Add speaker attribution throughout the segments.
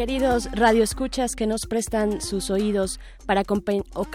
Speaker 1: Queridos radioescuchas que nos prestan sus oídos para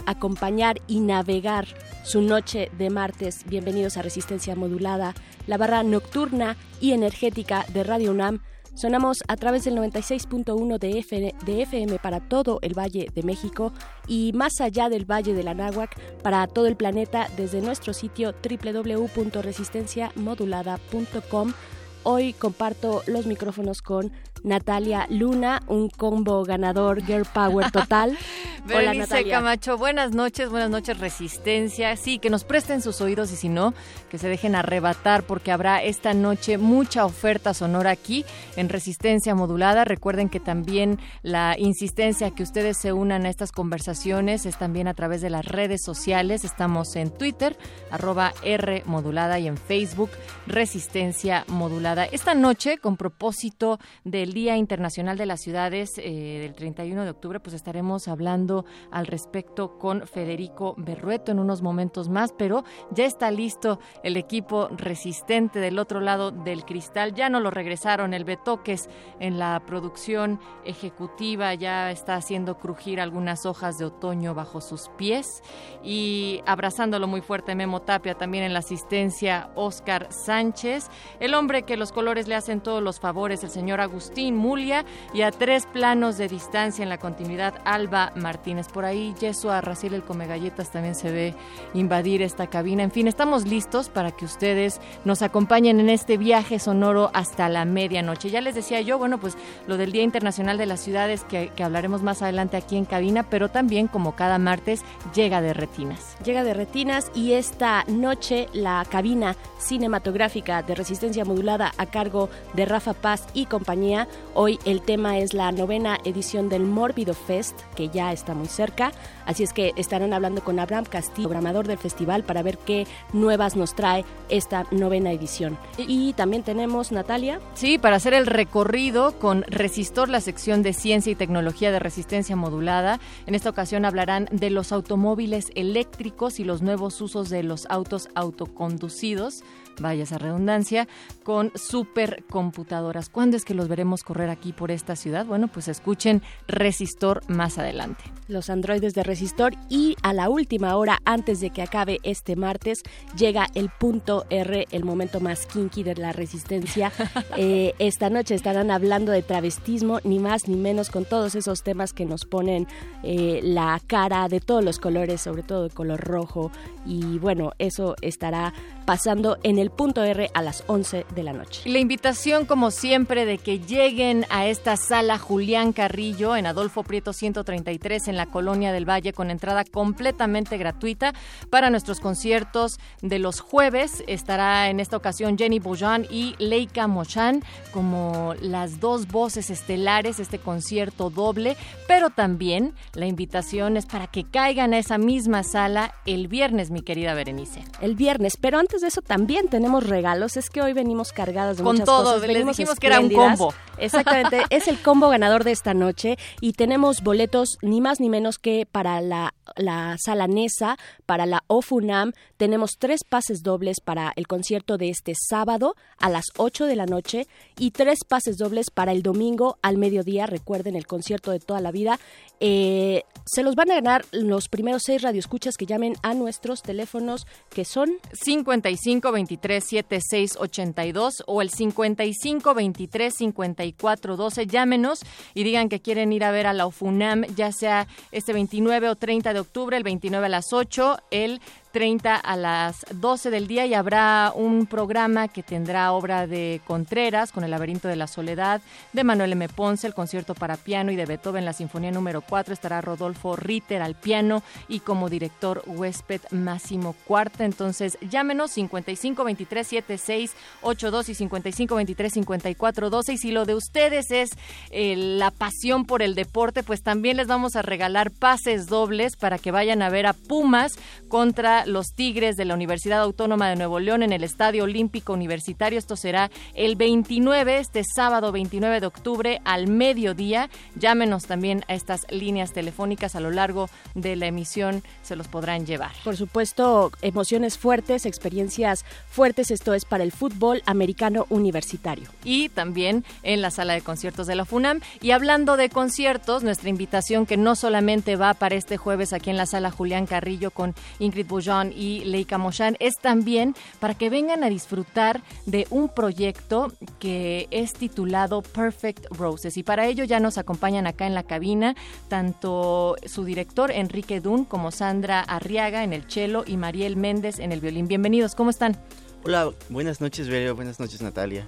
Speaker 1: acompañar y navegar su noche de martes, bienvenidos a Resistencia Modulada, la barra nocturna y energética de Radio UNAM. Sonamos a través del 96.1 de, de FM para todo el Valle de México y más allá del Valle de la Náhuac para todo el planeta desde nuestro sitio www.resistenciamodulada.com. Hoy comparto los micrófonos con Natalia Luna, un combo ganador Girl Power total.
Speaker 2: Hola Natalia. Camacho, buenas noches, buenas noches Resistencia. Sí, que nos presten sus oídos y si no, que se dejen arrebatar porque habrá esta noche mucha oferta sonora aquí en Resistencia Modulada. Recuerden que también la insistencia que ustedes se unan a estas conversaciones es también a través de las redes sociales. Estamos en Twitter, arroba R modulada y en Facebook, Resistencia Modulada. Esta noche, con propósito del Día Internacional de las Ciudades eh, del 31 de octubre, pues estaremos hablando al respecto con Federico Berrueto en unos momentos más, pero ya está listo el equipo resistente del otro lado del cristal. Ya no lo regresaron el Betoques en la producción ejecutiva, ya está haciendo crujir algunas hojas de otoño bajo sus pies y abrazándolo muy fuerte Memo Tapia también en la asistencia Oscar Sánchez, el hombre que los colores le hacen todos los favores, el señor Agustín Mulia y a tres planos de distancia en la continuidad Alba Martínez. Por ahí Yesua Raciel el Come Galletas también se ve invadir esta cabina. En fin, estamos listos para que ustedes nos acompañen en este viaje sonoro hasta la medianoche. Ya les decía yo, bueno, pues lo del Día Internacional de las Ciudades que, que hablaremos más adelante aquí en cabina, pero también como cada martes llega de retinas.
Speaker 1: Llega de retinas y esta noche la cabina cinematográfica de resistencia modulada a cargo de Rafa Paz y compañía Hoy el tema es la novena edición del Mórbido Fest, que ya está muy cerca. Así es que estarán hablando con Abraham Castillo, programador del festival, para ver qué nuevas nos trae esta novena edición. Y también tenemos Natalia.
Speaker 2: Sí, para hacer el recorrido con Resistor, la sección de ciencia y tecnología de resistencia modulada. En esta ocasión hablarán de los automóviles eléctricos y los nuevos usos de los autos autoconducidos vaya esa redundancia, con supercomputadoras. ¿Cuándo es que los veremos correr aquí por esta ciudad? Bueno, pues escuchen Resistor más adelante.
Speaker 1: Los androides de Resistor y a la última hora, antes de que acabe este martes, llega el punto R, el momento más kinky de la resistencia. Eh, esta noche estarán hablando de travestismo, ni más ni menos, con todos esos temas que nos ponen eh, la cara de todos los colores, sobre todo de color rojo. Y bueno, eso estará pasando en el punto R a las 11 de la noche.
Speaker 2: La invitación, como siempre, de que lleguen a esta sala Julián Carrillo en Adolfo Prieto 133 en la Colonia del Valle con entrada completamente gratuita para nuestros conciertos de los jueves. Estará en esta ocasión Jenny Bojan y Leica Mochan como las dos voces estelares, este concierto doble, pero también la invitación es para que caigan a esa misma sala el viernes, mi querida Berenice.
Speaker 1: El viernes, pero antes de eso también tenemos regalos. Es que hoy venimos cargadas de
Speaker 2: Con
Speaker 1: muchas
Speaker 2: todo,
Speaker 1: cosas.
Speaker 2: les
Speaker 1: Venimos
Speaker 2: dijimos que era un combo.
Speaker 1: Exactamente, es el combo ganador de esta noche y tenemos boletos ni más ni menos que para la, la sala NESA, para la OFUNAM. Tenemos tres pases dobles para el concierto de este sábado a las 8 de la noche y tres pases dobles para el domingo al mediodía. Recuerden el concierto de toda la vida. Eh, se los van a ganar los primeros seis radioescuchas que llamen a nuestros teléfonos que son
Speaker 2: 55 23 76 82 o el 55 23 55 5412. Llámenos y digan que quieren ir a ver a la UFUNAM, ya sea este 29 o 30 de octubre, el 29 a las 8, el 30 a las 12 del día y habrá un programa que tendrá obra de Contreras con el laberinto de la soledad, de Manuel M. Ponce, el concierto para piano y de Beethoven, la sinfonía número 4. Estará Rodolfo Ritter al piano y como director huésped Máximo Cuarta. Entonces llámenos 55 23 76 82 y 55 23 54 12. Y si lo de ustedes es eh, la pasión por el deporte, pues también les vamos a regalar pases dobles para que vayan a ver a Pumas contra los Tigres de la Universidad Autónoma de Nuevo León en el Estadio Olímpico Universitario. Esto será el 29, este sábado 29 de octubre al mediodía. Llámenos también a estas líneas telefónicas a lo largo de la emisión, se los podrán llevar.
Speaker 1: Por supuesto, emociones fuertes, experiencias fuertes, esto es para el fútbol americano universitario.
Speaker 2: Y también en la sala de conciertos de la FUNAM. Y hablando de conciertos, nuestra invitación que no solamente va para este jueves aquí en la sala Julián Carrillo con Ingrid Y Leica Moshan es también para que vengan a disfrutar de un proyecto que es titulado Perfect Roses. Y para ello ya nos acompañan acá en la cabina tanto su director Enrique Dun como Sandra Arriaga en el cello y Mariel Méndez en el violín. Bienvenidos, ¿cómo están?
Speaker 3: Hola, buenas noches, Verio. Buenas noches, Natalia.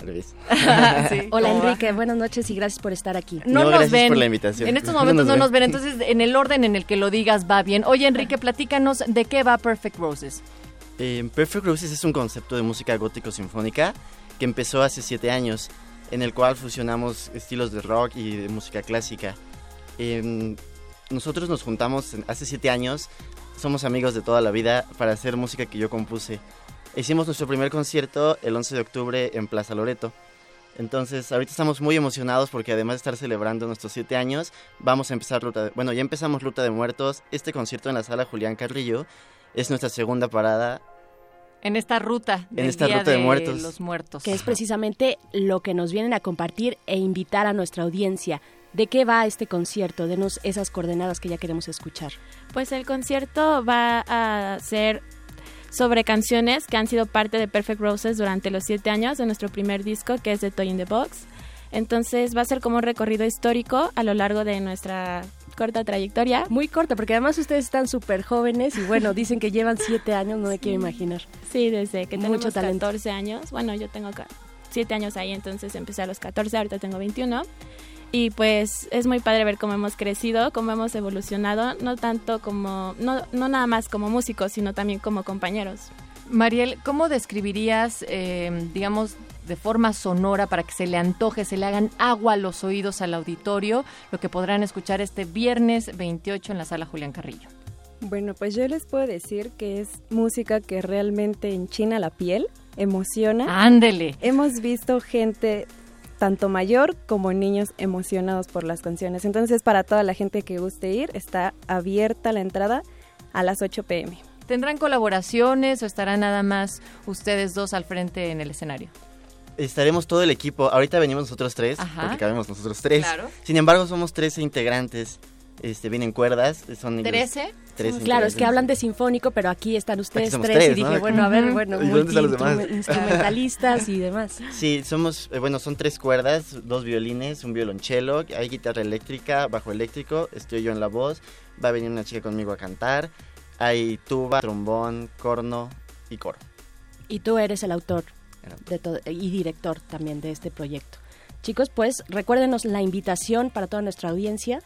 Speaker 1: Hola Enrique, buenas noches y gracias por estar aquí.
Speaker 2: No, nos ven.
Speaker 3: por la invitación.
Speaker 2: En estos momentos no nos, ven. entonces en el orden en el que lo digas va bien. Oye Enrique, platícanos de qué va Perfect Roses.
Speaker 3: Eh, Perfect Roses es un concepto de música gótico sinfónica que empezó hace siete años, en el cual fusionamos estilos de rock y de música clásica. Em, nosotros nos juntamos hace siete años, somos amigos de toda la vida para hacer música que yo compuse. Hicimos nuestro primer concierto el 11 de octubre en Plaza Loreto. Entonces, ahorita estamos muy emocionados porque además de estar celebrando nuestros siete años, vamos a empezar Ruta de, Bueno, ya empezamos Ruta de Muertos. Este concierto en la sala Julián Carrillo es nuestra segunda parada.
Speaker 2: En esta ruta,
Speaker 3: en esta ruta de, muertos.
Speaker 2: los muertos.
Speaker 1: Que es precisamente lo que nos vienen a compartir e invitar a nuestra audiencia. ¿De qué va este concierto? Denos esas coordenadas que ya queremos escuchar.
Speaker 4: Pues el concierto va a ser sobre canciones que han sido parte de Perfect Roses durante los siete años de nuestro primer disco, que es The Toy in the Box. Entonces va a ser como un recorrido histórico a lo largo de nuestra corta trayectoria.
Speaker 1: Muy corta, porque además ustedes están súper jóvenes y bueno, dicen que llevan siete años, no me quiero imaginar.
Speaker 4: Sí, desde que tenemos Mucho 14 años. Bueno, yo tengo siete años ahí, entonces empecé a los 14, ahorita tengo 21 y pues es muy padre ver cómo hemos crecido, cómo hemos evolucionado, no tanto como, no, no nada más como músicos, sino también como compañeros.
Speaker 2: Mariel, ¿cómo describirías, eh, digamos, de forma sonora para que se le antoje, se le hagan agua a los oídos al auditorio, lo que podrán escuchar este viernes 28 en la sala Julián Carrillo?
Speaker 5: Bueno, pues yo les puedo decir que es música que realmente enchina la piel, emociona.
Speaker 2: Ándele.
Speaker 5: Hemos visto gente tanto mayor como niños emocionados por las canciones. Entonces, para toda la gente que guste ir, está abierta la entrada a las 8 pm.
Speaker 2: ¿Tendrán colaboraciones o estarán nada más ustedes dos al frente en el escenario?
Speaker 3: Estaremos todo el equipo. Ahorita venimos nosotros tres, porque cabemos nosotros tres. Sin embargo, somos 13 integrantes este, vienen cuerdas. Son
Speaker 2: ¿Trece?
Speaker 1: claro, es que hablan de sinfónico, pero aquí están ustedes tres, y dije, bueno, a ver, bueno, instrumentalistas y demás.
Speaker 3: Sí, somos, eh, bueno, son tres cuerdas, dos violines, un violonchelo, hay guitarra eléctrica, bajo eléctrico, estoy yo en la voz, va a venir una chica conmigo a cantar, hay tuba, trombón, corno y coro.
Speaker 1: Y tú eres el autor de y director también de este proyecto. Chicos, pues recuérdenos la invitación para toda nuestra audiencia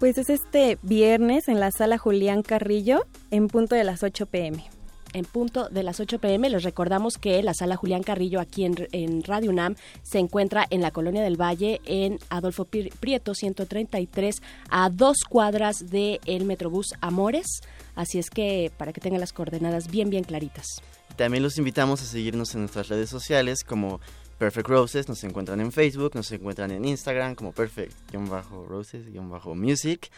Speaker 5: pues es este viernes en la sala Julián Carrillo en punto de las 8 pm.
Speaker 1: En punto de las 8 pm les recordamos que la sala Julián Carrillo aquí en, Radio UNAM se encuentra en la Colonia del Valle en Adolfo Prieto 133 a dos cuadras del el Metrobús Amores. Así es que para que tengan las coordenadas bien bien claritas.
Speaker 3: También los invitamos a seguirnos en nuestras redes sociales como Perfect Roses, nos encuentran en Facebook, nos encuentran en Instagram como Perfect-Roses-Music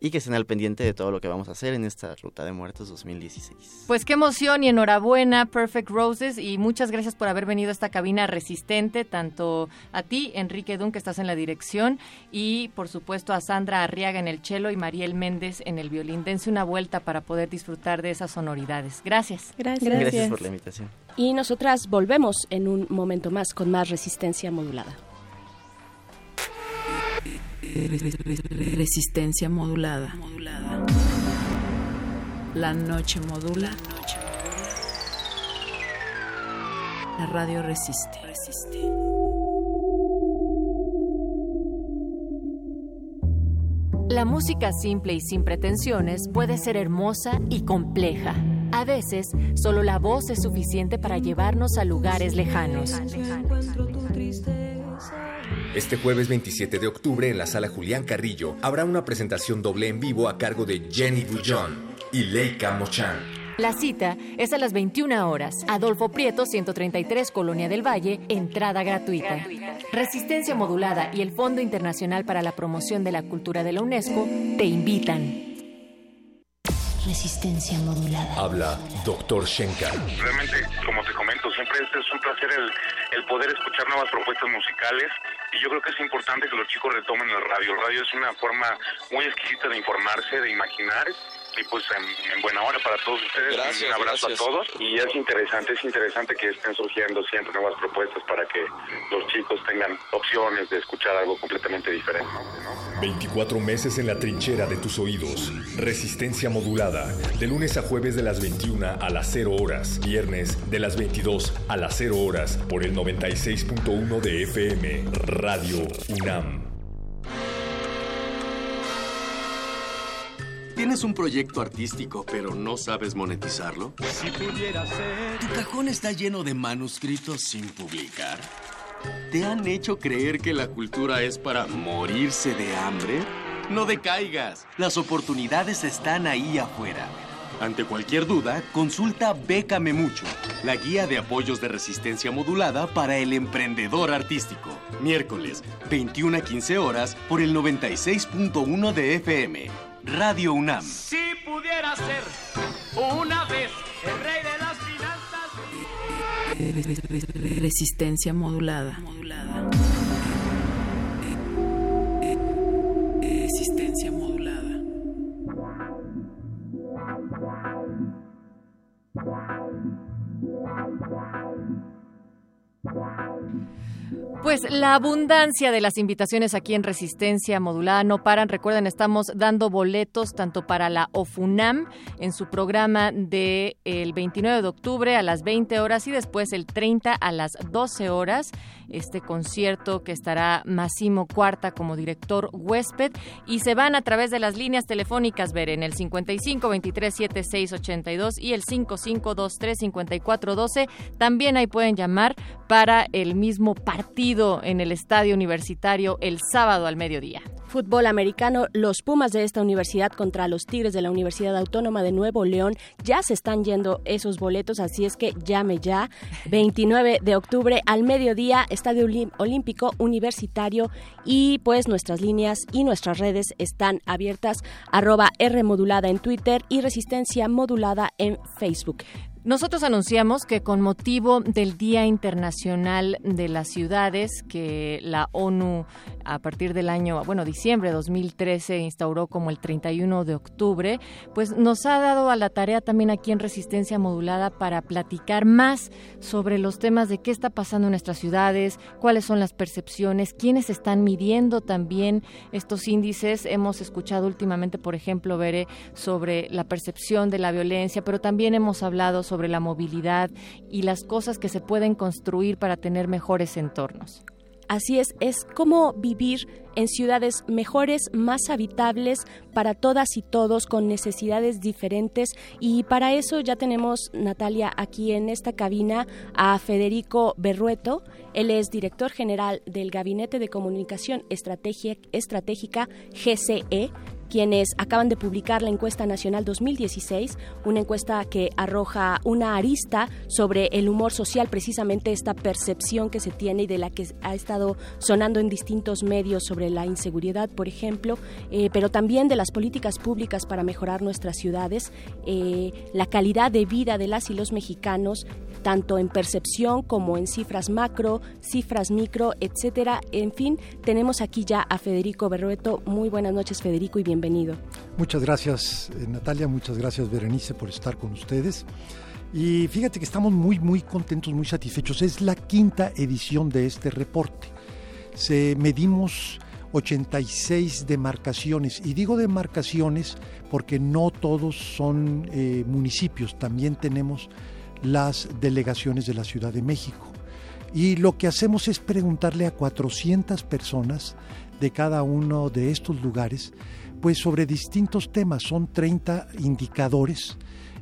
Speaker 3: y que estén al pendiente de todo lo que vamos a hacer en esta Ruta de Muertos 2016.
Speaker 2: Pues qué emoción y enhorabuena Perfect Roses y muchas gracias por haber venido a esta cabina resistente, tanto a ti, Enrique Dun, que estás en la dirección, y por supuesto a Sandra Arriaga en el cello y Mariel Méndez en el violín. Dense una vuelta para poder disfrutar de esas sonoridades. Gracias.
Speaker 3: Gracias. Gracias por la invitación.
Speaker 1: Y nosotras volvemos en un momento más con más resistencia modulada.
Speaker 6: Resistencia modulada. La noche modula. La radio resiste.
Speaker 7: La música simple y sin pretensiones puede ser hermosa y compleja. A veces, solo la voz es suficiente para llevarnos a lugares lejanos.
Speaker 8: Este jueves 27 de octubre en la sala Julián Carrillo habrá una presentación doble en vivo a cargo de Jenny Bullón y Leica Mochan.
Speaker 7: La cita es a las 21 horas. Adolfo Prieto, 133, Colonia del Valle, entrada gratuita. Resistencia Modulada y el Fondo Internacional para la Promoción de la Cultura de la UNESCO te invitan.
Speaker 9: Resistencia modulada.
Speaker 8: Habla Doctor Shenka.
Speaker 10: Realmente, como te comento, siempre es, es un placer el, el, poder escuchar nuevas propuestas musicales y yo creo que es importante que los chicos retomen el radio. El radio es una forma muy exquisita de informarse, de imaginar y pues en, buena hora para todos ustedes. un abrazo a todos. Y es interesante, es interesante que estén surgiendo siempre nuevas propuestas para que los chicos tengan opciones de escuchar algo completamente diferente.
Speaker 8: 24 meses en la trinchera de tus oídos. Resistencia modulada. De lunes a jueves de las 21 a las 0 horas. Viernes de las 22 a las 0 horas. Por el 96.1 de FM. Radio UNAM.
Speaker 11: ¿Tienes un proyecto artístico pero no sabes monetizarlo?
Speaker 12: Si pudiera ser...
Speaker 11: ¿Tu cajón está lleno de manuscritos sin publicar? ¿Te han hecho creer que la cultura es para morirse de hambre? No decaigas. Las oportunidades están ahí afuera. Ante cualquier duda, consulta Bécame Mucho, la guía de apoyos de resistencia modulada para el emprendedor artístico. Miércoles, 21 a 15 horas, por el 96.1 de FM. Radio UNAM.
Speaker 12: Si pudiera ser una vez el rey de las
Speaker 6: finanzas. Resistencia modulada. modulada. Resistencia modulada.
Speaker 2: Pues la abundancia de las invitaciones aquí en Resistencia Modulada no paran. Recuerden, estamos dando boletos tanto para la OFUNAM en su programa del el 29 de octubre a las 20 horas y después el 30 a las 12 horas. Este concierto que estará Massimo Cuarta como director huésped y se van a través de las líneas telefónicas, ver en el 55 23 76 82 y el 5523 54 12. También ahí pueden llamar para el mismo partido en el estadio universitario el sábado al mediodía.
Speaker 1: Fútbol americano, los Pumas de esta universidad contra los Tigres de la Universidad Autónoma de Nuevo León. Ya se están yendo esos boletos, así es que llame ya. 29 de octubre al mediodía, Estadio Olímpico Universitario y pues nuestras líneas y nuestras redes están abiertas. Arroba R modulada en Twitter y Resistencia modulada en Facebook.
Speaker 2: Nosotros anunciamos que con motivo del Día Internacional de las Ciudades, que la ONU a partir del año, bueno, diciembre de 2013 instauró como el 31 de octubre, pues nos ha dado a la tarea también aquí en Resistencia Modulada para platicar más sobre los temas de qué está pasando en nuestras ciudades, cuáles son las percepciones, quiénes están midiendo también estos índices. Hemos escuchado últimamente, por ejemplo, sobre la percepción de la violencia, pero también hemos hablado sobre la movilidad y las cosas que se pueden construir para tener mejores entornos.
Speaker 1: Así es, es como vivir en ciudades mejores, más habitables para todas y todos con necesidades diferentes. Y para eso ya tenemos Natalia aquí en esta cabina a Federico Berrueto, él es director general del Gabinete de Comunicación Estratégica GCE quienes acaban de publicar la encuesta nacional 2016, una encuesta que arroja una arista sobre el humor social, precisamente esta percepción que se tiene y de la que ha estado sonando en distintos medios sobre la inseguridad, por ejemplo, eh, pero también de las políticas públicas para mejorar nuestras ciudades, eh, la calidad de vida de las y los mexicanos, tanto en percepción como en cifras macro, cifras micro, etcétera. En fin, tenemos aquí ya a Federico Berrueto. Muy buenas noches, Federico, y bienvenido.
Speaker 13: Muchas gracias, eh, Natalia. Muchas gracias, Berenice, por estar con ustedes. Y fíjate que estamos muy, muy contentos, muy satisfechos. Es la quinta edición de este reporte. Se medimos 86 demarcaciones. Y digo demarcaciones porque no todos son eh, municipios, también tenemos las delegaciones de la Ciudad de México. Y lo que hacemos es preguntarle a 400 personas de cada uno de estos lugares, pues sobre distintos temas. Son 30 indicadores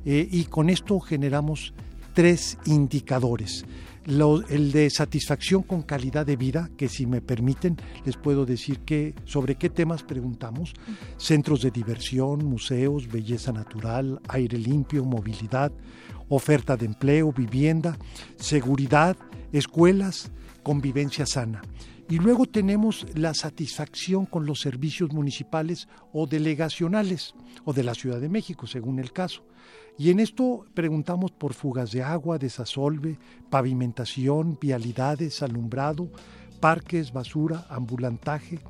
Speaker 13: eh, y con esto generamos tres indicadores el de satisfacción con calidad de vida, que si me permiten les puedo decir que sobre qué temas preguntamos, centros de diversión, museos, belleza natural, aire limpio, movilidad, oferta de empleo, vivienda, seguridad, escuelas, convivencia sana. Y luego tenemos la satisfacción con los servicios municipales o delegacionales o de la Ciudad de México, según el caso. Y en esto preguntamos por fugas de agua, desasolve, pavimentación, vialidades, alumbrado, parques, basura, ambulantaje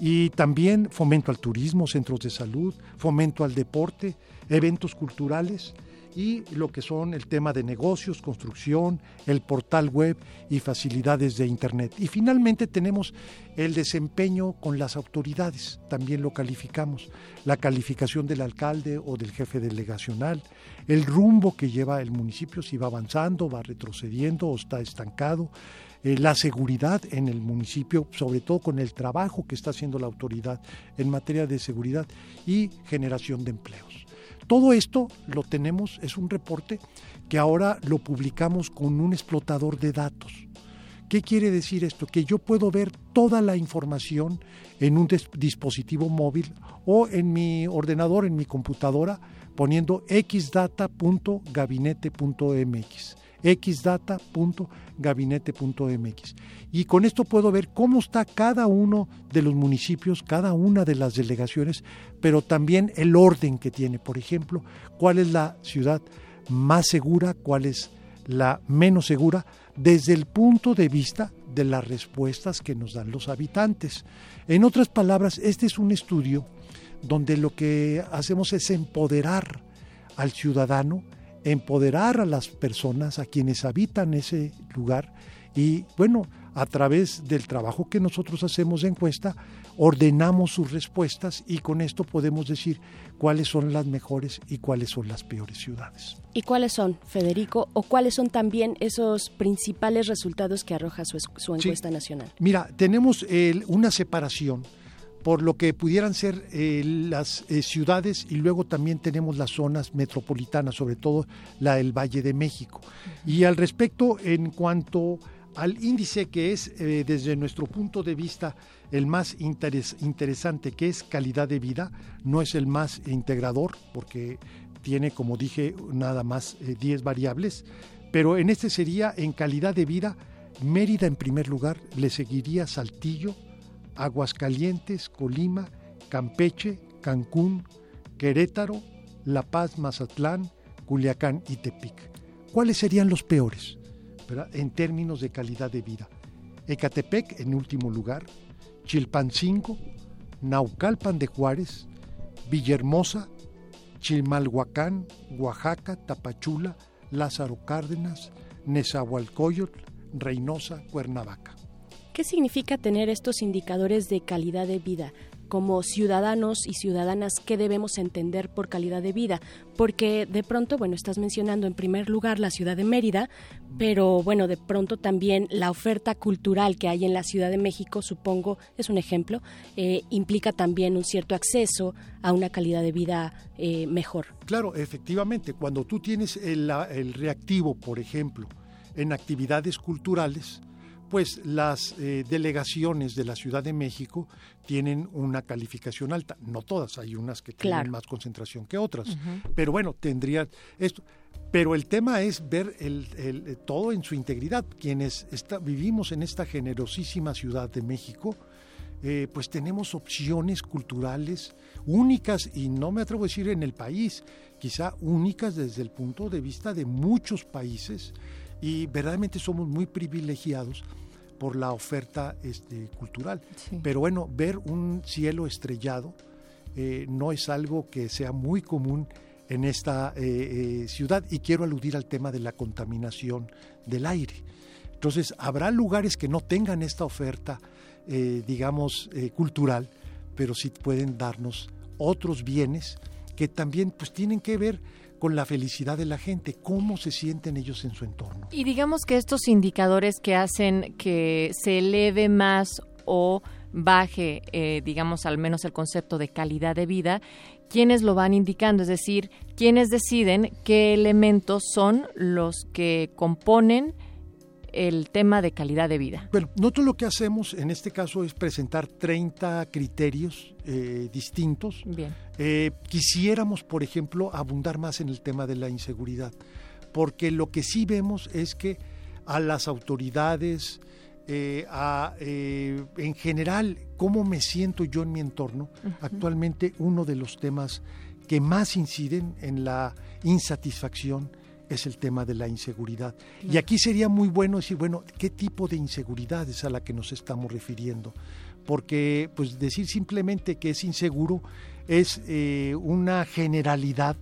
Speaker 13: y también fomento al turismo, centros de salud, fomento al deporte, eventos culturales y lo que son el tema de negocios, construcción, el portal web y facilidades de Internet. Y finalmente tenemos el desempeño con las autoridades, también lo calificamos, la calificación del alcalde o del jefe delegacional, el rumbo que lleva el municipio, si va avanzando, va retrocediendo o está estancado, eh, la seguridad en el municipio, sobre todo con el trabajo que está haciendo la autoridad en materia de seguridad y generación de empleos. Todo esto lo tenemos, es un reporte que ahora lo publicamos con un explotador de datos. ¿Qué quiere decir esto? Que yo puedo ver toda la información en un dispositivo móvil o en mi ordenador, en mi computadora, poniendo xdata.gabinete.mx xdata.gabinete.mx. Y con esto puedo ver cómo está cada uno de los municipios, cada una de las delegaciones, pero también el orden que tiene. Por ejemplo, cuál es la ciudad más segura, cuál es la menos segura, desde el punto de vista de las respuestas que nos dan los habitantes. En otras palabras, este es un estudio donde lo que hacemos es empoderar al ciudadano empoderar a las personas, a quienes habitan ese lugar y bueno, a través del trabajo que nosotros hacemos de encuesta, ordenamos sus respuestas y con esto podemos decir cuáles son las mejores y cuáles son las peores ciudades.
Speaker 1: ¿Y cuáles son, Federico, o cuáles son también esos principales resultados que arroja su, encuesta nacional?
Speaker 13: Mira, tenemos una separación por lo que pudieran ser eh, las eh, ciudades y luego también tenemos las zonas metropolitanas, sobre todo la del Valle de México. Y al respecto, en cuanto al índice que es eh, desde nuestro punto de vista el más interesante, que es calidad de vida, no es el más integrador, porque tiene, como dije, nada más 10 variables, pero en este sería en calidad de vida, Mérida en primer lugar, le seguiría Saltillo, Aguascalientes, Colima, Campeche, Cancún, Querétaro, La Paz, Mazatlán, Culiacán y Tepic. ¿Cuáles serían los peores en términos de calidad de vida? Ecatepec en último lugar, Chilpancingo, Naucalpan de Juárez, Villahermosa, Chilmalhuacán, Oaxaca, Tapachula, Lázaro Cárdenas, Nezahualcóyotl, Reynosa, Cuernavaca.
Speaker 1: ¿Qué significa tener estos indicadores de calidad de vida? como ciudadanos y ciudadanas qué debemos entender por calidad de vida, porque de pronto, bueno, estás mencionando en primer lugar la ciudad de Mérida, pero bueno, de pronto también la oferta cultural que hay en la Ciudad de México, supongo, es un ejemplo, eh, implica también un cierto acceso a una calidad de vida eh, mejor.
Speaker 13: Claro, efectivamente, cuando tú tienes el reactivo, por ejemplo, en actividades culturales, pues las eh, delegaciones de la Ciudad de México tienen una calificación alta. No todas, hay unas que tienen más concentración que otras. Pero bueno, tendría esto. Pero el tema es ver el, eh, todo en su integridad. Quienes vivimos en esta generosísima Ciudad de México, eh, pues tenemos opciones culturales únicas y no me atrevo a decir en el país, quizá únicas desde el punto de vista de muchos países y verdaderamente somos muy privilegiados por la oferta este, cultural. Pero bueno, ver un cielo estrellado eh, no es algo que sea muy común en esta eh, eh, ciudad y quiero aludir al tema de la contaminación del aire. Entonces, habrá lugares que no tengan esta oferta, digamos, cultural, pero sí pueden darnos otros bienes que también pues tienen que ver con la felicidad de la gente, cómo se sienten ellos en su entorno.
Speaker 2: Y digamos que estos indicadores que hacen que se eleve más o baje, eh, digamos, al menos el concepto de calidad de vida, ¿quiénes lo van indicando? Es decir, ¿quiénes deciden qué elementos son los que componen el tema de calidad de vida?
Speaker 13: Bueno, nosotros lo que hacemos en este caso es presentar 30 criterios eh, distintos.
Speaker 2: Bien.
Speaker 13: Eh, quisiéramos, por ejemplo, abundar más en el tema de la inseguridad, porque lo que sí vemos es que a las autoridades, eh, a, en general, cómo me siento yo en mi entorno, actualmente uno de los temas que más inciden en la insatisfacción es el tema de la inseguridad. Y aquí sería muy bueno decir, bueno, ¿qué tipo de inseguridad es a la que nos estamos refiriendo? Porque pues decir simplemente que es inseguro es eh, una generalidad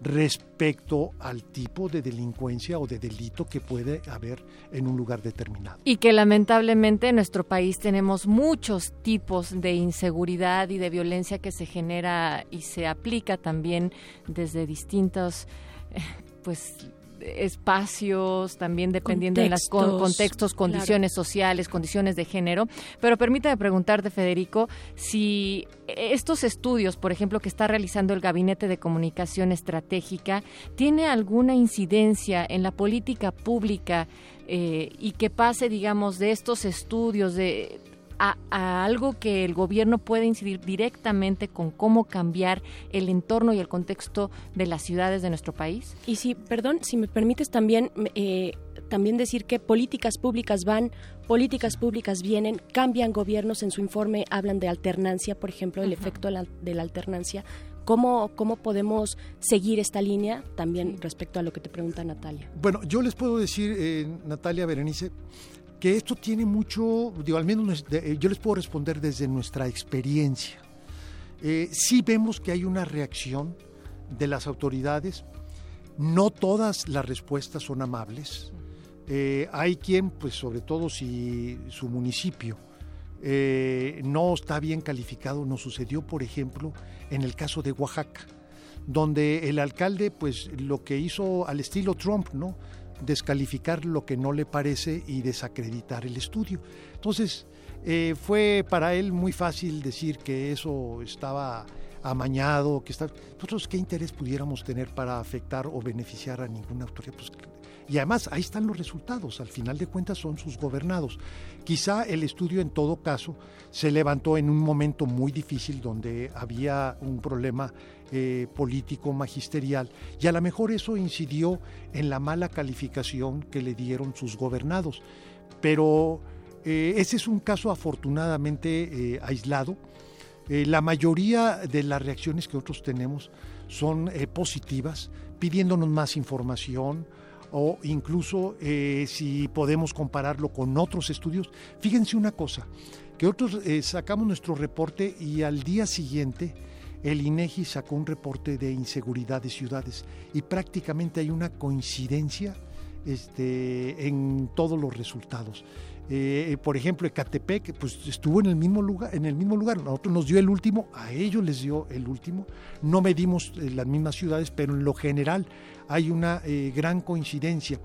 Speaker 13: respecto al tipo de delincuencia o de delito que puede haber en un lugar determinado.
Speaker 2: Y que lamentablemente en nuestro país tenemos muchos tipos de inseguridad y de violencia que se genera y se aplica también desde distintos eh, pues espacios, también dependiendo de los contextos, condiciones sociales, condiciones de género. Pero permítame preguntarte, Federico, si estos estudios, por ejemplo, que está realizando el Gabinete de Comunicación Estratégica, tiene alguna incidencia en la política pública eh, y que pase, digamos, de estos estudios, de a, algo que el gobierno puede incidir directamente con cómo cambiar el entorno y el contexto de las ciudades de nuestro país?
Speaker 1: Y si, perdón, si me permites también, eh, también decir que políticas públicas van, políticas públicas vienen, cambian gobiernos en su informe, hablan de alternancia, por ejemplo, el efecto de la, alternancia. ¿Cómo, ¿Cómo podemos seguir esta línea también respecto a lo que te pregunta Natalia?
Speaker 13: Bueno, yo les puedo decir, eh, Natalia Berenice, que esto tiene mucho, digo, al menos eh, yo les puedo responder desde nuestra experiencia. Eh, sí vemos que hay una reacción de las autoridades, no todas las respuestas son amables. Eh, hay quien, pues sobre todo si su municipio no está bien calificado, nos sucedió, por ejemplo, en el caso de Oaxaca, donde el alcalde, pues lo que hizo al estilo Trump, ¿no? Descalificar lo que no le parece y desacreditar el estudio. Entonces, eh, fue para él muy fácil decir que eso estaba amañado, que está... Nosotros, ¿qué interés pudiéramos tener para afectar o beneficiar a ninguna autoridad? Pues, y además, ahí están los resultados, al final de cuentas son sus gobernados. Quizá el estudio en todo caso se levantó en un momento muy difícil donde había un problema eh, político magisterial y a lo mejor eso incidió en la mala calificación que le dieron sus gobernados. Pero eh, ese es un caso afortunadamente eh, aislado. la mayoría de las reacciones que nosotros tenemos son positivas, pidiéndonos más información, o incluso si podemos compararlo con otros estudios. Fíjense una cosa, que nosotros sacamos nuestro reporte y al día siguiente el INEGI sacó un reporte de inseguridad de ciudades y prácticamente hay una coincidencia este, en todos los resultados. Eh, por ejemplo, Ecatepec pues, estuvo en el mismo lugar, en el mismo lugar. Nosotros nos dio el último, a ellos les dio el último. No medimos eh, las mismas ciudades, pero en lo general hay una eh, gran coincidencia.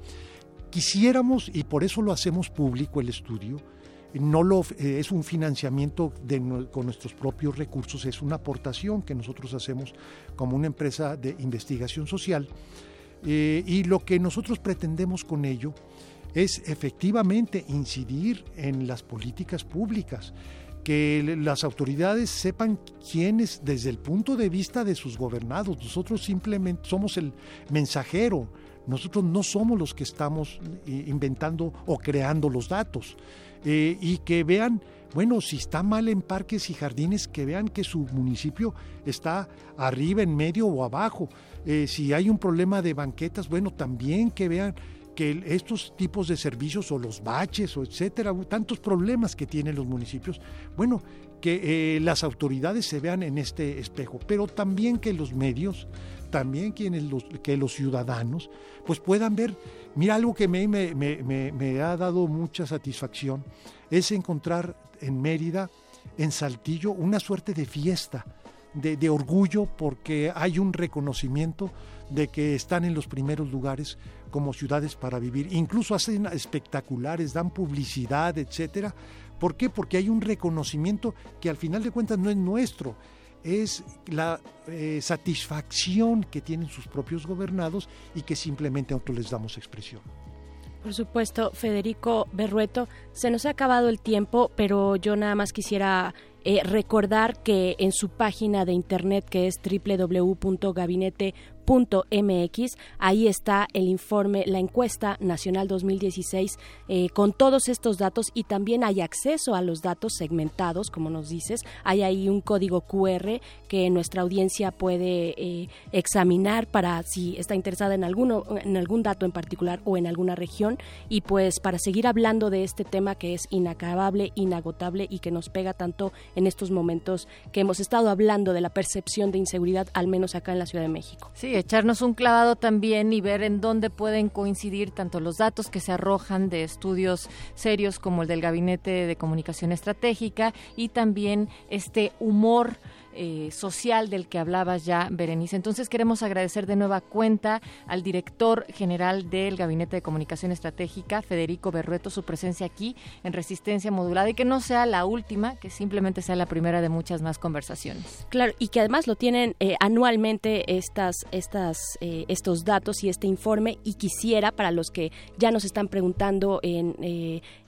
Speaker 13: Quisiéramos, y por eso lo hacemos público el estudio, no lo, eh, es un financiamiento con nuestros propios recursos, es una aportación que nosotros hacemos como una empresa de investigación social. Eh, y lo que nosotros pretendemos con ello es efectivamente incidir en las políticas públicas, que las autoridades sepan quiénes desde el punto de vista de sus gobernados, nosotros simplemente somos el mensajero, nosotros no somos los que estamos eh, inventando o creando los datos. Eh, y que vean, bueno, si está mal en parques y jardines, que vean que su municipio está arriba, en medio o abajo. Eh, si hay un problema de banquetas, bueno, también que vean que estos tipos de servicios o los baches o etcétera, tantos problemas que tienen los municipios, bueno, que eh, las autoridades se vean en este espejo, pero también que los medios, también quienes los, que los ciudadanos, pues puedan ver, mira, algo que me, me, me, me ha dado mucha satisfacción, es encontrar en Mérida, en Saltillo, una suerte de fiesta, de, de orgullo, porque hay un reconocimiento de que están en los primeros lugares como ciudades para vivir. Incluso hacen espectaculares, dan publicidad, etcétera. ¿Por qué? Porque hay un reconocimiento que al final de cuentas no es nuestro, es la eh, satisfacción que tienen sus propios gobernados y que simplemente nosotros les damos expresión.
Speaker 1: Por supuesto, Federico Berrueto, se nos ha acabado el tiempo, pero yo nada más quisiera eh, recordar que en su página de internet que es www.gabinete MX. Ahí está el informe, la encuesta nacional 2016 eh, con todos estos datos y también hay acceso a los datos segmentados, como nos dices. Hay ahí un código QR que nuestra audiencia puede eh, examinar para si está interesada en, alguno, en algún dato en particular o en alguna región y pues para seguir hablando de este tema que es inacabable, inagotable y que nos pega tanto en estos momentos que hemos estado hablando de la percepción de inseguridad, al menos acá en la Ciudad de México.
Speaker 2: Sí, echarnos un clavado también y ver en dónde pueden coincidir tanto los datos que se arrojan de estudios serios como el del Gabinete de Comunicación Estratégica y también este humor eh, social del que hablabas ya, Berenice. Entonces queremos agradecer de nueva cuenta al director general del Gabinete de Comunicación Estratégica, Federico Berrueto, su presencia aquí en Resistencia Modulada y que no sea la última, que simplemente sea la primera de muchas más conversaciones.
Speaker 1: Claro, y que además lo tienen eh, anualmente estas, estas, eh, estos datos y este informe y quisiera para los que ya nos están preguntando en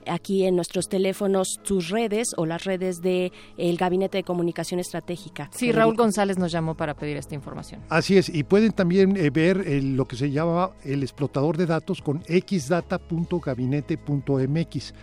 Speaker 1: aquí en nuestros teléfonos sus redes o las redes del el Gabinete de Comunicación Estratégica.
Speaker 2: Sí, Raúl González nos llamó para pedir esta información.
Speaker 13: Así es, y pueden también eh, ver lo que se llama el explotador de datos con xdata.gabinete.mx.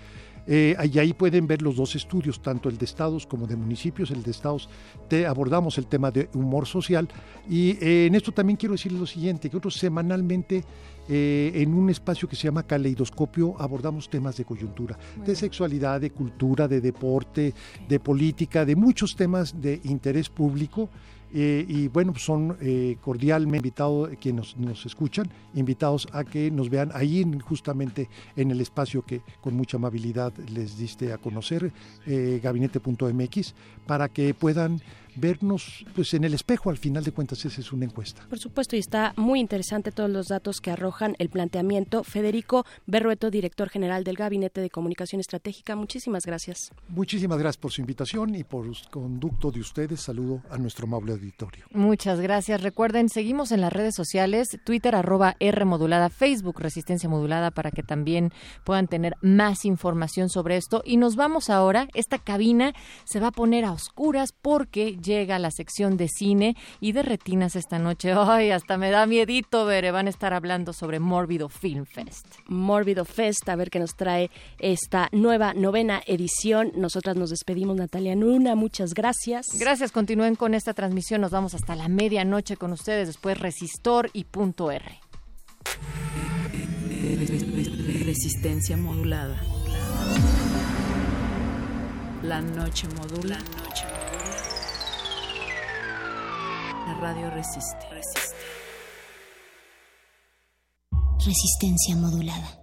Speaker 13: Eh, y ahí pueden ver los dos estudios, tanto el de estados como de municipios. El de estados te abordamos el tema de humor social. Y eh, en esto también quiero decirles lo siguiente, que nosotros semanalmente eh, en un espacio que se llama Caleidoscopio abordamos temas de coyuntura, de sexualidad, de cultura, de deporte, de política, de muchos temas de interés público. Eh, y bueno, pues son eh, cordialmente invitados quienes nos, escuchan, invitados a que nos vean ahí justamente en el espacio que con mucha amabilidad les diste a conocer, gabinete.mx, para que puedan vernos pues en el espejo al final de cuentas esa es una encuesta.
Speaker 1: Por supuesto y está muy interesante todos los datos que arrojan el planteamiento. Federico Berrueto, director general del Gabinete de Comunicación Estratégica, muchísimas gracias.
Speaker 13: Muchísimas gracias por su invitación y por el conducto de ustedes. Saludo a nuestro amable auditorio.
Speaker 2: Muchas gracias. Recuerden, seguimos en las redes sociales, Twitter arroba R modulada, Facebook Resistencia Modulada para que también puedan tener más información sobre esto. Y nos vamos ahora, esta cabina se va a poner a oscuras porque llega la sección de cine y de retinas esta noche. Ay, hasta me da miedito, ver, van a estar hablando sobre Mórbido Film Fest.
Speaker 1: Mórbido Fest, a ver qué nos trae esta nueva novena edición. Nosotras nos despedimos, Natalia Nuna, muchas gracias.
Speaker 2: Gracias, continúen con esta transmisión. Nos vamos hasta la medianoche con ustedes, después Resistor y Punto R.
Speaker 6: Resistencia modulada. La noche modula. La noche la radio resiste. resiste.
Speaker 9: Resistencia modulada.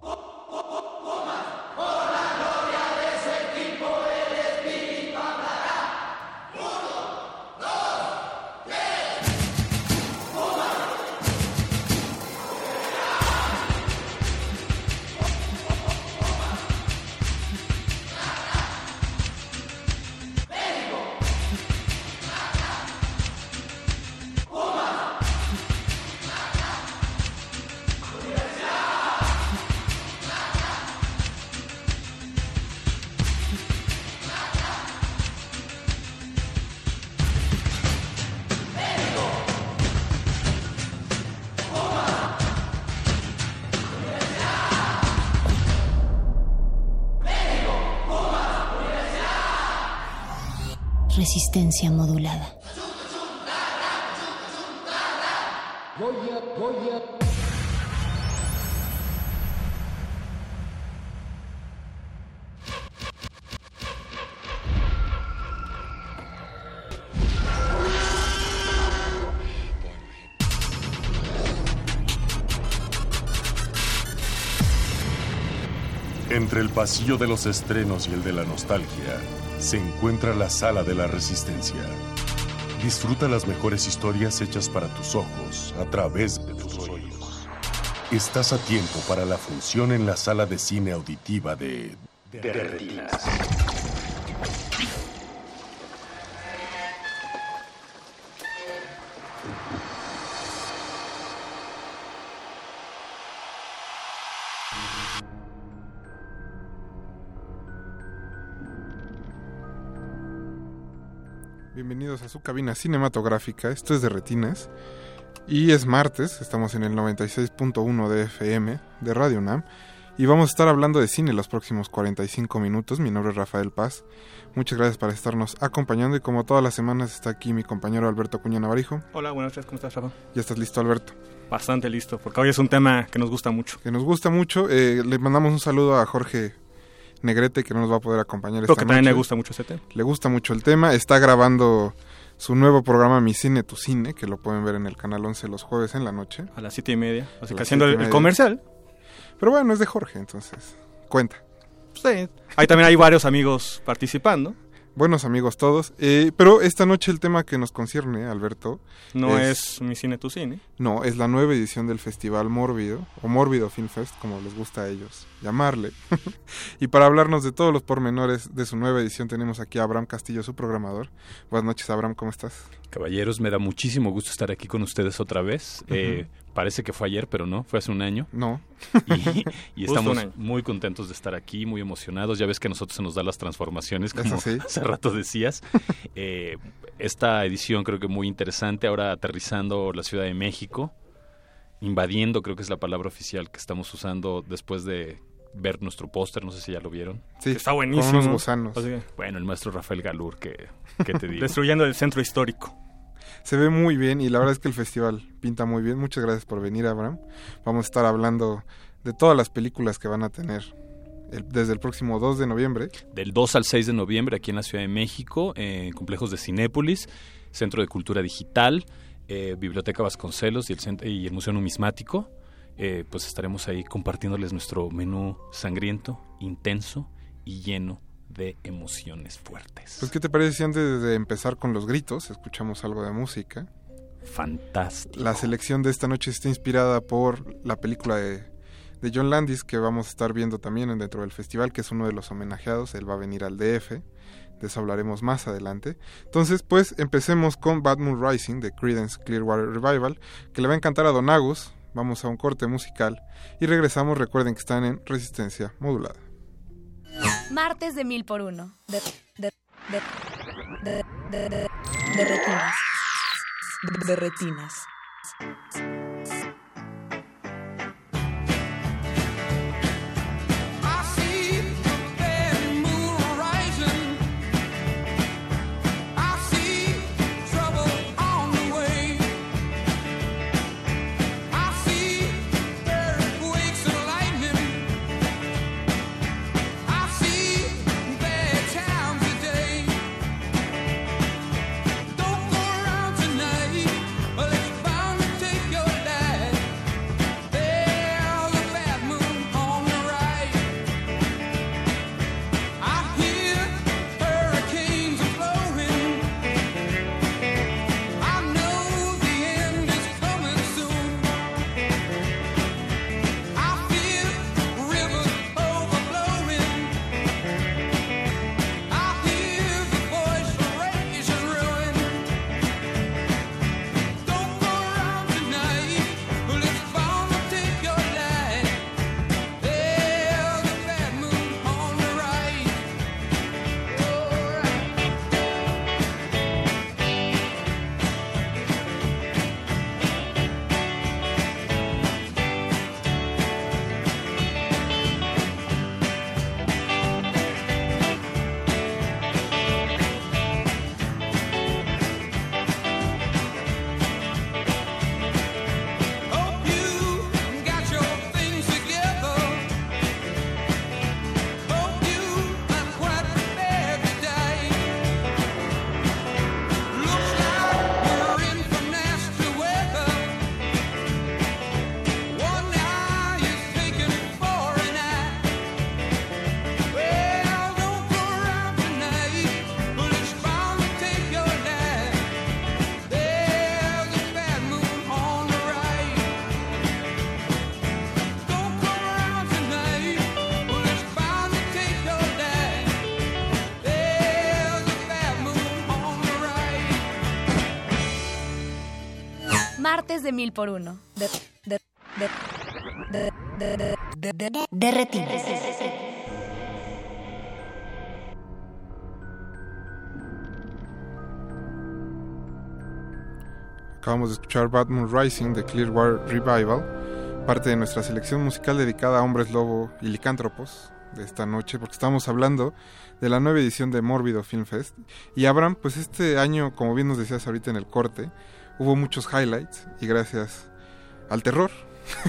Speaker 9: resistencia modulada.
Speaker 14: Entre el pasillo de los estrenos y el de la nostalgia, se encuentra la sala de la resistencia. Disfruta las mejores historias hechas para tus ojos a través de tus oídos. Estás a tiempo para la función en la sala de cine auditiva de... De.
Speaker 15: Bienvenidos a su cabina cinematográfica. Esto es de Retinas. Y es martes, estamos en el 96.1 de FM de Radio Nam. Y vamos a estar hablando de cine los próximos 45 minutos. Mi nombre es Rafael Paz. Muchas gracias por estarnos acompañando. Y como todas las semanas está aquí mi compañero Alberto Cuña Navarijo.
Speaker 16: Hola, buenas noches, ¿cómo estás, Rafa?
Speaker 15: ¿Ya estás listo, Alberto?
Speaker 16: Bastante listo, porque hoy es un tema que nos gusta mucho.
Speaker 15: Que nos gusta mucho. Eh, le mandamos un saludo a Jorge Negrete que no nos va a poder acompañar
Speaker 16: Creo
Speaker 15: esta
Speaker 16: que también le gusta mucho ese tema.
Speaker 15: Le gusta mucho el tema. Está grabando su nuevo programa Mi Cine, Tu Cine, que lo pueden ver en el canal 11 los jueves en la noche.
Speaker 16: A las siete y media. Así
Speaker 15: A
Speaker 16: que haciendo el, comercial.
Speaker 15: Pero bueno, es de Jorge, entonces cuenta.
Speaker 16: Sí. Ahí también hay varios amigos participando.
Speaker 15: Buenos amigos todos. Eh, pero esta noche el tema que nos concierne, Alberto.
Speaker 16: No es, mi cine, tu cine.
Speaker 15: No, es la nueva edición del Festival Mórbido, o Mórbido Film Fest, como les gusta a ellos llamarle. y para hablarnos de todos los pormenores de su nueva edición, tenemos aquí a Abraham Castillo, su programador. Buenas noches, Abraham, ¿cómo estás?
Speaker 17: Caballeros, me da muchísimo gusto estar aquí con ustedes otra vez. Eh, parece que fue ayer, pero no, fue hace un año.
Speaker 15: No.
Speaker 17: Y, estamos muy contentos de estar aquí, muy emocionados. Ya ves que a nosotros se nos dan las transformaciones, como
Speaker 15: sí.
Speaker 17: hace rato decías. Eh, esta edición creo que muy interesante, ahora aterrizando la Ciudad de México, invadiendo creo que es la palabra oficial que estamos usando después de ver nuestro póster, no sé si ya lo vieron.
Speaker 15: Sí,
Speaker 16: Está buenísimo.
Speaker 15: Con unos gusanos.
Speaker 17: Bueno, el maestro Rafael Galur, que, que te digo.
Speaker 16: destruyendo el centro histórico.
Speaker 15: Se ve muy bien y la verdad es que el festival pinta muy bien. Muchas gracias por venir, Abraham. Vamos a estar hablando de todas las películas que van a tener desde el próximo 2 de noviembre.
Speaker 17: Del 2 al 6 de noviembre aquí en la Ciudad de México, en complejos de Cinépolis, Centro de Cultura Digital, eh, Biblioteca Vasconcelos y el, y el Museo Numismático. Eh, pues estaremos ahí compartiéndoles nuestro menú sangriento, intenso y lleno de emociones fuertes.
Speaker 15: Pues, ¿qué te parece si antes de empezar con los gritos, escuchamos algo de música?
Speaker 17: Fantástico.
Speaker 15: La selección de esta noche está inspirada por la película de, de John Landis que vamos a estar viendo también en- dentro del festival, que es uno de los homenajeados. Él va a venir al DF. De eso hablaremos más adelante. Entonces, pues empecemos con Bad Moon Rising de Creedence Clearwater Revival, que le va a encantar a Don Agus. Vamos a un corte musical y regresamos. Recuerden que están en resistencia modulada.
Speaker 18: Martes de mil por uno. De, de, de, de, de, retinas. De retinas. De mil por uno. De, de, de, de, de, de, de,
Speaker 9: de retiro.
Speaker 15: Acabamos de escuchar Bad Moon Rising de Clearwater Revival, parte de nuestra selección musical dedicada a hombres lobo y licántropos de esta noche, porque estamos hablando de la nueva edición de Mórbido Film Fest. Y Abraham, pues este año, como bien nos decías ahorita en el corte, hubo muchos highlights y gracias al terror,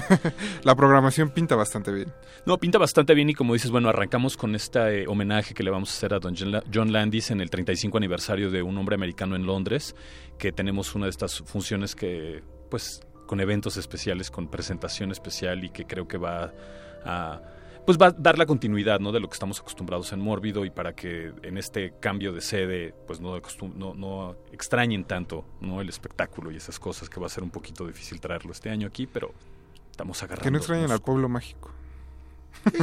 Speaker 15: la programación pinta bastante bien.
Speaker 17: No, pinta bastante bien y como dices, bueno, arrancamos con este eh, homenaje que le vamos a hacer a Don John Landis en el 35 aniversario de Un hombre americano en Londres, que tenemos una de estas funciones que, pues, con eventos especiales, con presentación especial y que creo que va a pues va a dar la continuidad ¿no? de lo que estamos acostumbrados en Mórbido y para que en este cambio de sede pues no, no, no, extrañen tanto ¿no? el espectáculo y esas cosas que va a ser un poquito difícil traerlo este año aquí, pero estamos agarrando.
Speaker 15: Que no extrañen al pueblo mágico.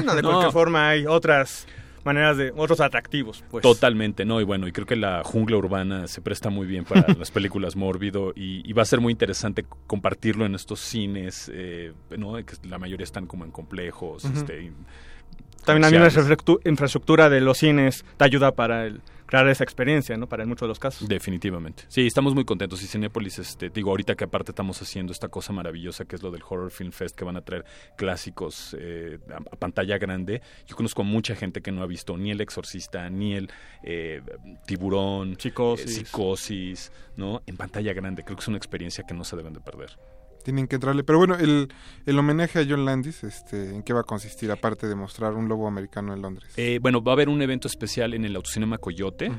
Speaker 16: no, de cualquier forma hay otras maneras de otros atractivos. Pues.
Speaker 17: Totalmente, ¿no? Y bueno, y creo que la jungla urbana se presta muy bien para las películas Mórbido y, va a ser muy interesante compartirlo en estos cines, eh, ¿no? Que la mayoría están como en complejos. este,
Speaker 16: También la infraestructura de los cines te ayuda para el crear esa experiencia, ¿no? Para en muchos de los casos.
Speaker 17: Definitivamente. Sí, estamos muy contentos. Y Cinépolis, este, digo, ahorita que aparte estamos haciendo esta cosa maravillosa que es lo del Horror Film Fest, que van a traer clásicos eh, a, pantalla grande. Yo conozco a mucha gente que no ha visto ni El Exorcista, ni el eh, Tiburón,
Speaker 16: Psicosis.
Speaker 17: Eh, psicosis, ¿no? En pantalla grande. Creo que es una experiencia que no se deben de perder
Speaker 15: tienen que entrarle. Pero bueno, el, el, homenaje a John Landis, este, ¿en qué va a consistir, aparte de mostrar un lobo americano en Londres?
Speaker 17: Eh, bueno, va a haber un evento especial en el Autocinema Coyote,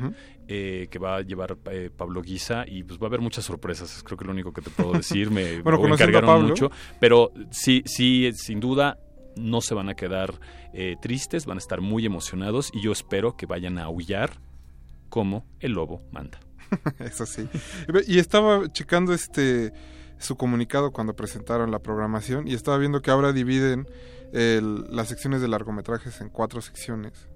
Speaker 17: eh, que va a llevar eh, Pablo Guisa, y pues va a haber muchas sorpresas, creo que lo único que te puedo decir, me,
Speaker 15: bueno,
Speaker 17: me encargaron mucho, pero sí, sí, sin duda, no se van a quedar tristes, van a estar muy emocionados, y yo espero que vayan a aullar como el lobo manda.
Speaker 15: Eso sí. Y estaba checando este su comunicado cuando presentaron la programación y estaba viendo que ahora dividen las secciones de largometrajes en cuatro secciones.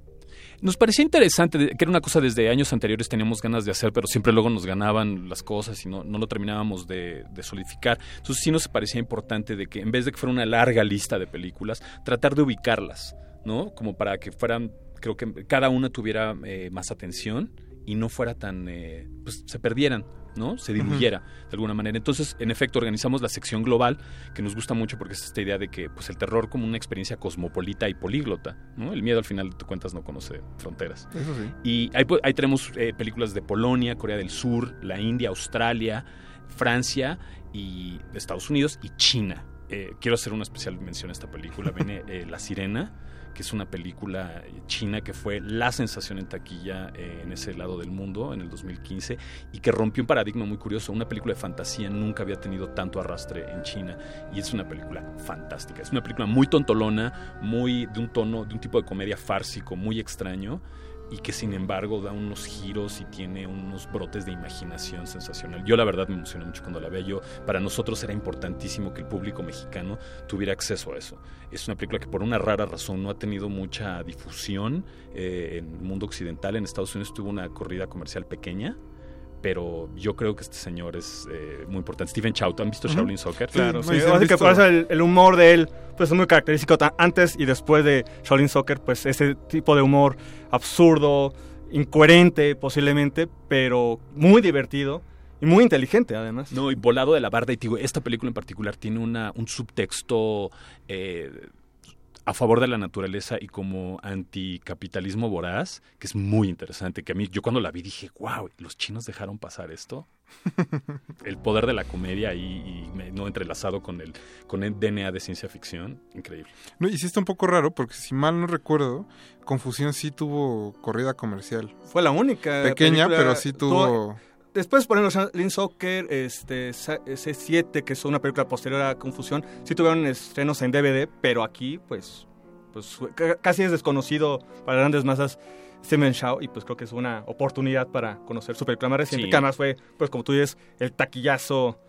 Speaker 17: Nos parecía interesante, que era una cosa desde años anteriores teníamos ganas de hacer, pero siempre luego nos ganaban las cosas y no, no lo terminábamos de, de, solidificar. Entonces sí nos parecía importante de que en vez de que fuera una larga lista de películas, tratar de ubicarlas, ¿no? Como para que fueran, creo que cada una tuviera eh, más atención y no fuera tan, eh, pues se perdieran ¿no? Se diluyera de alguna manera. Entonces, en efecto, organizamos la sección global, que nos gusta mucho porque es esta idea de que pues, el terror como una experiencia cosmopolita y políglota, ¿no? El miedo al final de cuentas no conoce fronteras.
Speaker 15: Eso sí.
Speaker 17: Y ahí, ahí tenemos eh, películas de Polonia, Corea del Sur, la India, Australia, Francia y Estados Unidos y China. Eh, quiero hacer una especial mención a esta película. Viene eh, La Sirena que es una película china que fue la sensación en taquilla eh, en ese lado del mundo en el 2015 y que rompió un paradigma muy curioso. Una película de fantasía nunca había tenido tanto arrastre en China y es una película fantástica. Es una película muy tontolona, muy de un tono, de un tipo de comedia fársico muy extraño y que sin embargo da unos giros y tiene unos brotes de imaginación sensacional. Yo la verdad me emocioné mucho cuando la veía. Yo, para nosotros era importantísimo que el público mexicano tuviera acceso a eso. Es una película que por una rara razón no ha tenido mucha difusión eh, en el mundo occidental. En Estados Unidos tuvo una corrida comercial pequeña pero yo creo que este señor es eh, muy importante. Steven Chow, ¿han visto Shaolin Soccer?
Speaker 16: Claro, sí, que el, humor de él pues es muy característico antes y después de Shaolin Soccer, pues ese tipo de humor absurdo, incoherente posiblemente, pero muy divertido. Y muy inteligente, además.
Speaker 17: No, y volado de la barda. Y digo, esta película en particular tiene una, un subtexto eh, a favor de la naturaleza y como anticapitalismo voraz, que es muy interesante, que a mí yo cuando la vi dije, wow, los chinos dejaron pasar esto. el poder de la comedia y, no entrelazado con el, con el DNA de ciencia ficción, increíble.
Speaker 15: No, y sí está un poco raro, porque si mal no recuerdo, Confusión sí tuvo corrida comercial.
Speaker 16: Fue la única.
Speaker 15: Pequeña, pero sí tuvo
Speaker 16: después por ejemplo Lin Soccer, este, C7, que es una película posterior a Confusión, sí tuvieron estrenos en DVD, pero aquí pues, pues casi es desconocido para grandes masas Steven Shaw y pues creo que es una oportunidad para conocer su película más reciente, que además fue, pues como tú dices, el taquillazo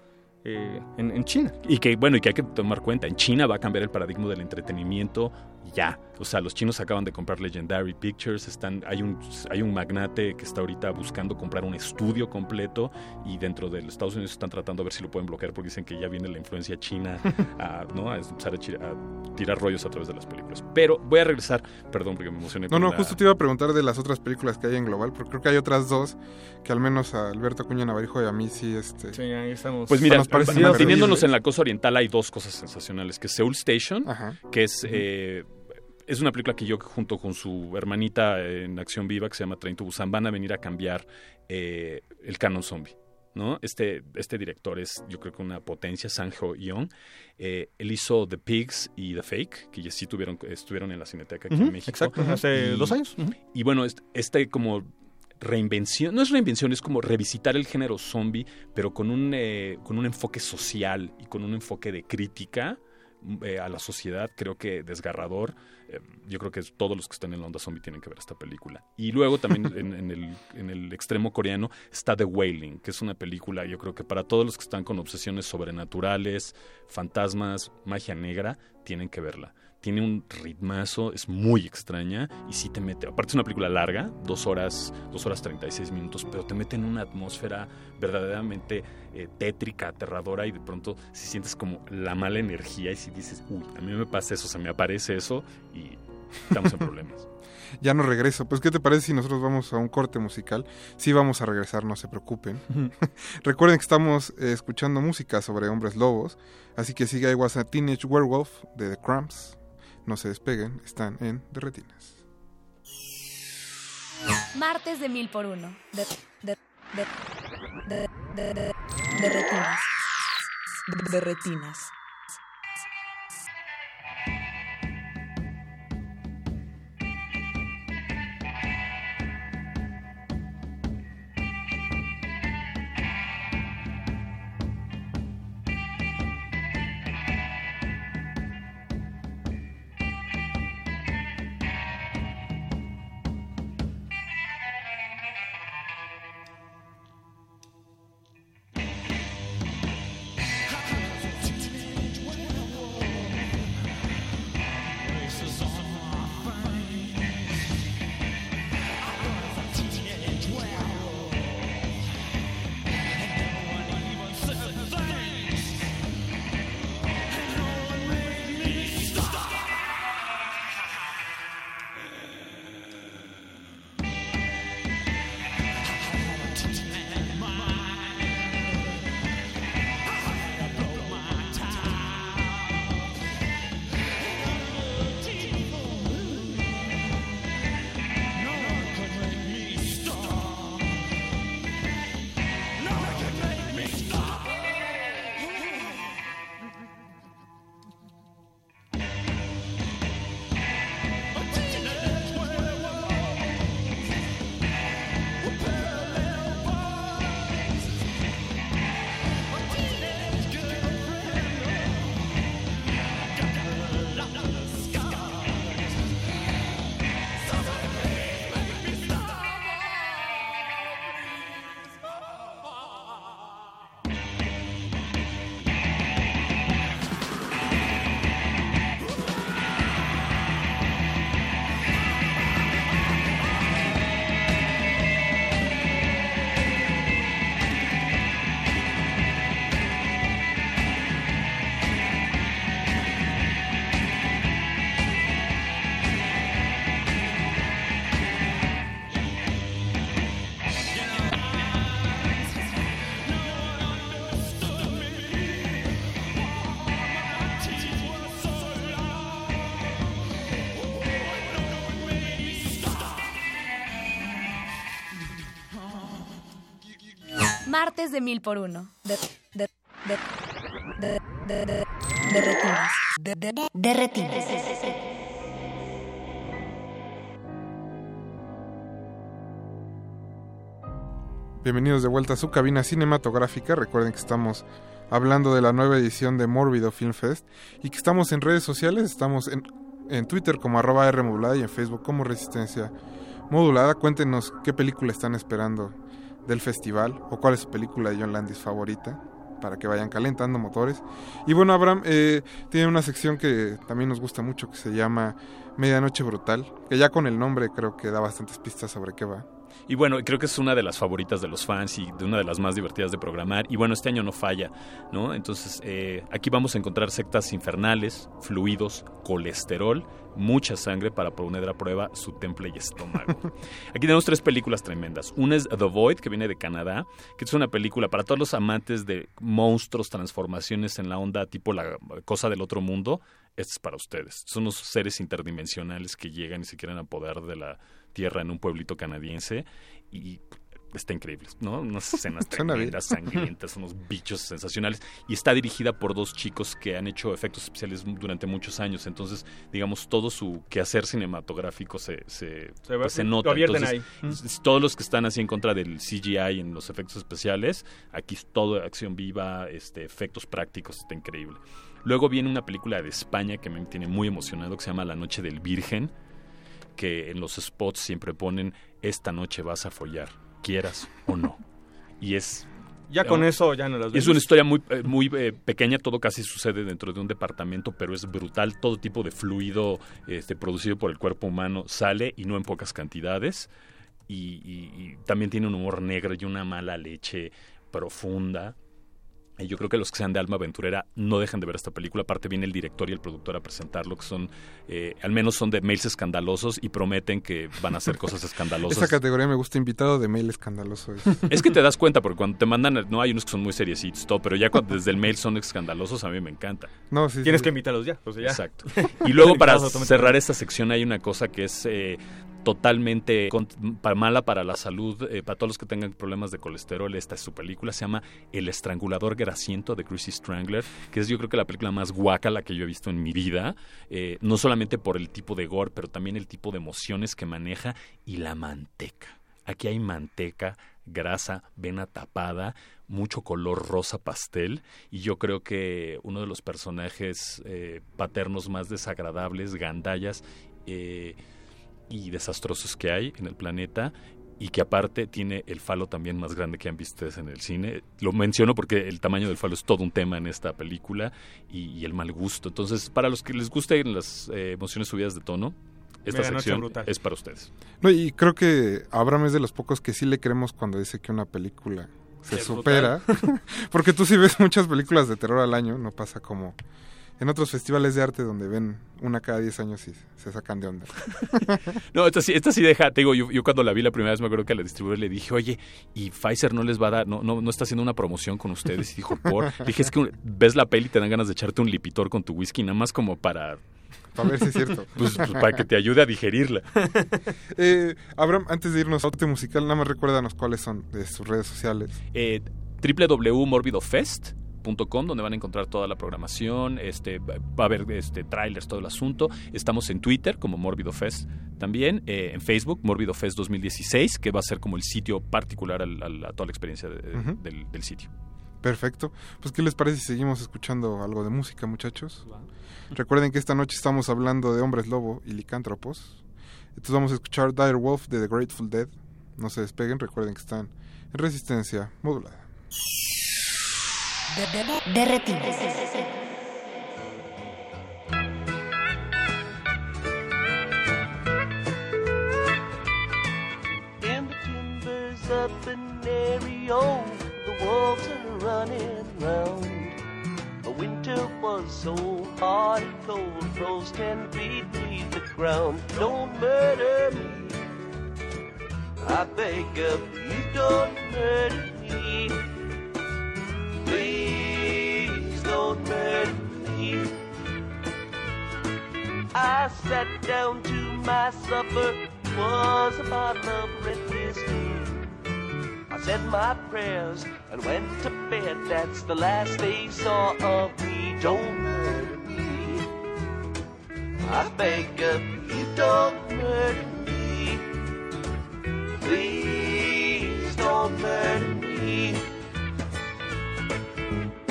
Speaker 16: eh, en, en, China.
Speaker 17: Y que, bueno, y que hay que tomar cuenta, en China va a cambiar el paradigma del entretenimiento ya. O sea, los chinos acaban de comprar Legendary Pictures, están, hay, un, hay un magnate que está ahorita buscando comprar un estudio completo y dentro de los Estados Unidos están tratando de ver si lo pueden bloquear porque dicen que ya viene la influencia china a, ¿no? a empezar a, tirar rollos a través de las películas. Pero voy a regresar, perdón porque me emocioné.
Speaker 15: No, no, justo te iba a preguntar de las otras películas que hay en Global, porque creo que hay otras dos que al menos a Alberto Acuña Navarijo y a mí sí, este...
Speaker 16: Sí, ahí estamos.
Speaker 17: Pues mira, teniéndonos en la cosa oriental hay dos cosas sensacionales, que es Seoul Station, que es... Eh, es una película que yo junto con su hermanita en Acción Viva, que se llama Train to Busan, van a venir a cambiar eh, el canon zombie. ¿no? Este, este director es, yo creo que una potencia, Sanjo Young. Eh, él hizo The Pigs y The Fake, que ya sí tuvieron, estuvieron en la Cineteca aquí en México.
Speaker 16: Exacto, hace dos años.
Speaker 17: Y bueno, este, este, como reinvención, no es reinvención, es como revisitar el género zombie, pero con un, eh, con un enfoque social y con un enfoque de crítica eh, a la sociedad, creo que desgarrador. Eh, yo creo que todos los que están en la onda zombie tienen que ver esta película. Y luego también en, el, en el extremo coreano está The Wailing, que es una película, yo creo que para todos los que están con obsesiones sobrenaturales, fantasmas, magia negra, tienen que verla tiene un ritmazo, es muy extraña y sí te mete, aparte es una película larga, dos horas, dos horas 36 minutos, pero te mete en una atmósfera verdaderamente eh, tétrica, aterradora y de pronto si sientes como la mala energía y si dices, uy, a mí me pasa eso, o sea, me aparece eso y estamos en problemas.
Speaker 15: ya no regreso. Pues, ¿qué te parece si nosotros vamos a un corte musical? Sí, vamos a regresar, no se preocupen. Recuerden que estamos eh, escuchando música sobre hombres lobos, así que sigue ahí a Teenage Werewolf de The Cramps. No se despeguen, están en Derretinas.
Speaker 18: Martes de mil por uno. De, de, de, de, de, de retinas. De retinas. Martes de mil por uno. De, de, de, de, de, de, de retinas. De, de, de retinas.
Speaker 15: Bienvenidos de vuelta a su cabina cinematográfica. Recuerden que estamos hablando de la nueva edición de Mórbido Film Fest y que estamos en redes sociales. Estamos en, en Twitter como arroba R modulada y en Facebook como Resistencia Modulada. Cuéntenos qué película están esperando del festival o cuál es su película de John Landis favorita para que vayan calentando motores. Y bueno, Abraham eh, tiene una sección que también nos gusta mucho que se llama Medianoche Brutal, que ya con el nombre creo que da bastantes pistas sobre qué va.
Speaker 17: Y bueno, creo que es una de las favoritas de los fans y de una de las más divertidas de programar. Y bueno, este año no falla, ¿no? Entonces, eh, aquí vamos a encontrar sectas infernales, fluidos, colesterol, mucha sangre para poner a prueba su temple y estómago. Aquí tenemos tres películas tremendas. Una es The Void, que viene de Canadá, que es una película para todos los amantes de monstruos, transformaciones en la onda tipo la cosa del otro mundo. Esta es para ustedes. Son unos seres interdimensionales que llegan y se quieren apoderar de la tierra en un pueblito canadiense y está increíble, ¿no? Unas escenas tremendas, sangrientas, unos bichos sensacionales. Y está dirigida por dos chicos que han hecho efectos especiales durante muchos años. Entonces, digamos, todo su quehacer cinematográfico se, se, pues, se nota. Entonces,
Speaker 16: ahí.
Speaker 17: todos los que están así en contra del CGI en los efectos especiales, aquí es todo acción viva, este, efectos prácticos, está increíble. Luego viene una película de España que me tiene muy emocionado que se llama La Noche del Virgen, que en los spots siempre ponen esta noche vas a follar, quieras o no. Y es
Speaker 16: Ya con eso ya no las
Speaker 17: es una historia muy, eh, muy eh, pequeña, todo casi sucede dentro de un departamento, pero es brutal. Todo tipo de fluido este, producido por el cuerpo humano sale y no en pocas cantidades. Y, y- y también tiene un humor negro y una mala leche profunda. Y yo creo que los que sean de alma aventurera no dejan de ver esta película. Aparte viene el director y el productor a presentarlo, que son, eh, al menos son de mails escandalosos y prometen que van a hacer cosas escandalosas.
Speaker 15: Esa categoría me gusta, invitado de mail escandaloso. es-
Speaker 17: Es que te das cuenta, porque cuando te mandan, no hay unos que son muy seriecitos, todo, pero ya cuando desde el mail son escandalosos, a mí me encanta.
Speaker 15: No, sí,
Speaker 16: Tienes
Speaker 15: sí.
Speaker 16: que invitarlos ya. o sea, ya.
Speaker 17: Exacto. Y luego para cerrar esta sección hay una cosa que es eh, totalmente con- pa- mala para la salud, eh, para todos los que tengan problemas de colesterol. Esta es su película, se llama El estrangulador grasiento de Chrissy Strangler, que es yo creo que la película más guaca la que yo he visto en mi vida, eh, no solamente por el tipo de gore, pero también el tipo de emociones que maneja y la manteca. Aquí hay manteca, grasa, vena tapada, mucho color rosa pastel y yo creo que uno de los personajes eh, paternos más desagradables, gandallas eh, y desastrosos que hay en el planeta y que aparte tiene el falo también más grande que han visto ustedes en el cine. Lo menciono porque el tamaño del falo es todo un tema en esta película y, y el mal gusto. Entonces, para los que les gusten las eh, emociones subidas de tono, esta
Speaker 16: Medianoche
Speaker 17: sección
Speaker 16: brutal.
Speaker 17: es para ustedes.
Speaker 15: No, y creo que Abraham es de los pocos que sí le creemos cuando dice que una película se
Speaker 16: Es
Speaker 15: supera. Porque tú sí ves muchas películas de terror al año, no pasa como en otros festivales de arte donde ven una cada 10 años y se sacan de onda.
Speaker 17: No, esta sí, esta sí deja, te digo, yo, yo cuando la vi la primera vez me acuerdo que a la distribuidora le dije, oye, y Pfizer no les va a dar, no, no, no está haciendo una promoción con ustedes. Y dijo, por. Le dije, es que ves la peli y te dan ganas de echarte un lipitor con tu whisky, nada más como para.
Speaker 15: Para ver si es cierto.
Speaker 17: Pues, pues, para que te ayude a digerirla.
Speaker 15: Eh, Abraham, antes de irnos a otro musical, nada más recuérdanos cuáles son de sus redes sociales.
Speaker 17: Eh, www.morbidofest.com donde van a encontrar toda la programación, este va a haber este trailers, todo el asunto. Estamos en Twitter como Morbido Fest también, eh, en Facebook Morbido Fest 2016, que va a ser como el sitio particular al- al- a toda la experiencia de-
Speaker 15: Ujú.
Speaker 17: del, del sitio.
Speaker 15: Perfecto. Pues, ¿qué les parece si seguimos escuchando algo de música, muchachos? Recuerden que esta noche estamos hablando de hombres lobo y licántropos. Entonces vamos a escuchar Dire Wolf de The Grateful Dead. No se despeguen, recuerden que están en resistencia modulada.
Speaker 19: In the timbers up in Ario, the wolves are running round. The winter was so hard and cold, froze ten feet beneath the ground. Don't murder me. I beg of you, don't murder me. Please don't murder me. I sat down to my supper, was a bottle of red whiskey. I said my prayers and went to bed. That's the last they saw of me. Don't murder me. I beg of you, don't murder me. Please don't murder me.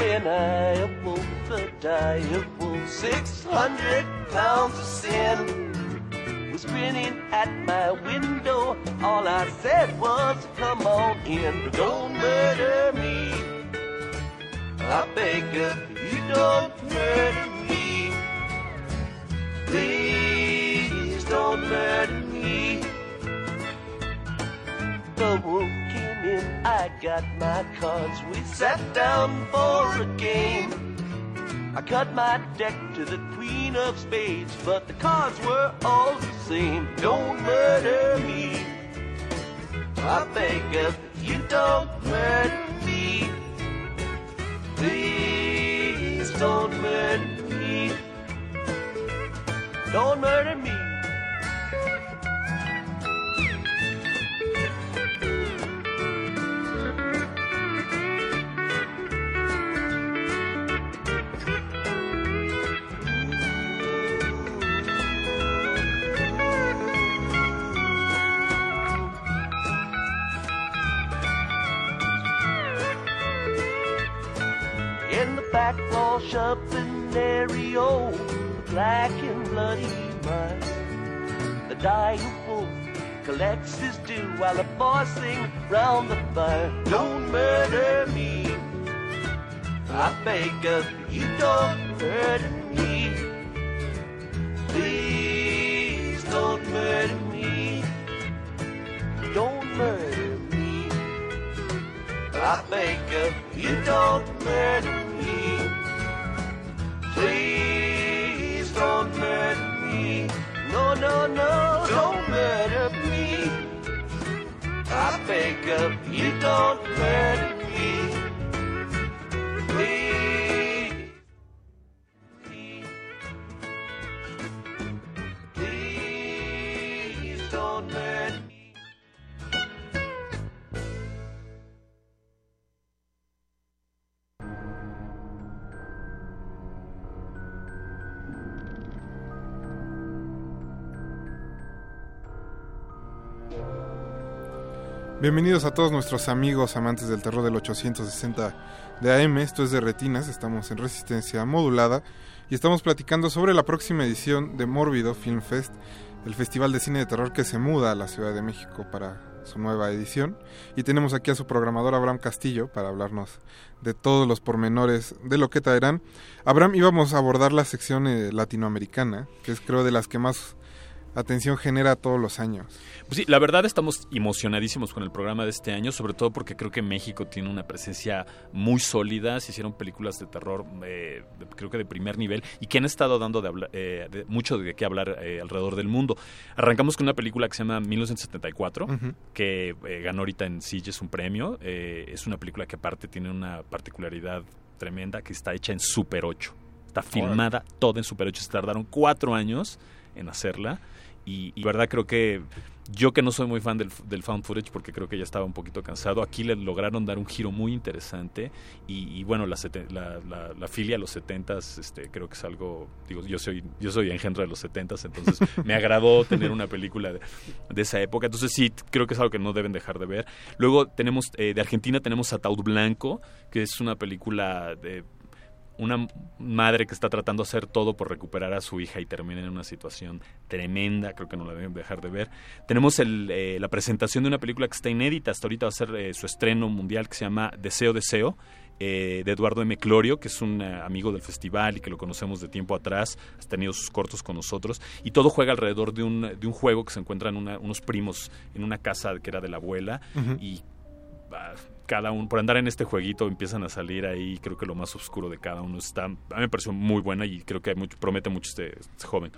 Speaker 19: When I awoke, the dire wolf, 600 pounds of sin was grinning at my window. All I said was, come on in, don't murder me. I beg of you, don't murder me. Please don't murder me. The wolf in, I got my cards. We sat down for a game. I cut my deck to the queen of spades, but the cards were all the same. Don't murder me. I beg of you, don't murder me. Please don't murder me. Don't murder me. Back wash up in Ario, black and bloody mud. The dying wolf collects his due while the boys sing round the fire. Don't murder me. I beg of you, don't murder me. Please don't murder me. Don't murder me. I beg of you, don't murder me. Please don't murder me. No, no, no, don't murder me. I beg of you, don't murder me. Please. Please don't murder me.
Speaker 15: Bienvenidos a todos nuestros amigos amantes del terror del 860 de AM. Esto es de Retinas, estamos en resistencia modulada y estamos platicando sobre la próxima edición de Mórbido Film Fest, el festival de cine de terror que se muda a la Ciudad de México para su nueva edición. Y tenemos aquí a su programador Abraham Castillo para hablarnos de todos los pormenores de lo que traerán. Abraham, íbamos a abordar la sección eh, latinoamericana, que es creo de las que más atención genera todos los años.
Speaker 17: Pues sí, la verdad estamos emocionadísimos con el programa de este año, sobre todo porque creo que México tiene una presencia muy sólida, se hicieron películas de terror eh, creo que de primer nivel y que han estado dando de habla- eh, de- mucho de qué hablar eh, alrededor del mundo. Arrancamos con una película que se llama 1974,
Speaker 15: Ujú.
Speaker 17: que eh, ganó ahorita en Sitges un premio. Eh, es una película que aparte tiene una particularidad tremenda, que está hecha en Super 8. Está filmada toda en Super 8. Se tardaron cuatro años en hacerla. Y, y verdad creo que yo que no soy muy fan del, del found footage porque creo que ya estaba un poquito cansado, aquí le lograron dar un giro muy interesante y, y bueno, la, sete- la, la, la filia a los 70s este, creo que es algo, digo, yo soy, yo soy engendro de los 70s, entonces me agradó tener una película de, de esa época, entonces sí, creo que es algo que no deben dejar de ver. Luego tenemos, eh, de Argentina tenemos Ataúd Blanco, que es una película de una madre que está tratando de hacer todo por recuperar a su hija y termina en una situación tremenda, creo que no la deben dejar de ver. Tenemos el, eh, la presentación de una película que está inédita, hasta ahorita va a ser eh, su estreno mundial que se llama Deseo, Deseo. eh, de Eduardo M. Clorio, que es un amigo del festival y que lo conocemos de tiempo atrás, ha tenido sus cortos con nosotros, y todo juega alrededor de un, de un juego que se encuentran unos primos en una casa que era de la abuela, y ah, cada uno, por andar en este jueguito empiezan a salir ahí, creo que lo más oscuro de cada uno está, a mí me pareció muy buena y creo que hay mucho, promete mucho este, este joven.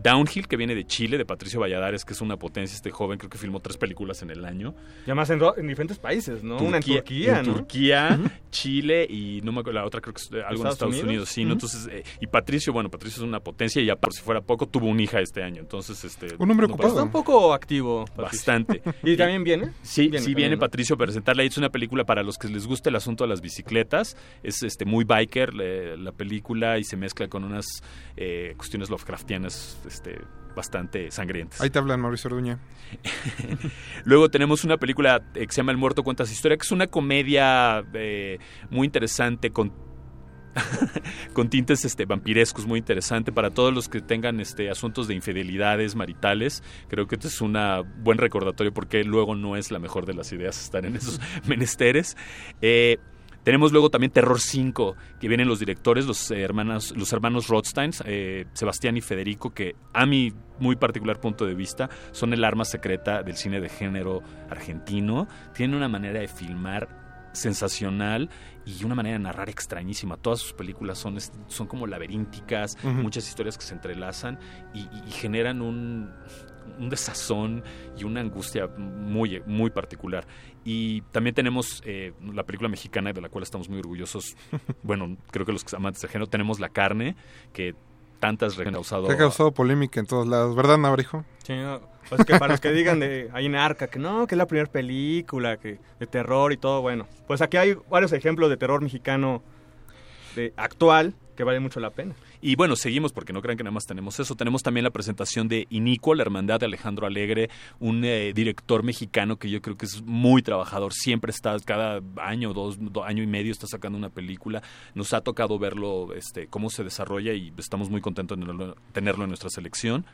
Speaker 17: Downhill, que viene de Chile, de Patricio Valladares, que es una potencia este joven, creo que filmó tres películas en el año.
Speaker 16: Y además en, en diferentes países, ¿no? Una en Turquía,
Speaker 17: en
Speaker 16: ¿no?
Speaker 17: Turquía, Chile y no me acuerdo, la otra creo que es eh, algo en
Speaker 16: ¿Estados
Speaker 17: Unidos,
Speaker 16: Unidos?
Speaker 17: sí, ¿no? Entonces, eh, y Patricio, bueno, Patricio es una potencia y ya por si fuera poco, tuvo una hija este año, entonces, este...
Speaker 15: Un hombre
Speaker 17: no
Speaker 15: ocupado.
Speaker 16: Está un poco activo. Patricio.
Speaker 17: Bastante.
Speaker 16: ¿Y también viene?
Speaker 17: Sí,
Speaker 16: Viene
Speaker 17: sí viene
Speaker 16: ¿no?
Speaker 17: Patricio a presentarla. Es una película para los que les guste el asunto de las bicicletas. Es este muy biker le- la película y se mezcla con unas eh, cuestiones Lovecraftianas este, bastante sangrientas.
Speaker 15: Ahí te hablan Mauricio Orduña.
Speaker 17: Luego tenemos una película eh, que se llama El Muerto Cuentas Historia, que es una comedia eh, muy interesante con con tintes este vampirescos muy interesante para todos los que tengan este asuntos de infidelidades maritales creo que este es un buen recordatorio porque luego no es la mejor de las ideas estar en esos menesteres Eh, Tenemos luego también Terror 5, que vienen los directores, los hermanos, los hermanos Rothsteins, eh, Sebastián y Federico, que a mi muy particular punto de vista son el arma secreta del cine de género argentino. Tienen una manera de filmar sensacional y una manera de narrar extrañísima. Todas sus películas son, son como laberínticas, muchas historias que se entrelazan y generan un, un desazón y una angustia muy, muy particular. Y también tenemos eh, la película mexicana de la cual estamos muy orgullosos. bueno, creo que los amantes del género tenemos La Carne, que tantas ha causado...
Speaker 15: ha causado polémica en todos lados, ¿verdad, Nabrijo?
Speaker 16: Sí, pues que para los que digan de ahí en Arca que no, que es la primera película que, de terror y todo, bueno, pues aquí hay varios ejemplos de terror mexicano de actual que vale mucho la pena.
Speaker 17: Y bueno, seguimos porque no crean que nada más tenemos eso. Tenemos también la presentación de Inicuo, la hermandad de Alejandro Alegre, un eh, director mexicano que yo creo que es muy trabajador. Siempre está, cada año, dos, año y medio está sacando una película. Nos ha tocado verlo, este, cómo se desarrolla y estamos muy contentos de tenerlo en nuestra selección.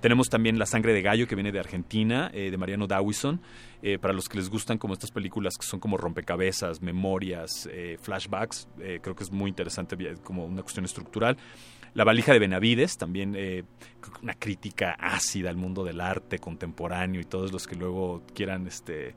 Speaker 17: Tenemos también La sangre de gallo que viene de Argentina, eh, de Mariano Dawison, eh, para los que les gustan como estas películas que son como rompecabezas, memorias, eh, flashbacks, creo que es muy interesante como una cuestión estructural. La valija de Benavides, también una crítica ácida al mundo del arte contemporáneo y todos los que luego quieran este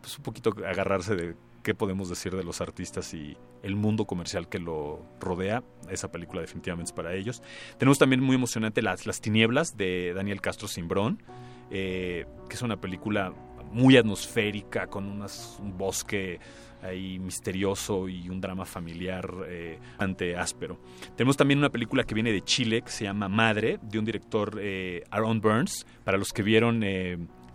Speaker 17: pues un poquito agarrarse de qué podemos decir de los artistas y el mundo comercial que lo rodea. Esa película definitivamente es para ellos. Tenemos también muy emocionante Las, Las Tinieblas de Daniel Castro Simbrón, eh, que es una película muy atmosférica, con un bosque ahí misterioso y un drama familiar eh, ante áspero. Tenemos también una película que viene de Chile que se llama Madre, de un director eh, Aaron Burns. Para los que vieron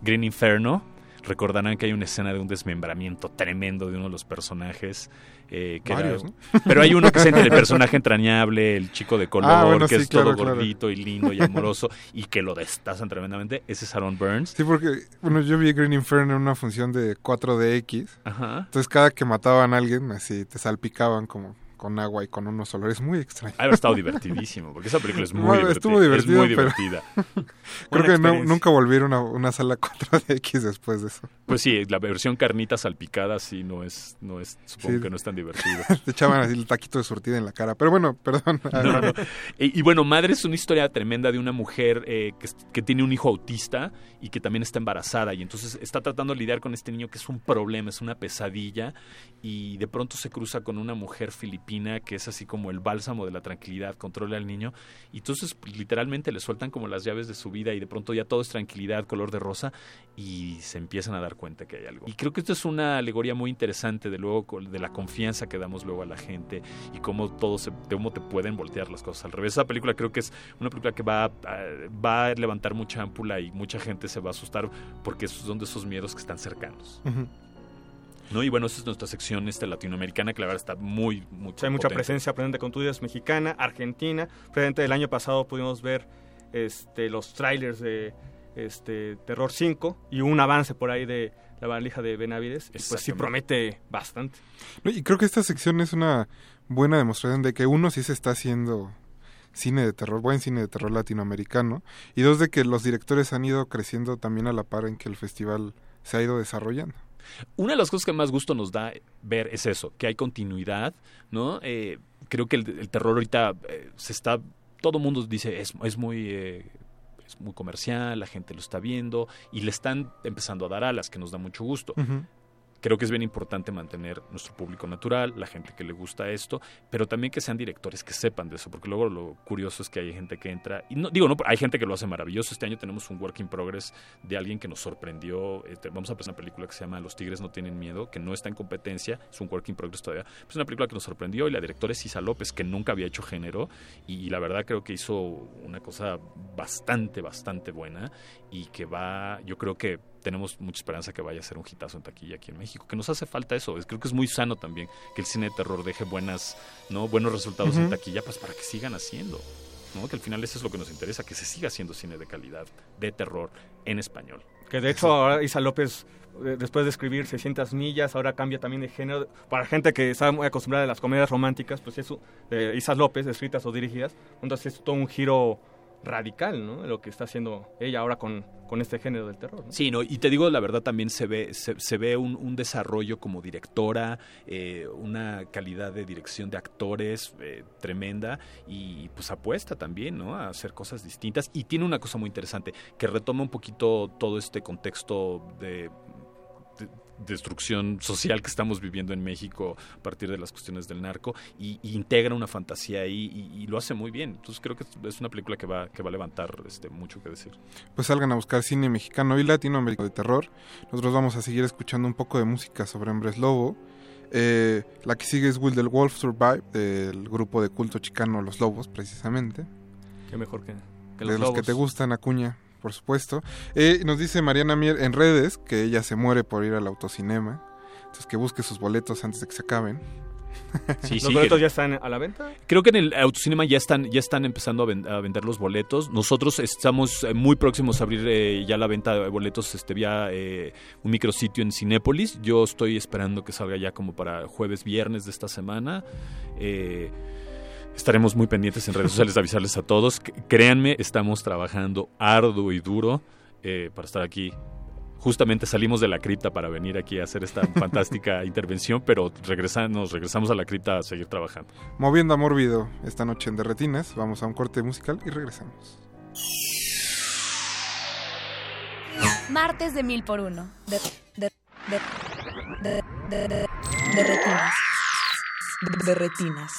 Speaker 17: Green Inferno, recordarán que hay una escena de un desmembramiento tremendo de uno de los personajes. Eh, Pero hay uno que es el personaje entrañable, el chico de color, ah, que es todo gordito y lindo y amoroso, y que lo destazan tremendamente. Ese es Aaron Burns.
Speaker 15: Sí, porque bueno, yo vi Green Inferno en una función de 4DX. Ajá. Entonces, cada que mataban a alguien, así te salpicaban como con agua y con unos olores muy extraños.
Speaker 17: Ha estado divertidísimo, porque esa película es muy divertida. Estuvo divertida. Es muy divertida.
Speaker 15: Creo que nunca volvieron a una sala 4DX después de eso.
Speaker 17: Pues sí, la versión carnita salpicada sí no es, no es supongo que no es tan divertido.
Speaker 15: Te echaban así el taquito de surtida en la cara, pero bueno, perdón.
Speaker 17: Y, bueno, Madre es una historia tremenda de una mujer eh, que, que tiene un hijo autista y que también está embarazada y entonces está tratando de lidiar con este niño que es un problema, es una pesadilla y de pronto se cruza con una mujer filipina que es así como el bálsamo de la tranquilidad, controla al niño y entonces pues, literalmente le sueltan como las llaves de su vida y de pronto ya todo es tranquilidad, color de rosa y se empiezan a dar cuenta que hay algo. Y creo que esto es una alegoría muy interesante de luego de la confianza que damos luego a la gente y cómo todo se, cómo te pueden voltear las cosas al revés. Esa película creo que es una película que va va a levantar mucha ámpula y mucha gente se va a asustar porque son de esos miedos que están cercanos. ¿No? Y bueno, esa es nuestra sección este, latinoamericana, que la verdad está muy, muy
Speaker 16: Hay mucha presencia presente con es mexicana, argentina. Presente el año pasado pudimos ver este, los trailers de este, Terror 5 y un avance por ahí de la valija de Benavides. pues sí promete bastante.
Speaker 15: y creo que esta sección es una buena demostración de que uno sí se está haciendo cine de terror, buen cine de terror latinoamericano, y dos de que los directores han ido creciendo también a la par en que el festival se ha ido desarrollando.
Speaker 17: Una de las cosas que más gusto nos da ver es eso, que hay continuidad, ¿no? Eh, creo que el, terror ahorita eh, se está, todo mundo dice, es, es muy... Eh, es muy comercial, la gente lo está viendo y le están empezando a dar alas, que nos da mucho gusto creo que es bien importante mantener nuestro público natural, la gente que le gusta esto, pero también que sean directores que sepan de eso, porque luego lo curioso es que hay gente que entra, y no digo, no, hay gente que lo hace maravilloso. Este año tenemos un work in progress de alguien que nos sorprendió. Este, vamos a presentar una película que se llama Los Tigres no tienen miedo, que no está en competencia, es un work in progress todavía. Es una película que nos sorprendió y la directora es Isa López, que nunca había hecho género, y la verdad creo que hizo una cosa bastante, bastante buena y que va, yo creo que tenemos mucha esperanza que vaya a ser un hitazo en taquilla aquí en México, que nos hace falta eso, creo que es muy sano también que el cine de terror deje buenas, ¿no? buenos resultados en taquilla pues para que sigan haciendo. ¿no? Que al final eso es lo que nos interesa, que se siga haciendo cine de calidad, de terror, en español.
Speaker 16: Que de hecho ahora Isa López, eh, después de escribir 600 millas, ahora cambia también de género. Para gente que está muy acostumbrada a las comedias románticas, pues eso, de Isa López, escritas o dirigidas, entonces es todo un giro radical, ¿no? Lo que está haciendo ella ahora con, con este género del terror.
Speaker 17: Sí, no, y te digo la verdad también se ve se, se ve un, un, desarrollo como directora, eh, una calidad de dirección de actores eh, tremenda y pues apuesta también, ¿no? A hacer cosas distintas y tiene una cosa muy interesante que retoma un poquito todo este contexto de destrucción social que estamos viviendo en México a partir de las cuestiones del narco y, y integra una fantasía ahí y, y, lo hace muy bien. Entonces creo que es una película que va, que va a levantar este, mucho que decir.
Speaker 15: Pues salgan a buscar cine mexicano y latinoamericano de terror. Nosotros vamos a seguir escuchando un poco de música sobre hombres lobo. Eh, la que sigue es Will the Wolf Survive del grupo de culto chicano Los Lobos, precisamente.
Speaker 16: Qué mejor que, que
Speaker 15: los
Speaker 16: de
Speaker 15: los
Speaker 16: lobos.
Speaker 15: que te gustan, Acuña por supuesto. Eh, nos dice Mariana Mier en redes que ella se muere por ir al autocinema. Entonces que busque sus boletos antes de que se acaben.
Speaker 16: Sí, ¿Los sí, boletos que, ya están a la venta?
Speaker 17: Creo que en el autocinema ya están, ya están empezando a, ven, a vender los boletos. Nosotros estamos muy próximos a abrir eh, ya la venta de boletos este, vía eh, un micrositio en Cinépolis. Yo estoy esperando que salga ya como para jueves, viernes de esta semana. Eh, Estaremos muy pendientes en redes sociales de avisarles a todos. Créanme, estamos trabajando arduo y duro eh, para estar aquí. Justamente salimos de la cripta para venir aquí a hacer esta fantástica intervención, pero regresa, nos regresamos a la cripta a seguir trabajando.
Speaker 15: Moviendo a Mórbido esta noche en Derretinas, vamos a un corte musical y regresamos.
Speaker 18: Martes de mil por uno. De, de, de, de, de, de retinas. De retinas.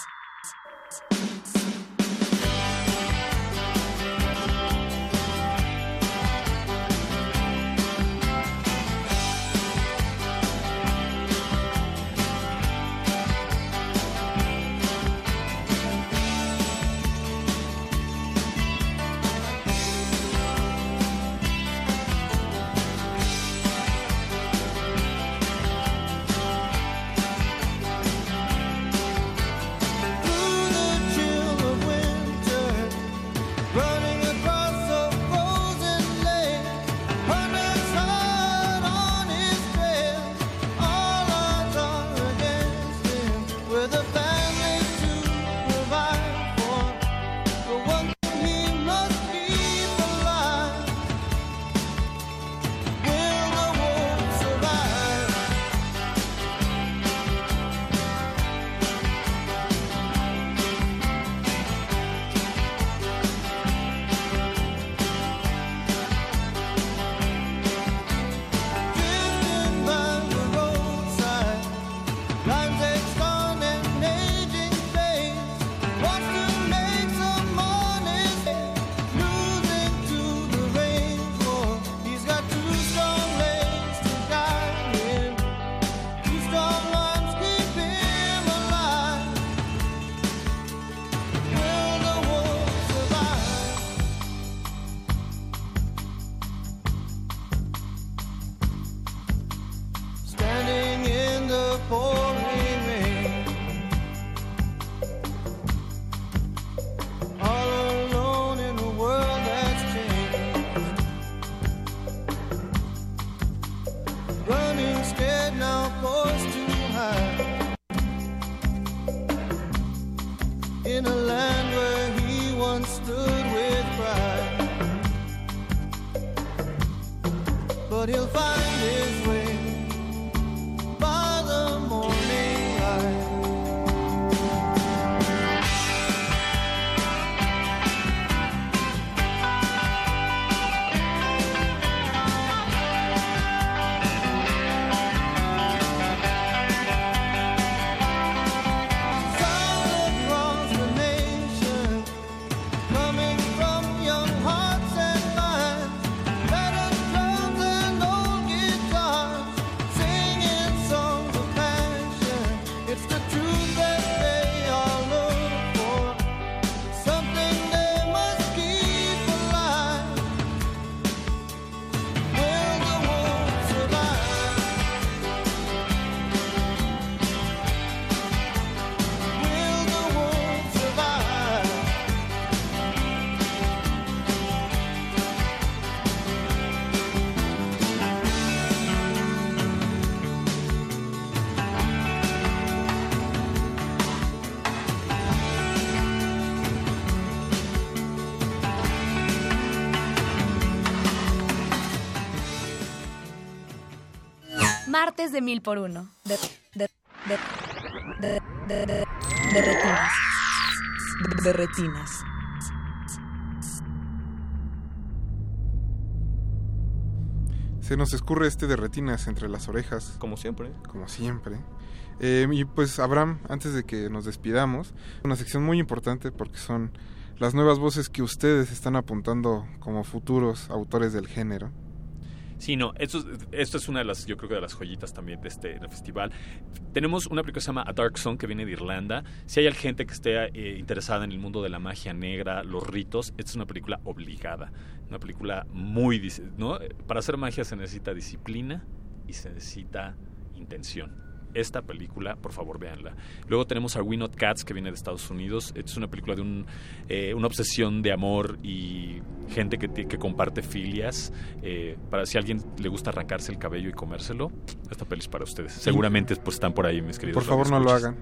Speaker 18: Martes de mil por uno. De, de, de, de, de, de, de retinas.
Speaker 6: De retinas.
Speaker 15: Se nos escurre este de retinas entre las orejas.
Speaker 16: Como siempre.
Speaker 15: Como siempre. Eh, y pues Abraham, antes de que nos despidamos, una sección muy importante porque son las nuevas voces que ustedes están apuntando como futuros autores del género.
Speaker 17: Sí, no, esto, esto es una de las, yo creo que de las joyitas también de este festival. Tenemos una película que se llama A Dark Song que viene de Irlanda. Si hay gente que esté eh, interesada en el mundo de la magia negra, los ritos, esta es una película obligada. Una película muy... ¿no? Para hacer magia se necesita disciplina y se necesita intención esta película, por favor, véanla. Luego tenemos a We Not Cats, que viene de Estados Unidos. Es una película de un, eh, una obsesión de amor y gente que, que comparte filias. Eh, para si a alguien le gusta arrancarse el cabello y comérselo, esta peli es para ustedes. Seguramente pues, están por ahí, mis queridos.
Speaker 15: Por favor, no lo hagan.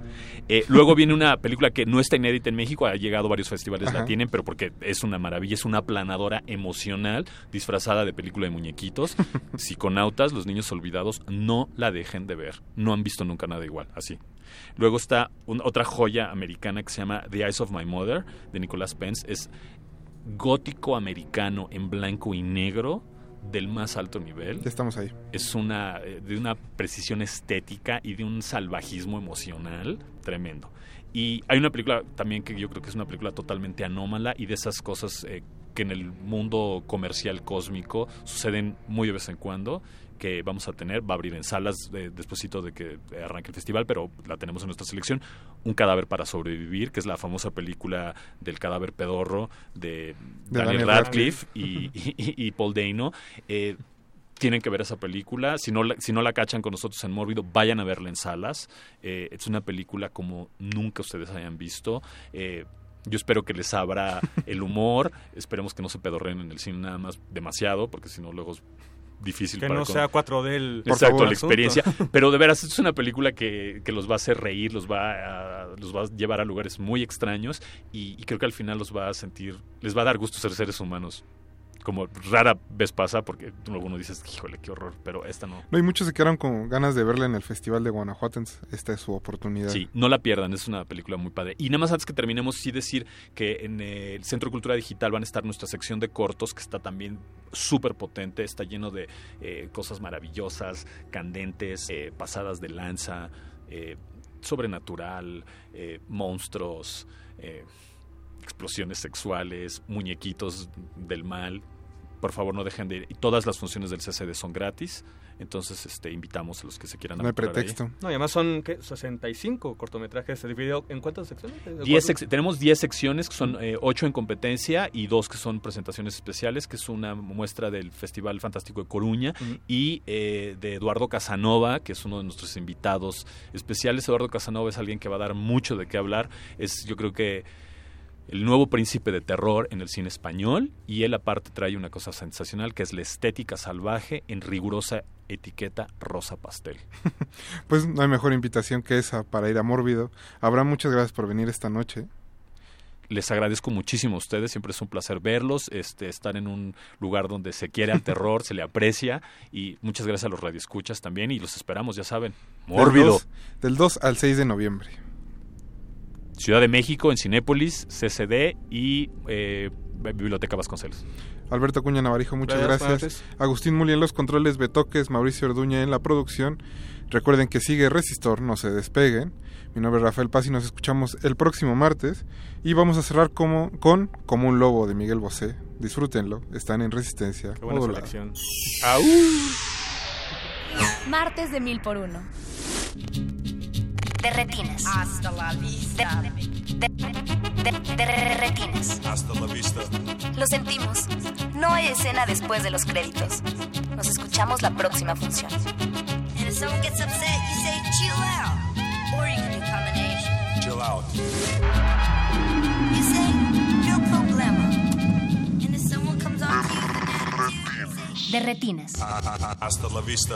Speaker 17: Eh, luego viene una película que no está inédita en México, ha llegado a varios festivales, la tienen, pero porque es una maravilla, es una planadora emocional disfrazada de película de muñequitos. Psiconautas, los niños olvidados, no la dejen de ver. No han visto nunca nada igual, así. Luego está otra joya americana que se llama The Eyes of My Mother, de Nicholas Pence. Es gótico americano en blanco y negro del más alto nivel.
Speaker 15: Ya estamos ahí.
Speaker 17: Es una eh, de una precisión estética y de un salvajismo emocional tremendo. Y hay una película también que yo creo que es una película totalmente anómala y de esas cosas eh, que en el mundo comercial cósmico suceden muy de vez en cuando que vamos a tener, va a abrir en salas de, despuesito de que arranque el festival, pero la tenemos en nuestra selección, Un cadáver para sobrevivir, que es la famosa película del cadáver pedorro de, Daniel, Radcliffe, Y, Paul Dano. Eh, tienen que ver esa película. Si no, la, si no la cachan con nosotros en Mórbido, vayan a verla en salas. Eh, es una película como nunca ustedes hayan visto. Eh, yo espero que les abra el humor. Esperemos que no se pedorren en el cine nada más demasiado, porque si no, luego difícil
Speaker 16: que no sea 4D el
Speaker 17: exacto la experiencia. Pero de veras es una película que, que, los va a hacer reír los va a, los va a llevar a lugares muy extraños y, y, creo que al final los va a sentir les va a dar gusto ser seres humanos como rara vez pasa, porque uno dices, híjole, qué horror, pero esta no.
Speaker 15: No, y muchos se quedaron con ganas de verla en el Festival de Guanajuato, esta es su oportunidad.
Speaker 17: Sí, no la pierdan, es una película muy padre. Y nada más antes que terminemos, sí decir que en el Centro de Cultura Digital van a estar nuestra sección de cortos, que está también súper potente, está lleno de eh, cosas maravillosas, candentes, eh, pasadas de lanza, eh, sobrenatural, monstruos explosiones sexuales, muñequitos del mal, por favor no dejen de ir. Y todas las funciones del CCD son gratis. Entonces, este, invitamos a los que se quieran
Speaker 15: No hay pretexto.
Speaker 16: No, y además son ¿qué? 65 cortometrajes. ¿Se dividió en cuántas secciones?
Speaker 17: tenemos 10 secciones, que son 8 eh, en competencia y 2 que son presentaciones especiales, que es una muestra del Festival Fantástico de Coruña y eh, de Eduardo Casanova, que es uno de nuestros invitados especiales. Eduardo Casanova es alguien que va a dar mucho de qué hablar. Es, yo creo que el nuevo príncipe de terror en el cine español y él aparte trae una cosa sensacional que es la estética salvaje en rigurosa etiqueta rosa pastel.
Speaker 15: pues no hay mejor invitación que esa para ir a Mórbido. Habrá muchas gracias por venir esta noche.
Speaker 17: Les agradezco muchísimo a ustedes, siempre es un placer verlos, este, estar en un lugar donde se quiere al terror, se le aprecia y muchas gracias a los radioescuchas también y los esperamos, ya saben. Mórbido.
Speaker 15: del 2 al 6 de noviembre.
Speaker 17: Ciudad de México, en Cinépolis, CCD y eh, Biblioteca Vasconcelos.
Speaker 15: Alberto Cuña Navarijo, muchas gracias. Agustín Muli en los controles, Betoques, Mauricio Orduña en la producción. Recuerden que sigue Resistor, no se despeguen. Mi nombre es Rafael Paz y nos escuchamos el próximo martes. Y vamos a cerrar como, con Como un Lobo de Miguel Bosé. Disfrútenlo, están en Resistencia.
Speaker 16: Qué buena selección.
Speaker 18: Martes de mil por uno de retinas. Hasta la vista. De, de, de, retinas.
Speaker 20: Hasta la vista.
Speaker 18: Lo sentimos. No hay escena después de los créditos. Nos escuchamos la próxima función. And if someone gets upset, you say chill out. Or you can do combination.
Speaker 20: Chill out.
Speaker 18: You say no problema. And if someone comes on to you, de retinas.
Speaker 20: Hasta la vista.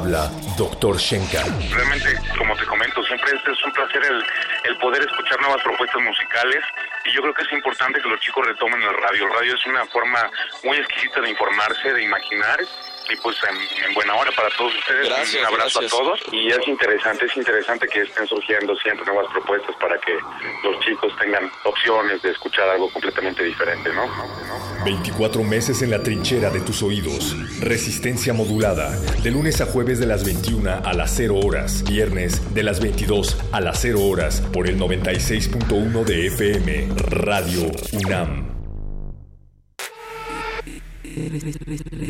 Speaker 8: Habla Dr. Shenka.
Speaker 10: Realmente, como te comento, siempre es, es un placer el, el poder escuchar nuevas propuestas musicales y yo creo que es importante que los chicos retomen el radio. El radio es una forma muy exquisita de informarse, de imaginar y pues en, en buena hora para todos ustedes.
Speaker 21: Gracias,
Speaker 10: un abrazo
Speaker 21: gracias.
Speaker 10: a todos y es interesante, es interesante que estén surgiendo siempre nuevas propuestas para que los chicos tengan opciones de escuchar algo completamente diferente, ¿no?
Speaker 8: 24 meses en la trinchera de tus oídos. Resistencia modulada. De lunes a jueves de las 21 a las 0 horas. Viernes de las 22 a las 0 horas. Por el 96.1 de FM. Radio UNAM.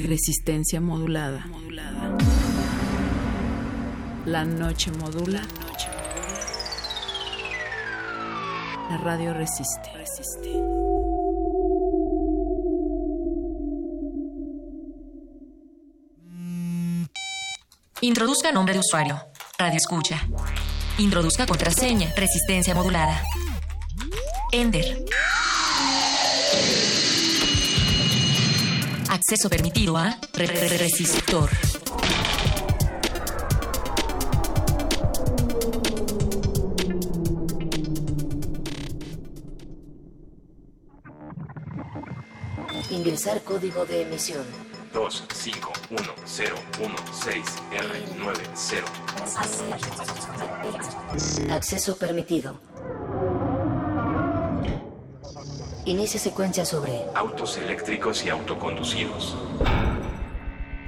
Speaker 6: Resistencia modulada. La noche modula. La radio resiste.
Speaker 2: Introduzca nombre de usuario. Radio escucha. Introduzca contraseña. Resistencia modulada. Ender. Acceso permitido a re- re- re- resistor.
Speaker 9: Ingresar código de emisión.
Speaker 21: 2, 5, 1, 0, 1, 6, R, 9, 0.
Speaker 9: Acceso permitido. Inicia secuencia sobre
Speaker 21: Autos eléctricos y autoconducidos.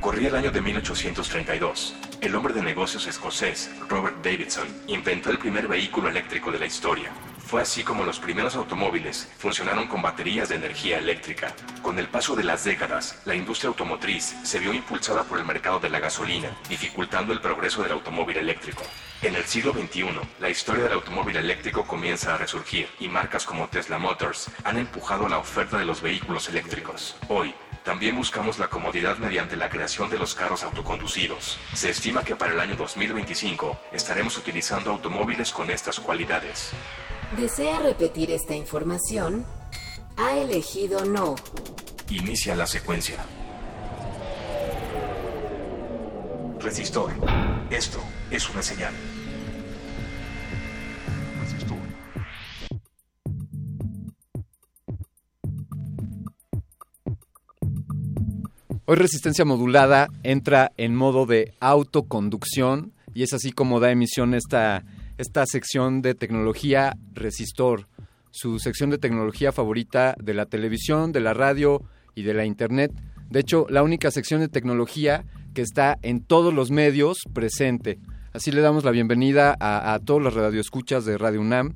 Speaker 21: Corría el año de 1832. El hombre de negocios escocés, Robert Davidson, inventó el primer vehículo eléctrico de la historia. Fue así como los primeros automóviles funcionaron con baterías de energía eléctrica. Con el paso de las décadas, la industria automotriz se vio impulsada por el mercado de la gasolina, dificultando el progreso del automóvil eléctrico. En el siglo XXI, la historia del automóvil eléctrico comienza a resurgir y marcas como Tesla Motors han empujado la oferta de los vehículos eléctricos. Hoy, también buscamos la comodidad mediante la creación de los carros autoconducidos. Se estima que para el año 2025 estaremos utilizando automóviles con estas cualidades.
Speaker 9: ¿Desea repetir esta información? Ha elegido no.
Speaker 21: Inicia la secuencia. Resistor. Esto es una señal. Resistor.
Speaker 22: Hoy Resistencia Modulada entra en modo de autoconducción y es así como da emisión esta, esta sección de tecnología Resistor, su sección de tecnología favorita de la televisión, de la radio y de la internet. De hecho, la única sección de tecnología que está en todos los medios presente. Así le damos la bienvenida a, a todos los radioescuchas de Radio UNAM.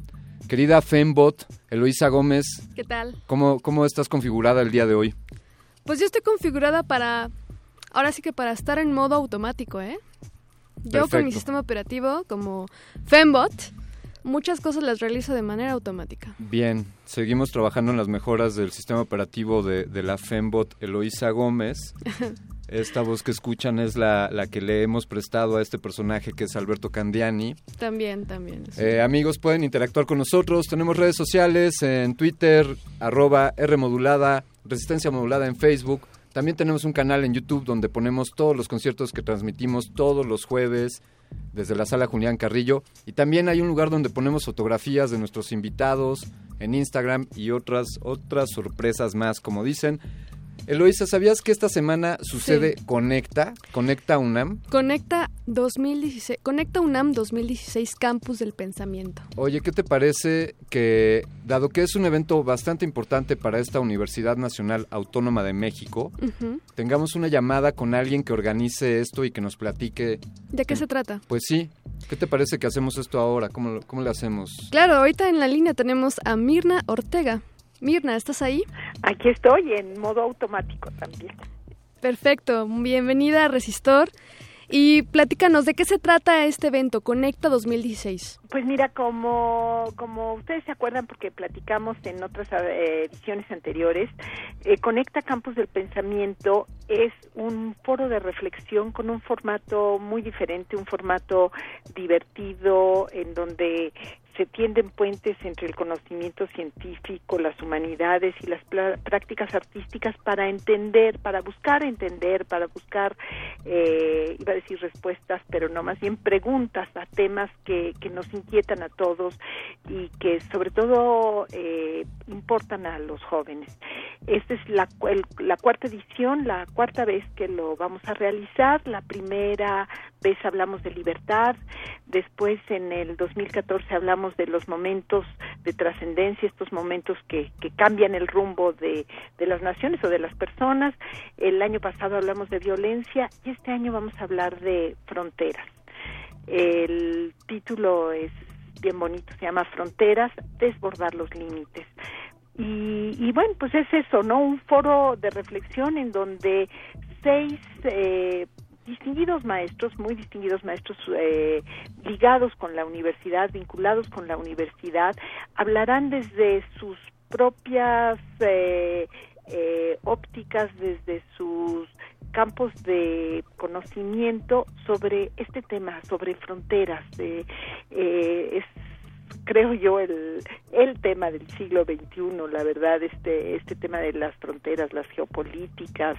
Speaker 22: Querida Fembot, Eloísa Gómez,
Speaker 23: ¿Qué tal?
Speaker 22: ¿cómo, ¿cómo estás configurada el día de hoy?
Speaker 23: Pues yo estoy configurada para, ahora sí que para estar en modo automático, ¿eh? Yo con mi sistema operativo como Fembot, muchas cosas las realizo de manera automática.
Speaker 22: Bien, seguimos trabajando en las mejoras del sistema operativo de, de la Fembot Eloísa Gómez. Esta voz que escuchan es la, la que le hemos prestado a este personaje que es Alberto Candiani.
Speaker 23: También, también.
Speaker 22: Eh, amigos, pueden interactuar con nosotros. Tenemos redes sociales en Twitter, arroba Rmodulada, Resistencia Modulada en Facebook. También tenemos un canal en YouTube donde ponemos todos los conciertos que transmitimos todos los jueves desde la sala Julián Carrillo. Y también hay un lugar donde ponemos fotografías de nuestros invitados en Instagram y otras, otras sorpresas más, como dicen. Eloisa, ¿sabías que esta semana sucede Conecta? Conecta UNAM.
Speaker 23: Conecta 2016, Conecta UNAM 2016 Campus del Pensamiento.
Speaker 22: Oye, ¿qué te parece que, dado que es un evento bastante importante para esta Universidad Nacional Autónoma de México, tengamos una llamada con alguien que organice esto y que nos platique?
Speaker 23: ¿De qué se trata?
Speaker 22: Pues sí. ¿Qué te parece que hacemos esto ahora? ¿Cómo, cómo le hacemos?
Speaker 23: Claro, ahorita en la línea tenemos a Mirna Ortega. Mirna, ¿estás ahí?
Speaker 24: Aquí estoy, en modo automático también.
Speaker 23: Perfecto, bienvenida a Resistor. Y platícanos, ¿de qué se trata este evento, Conecta 2016?
Speaker 24: Pues mira, como, como ustedes se acuerdan, porque platicamos en otras eh, ediciones anteriores, eh, Conecta Campus del Pensamiento es un foro de reflexión con un formato muy diferente, un formato divertido, en donde se tienden puentes entre el conocimiento científico, las humanidades y las prácticas artísticas para entender, para buscar entender, para buscar, eh, iba a decir respuestas, pero no más bien preguntas a temas que, que nos inquietan a todos y que sobre todo eh, importan a los jóvenes. Esta es la, la cuarta edición, la cuarta vez que lo vamos a realizar. La primera vez hablamos de libertad, después en el 2014 hablamos de los momentos de trascendencia, estos momentos que, cambian el rumbo de, de las naciones o de las personas. El año pasado hablamos de violencia y este año vamos a hablar de fronteras. El título es bien bonito, se llama Fronteras, desbordar los límites. Y, y, bueno, pues es eso, ¿no? Un foro de reflexión en donde seis eh, distinguidos maestros, muy distinguidos maestros eh, ligados con la universidad, vinculados con la universidad, hablarán desde sus propias eh, eh, ópticas, desde sus campos de conocimiento sobre este tema, sobre fronteras. Eh, es creo yo el, el tema del siglo XXI, la verdad, este, este tema de las fronteras, las geopolíticas,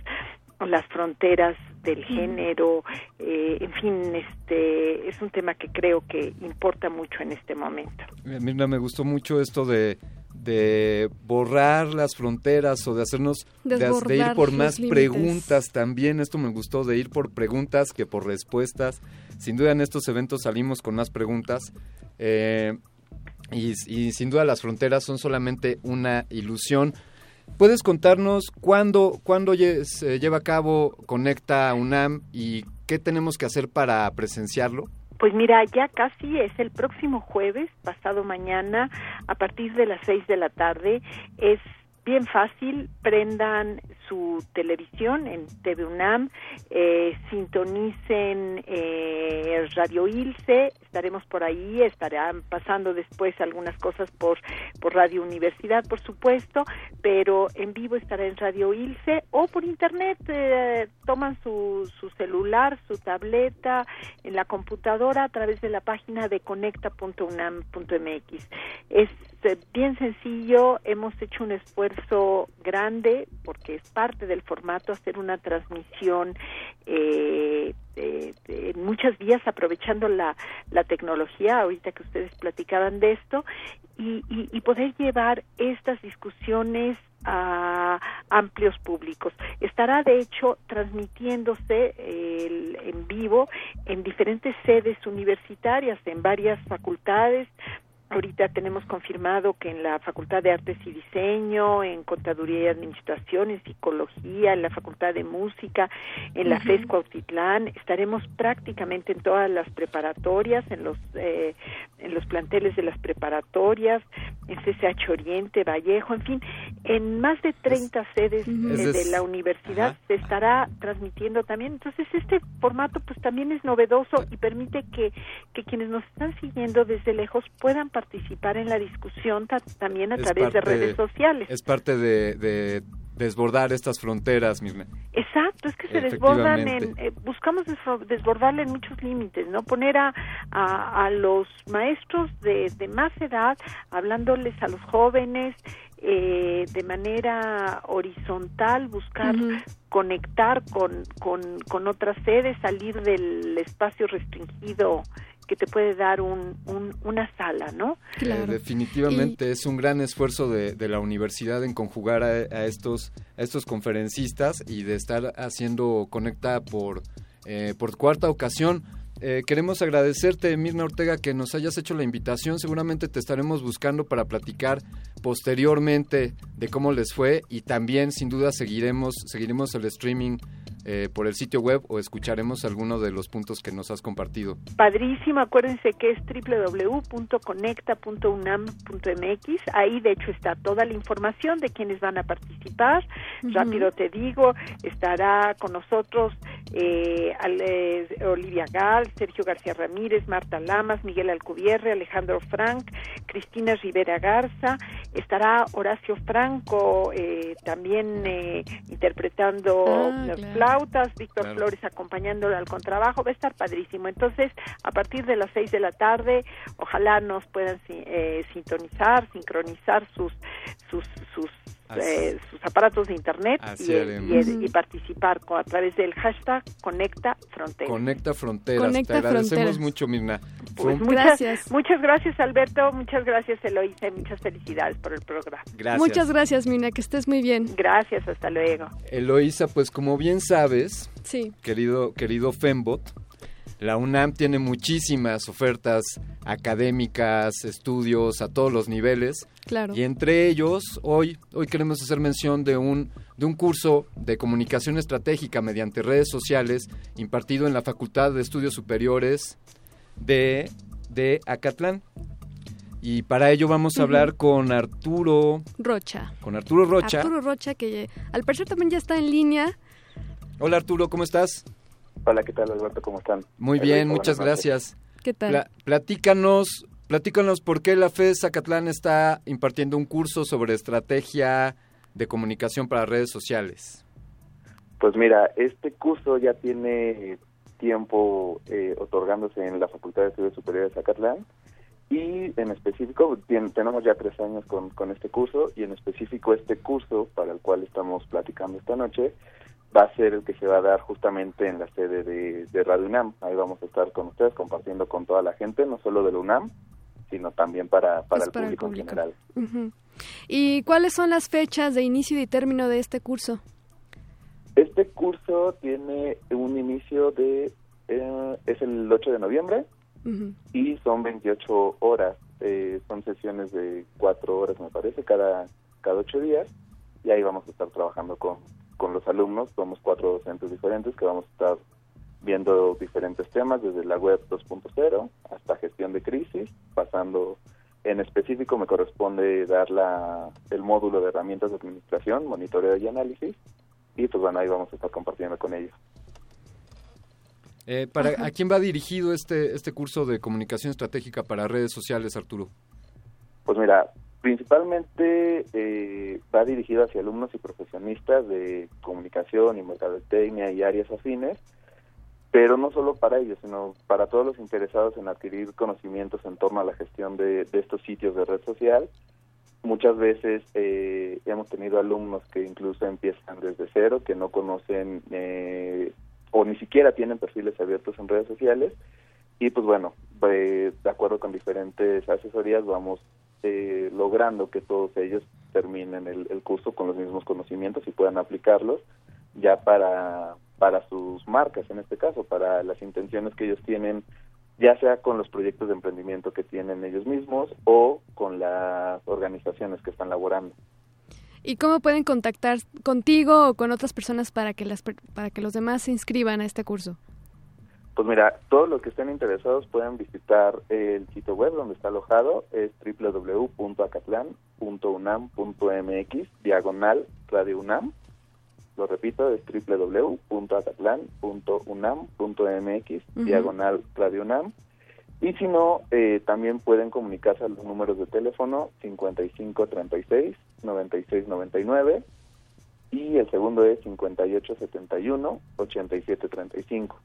Speaker 24: las fronteras del género, eh, en fin, este es un tema que creo que importa mucho en este momento.
Speaker 22: Mirna, me gustó mucho esto de, de borrar las fronteras o de hacernos, de, de, ir por más preguntas también, esto me gustó, de ir por preguntas que por respuestas. Sin duda en estos eventos salimos con más preguntas. Eh, y, y sin duda las fronteras son solamente una ilusión. ¿Puedes contarnos cuándo, cuándo se lleva a cabo Conecta UNAM y qué tenemos que hacer para presenciarlo?
Speaker 24: Pues mira, ya casi es el próximo jueves, pasado mañana, a partir de las seis de la tarde. Es bien fácil, prendan su televisión en TV UNAM, eh, sintonicen eh, Radio Ilse, estaremos por ahí, estarán pasando después algunas cosas por, por Radio Universidad, por supuesto, pero en vivo estará en Radio Ilse o por internet, eh, toman su, su celular, su tableta, en la computadora a través de la página de conecta.unam.mx. Es bien sencillo, hemos hecho un esfuerzo grande porque es parte del formato hacer una transmisión eh, en muchas vías aprovechando la, la tecnología, ahorita que ustedes platicaban de esto, y, y, poder llevar estas discusiones a amplios públicos. Estará de hecho transmitiéndose el, en vivo en diferentes sedes universitarias, en varias facultades, Ahorita tenemos confirmado que en la Facultad de Artes y Diseño, en Contaduría y Administración, en Psicología, en la Facultad de Música, en la FES Cuautitlán, estaremos prácticamente en todas las preparatorias, en los eh, en los planteles de las preparatorias, en CCH Oriente, Vallejo, en fin, en más de 30 sedes eh, de la universidad se estará transmitiendo también. Entonces, este formato pues también es novedoso y permite que, que quienes nos están siguiendo desde lejos puedan participar en la discusión también a través de redes sociales.
Speaker 22: Es parte de, desbordar estas fronteras, Mirna.
Speaker 24: Exacto, es que se desbordan en, eh, buscamos desbordarle en muchos límites, ¿no? Poner a, a, los maestros de, de, más edad, hablándoles a los jóvenes eh, de manera horizontal, buscar conectar con, con, con otras sedes, salir del espacio restringido que te puede dar un, una sala, ¿no?
Speaker 22: Eh, definitivamente es un gran esfuerzo de, de la universidad en conjugar a, estos, a estos conferencistas y de estar haciendo Conecta por, eh, por cuarta ocasión. Eh, queremos agradecerte, Mirna Ortega, que nos hayas hecho la invitación. Seguramente te estaremos buscando para platicar posteriormente de cómo les fue y también, sin duda, seguiremos, seguiremos el streaming eh, por el sitio web o escucharemos alguno de los puntos que nos has compartido.
Speaker 24: Padrísimo, acuérdense que es www.conecta.unam.mx. Ahí, de hecho, está toda la información de quienes van a participar. Rápido te digo, estará con nosotros eh, eh, Olivia Gal, Sergio García Ramírez, Marta Lamas, Miguel Alcubierre, Alejandro Frank, Cristina Rivera Garza, estará Horacio Franco también interpretando ah, las Víctor Flores acompañándolo al contrabajo, va a estar padrísimo. Entonces, a partir de las seis de la tarde, ojalá nos puedan eh, sintonizar, sincronizar sus sus sus eh, sus aparatos de internet y, participar a través del hashtag Conecta Fronteras.
Speaker 22: Conecta Fronteras. Te agradecemos mucho, Mirna.
Speaker 24: Pues muchas, gracias. Muchas gracias, Alberto. Muchas gracias, Eloísa. Muchas felicidades por el programa.
Speaker 22: Gracias.
Speaker 23: Muchas gracias, Mirna. Que estés muy bien.
Speaker 24: Gracias. Hasta luego.
Speaker 22: Eloísa, pues como bien sabes, sí. querido, querido Fembot, la UNAM tiene muchísimas ofertas académicas, estudios a todos los niveles.
Speaker 23: Claro.
Speaker 22: Y entre ellos, hoy, hoy queremos hacer mención de un, de un curso de comunicación estratégica mediante redes sociales impartido en la Facultad de Estudios Superiores de, de Acatlán. Y para ello vamos a hablar con Arturo
Speaker 23: Rocha.
Speaker 22: Con Arturo Rocha.
Speaker 23: Arturo Rocha, que al parecer también ya está en línea.
Speaker 22: Hola Arturo, ¿cómo estás?
Speaker 25: Hola, ¿qué tal Alberto? ¿Cómo están?
Speaker 22: Muy bien, muchas gracias.
Speaker 23: ¿Qué tal?
Speaker 22: platícanos, platícanos por qué la FED Zacatlán está impartiendo un curso sobre estrategia de comunicación para redes sociales.
Speaker 25: Pues mira, este curso ya tiene tiempo eh, otorgándose en la Facultad de Estudios Superiores de Zacatlán y en específico tenemos ya tres años con, con este curso y en específico este curso para el cual estamos platicando esta noche va a ser el que se va a dar justamente en la sede de, Radio UNAM. Ahí vamos a estar con ustedes compartiendo con toda la gente, no solo de la UNAM, sino también para, para, el, público en general.
Speaker 23: ¿Y cuáles son las fechas de inicio y término de este curso?
Speaker 25: Este curso tiene un inicio de, eh, es el 8 de noviembre y son 28 horas, eh, son sesiones de 4 horas me parece, cada, cada 8 días y ahí vamos a estar trabajando con, con los alumnos, somos cuatro docentes diferentes que vamos a estar viendo diferentes temas, desde la web 2.0 hasta gestión de crisis, pasando en específico me corresponde dar la, el módulo de herramientas de administración, monitoreo y análisis, y pues bueno, ahí vamos a estar compartiendo con ellos.
Speaker 22: Eh, para, ¿A quién va dirigido este, este curso de comunicación estratégica para redes sociales, Arturo?
Speaker 25: Pues mira, Principalmente eh, va dirigido hacia alumnos y profesionistas de comunicación y mercadotecnia y áreas afines, pero no solo para ellos, sino para todos los interesados en adquirir conocimientos en torno a la gestión de, estos sitios de red social. Muchas veces eh, hemos tenido alumnos que incluso empiezan desde cero, que no conocen eh, o ni siquiera tienen perfiles abiertos en redes sociales. Y pues bueno, de acuerdo con diferentes asesorías vamos eh, logrando que todos ellos terminen el, curso con los mismos conocimientos y puedan aplicarlos ya para, para sus marcas, en este caso, para las intenciones que ellos tienen, ya sea con los proyectos de emprendimiento que tienen ellos mismos o con las organizaciones que están laborando.
Speaker 23: ¿Y cómo pueden contactar contigo o con otras personas para que, las, para que los demás se inscriban a este curso?
Speaker 25: Pues mira, todos los que estén interesados pueden visitar el sitio web donde está alojado, es www.acatlan.unam.mx, diagonal Radio UNAM. Lo repito, es www.acatlan.unam.mx, diagonal Radio UNAM. Y si no, eh, también pueden comunicarse a los números de teléfono 5536 9699 y el segundo es 5871-8735.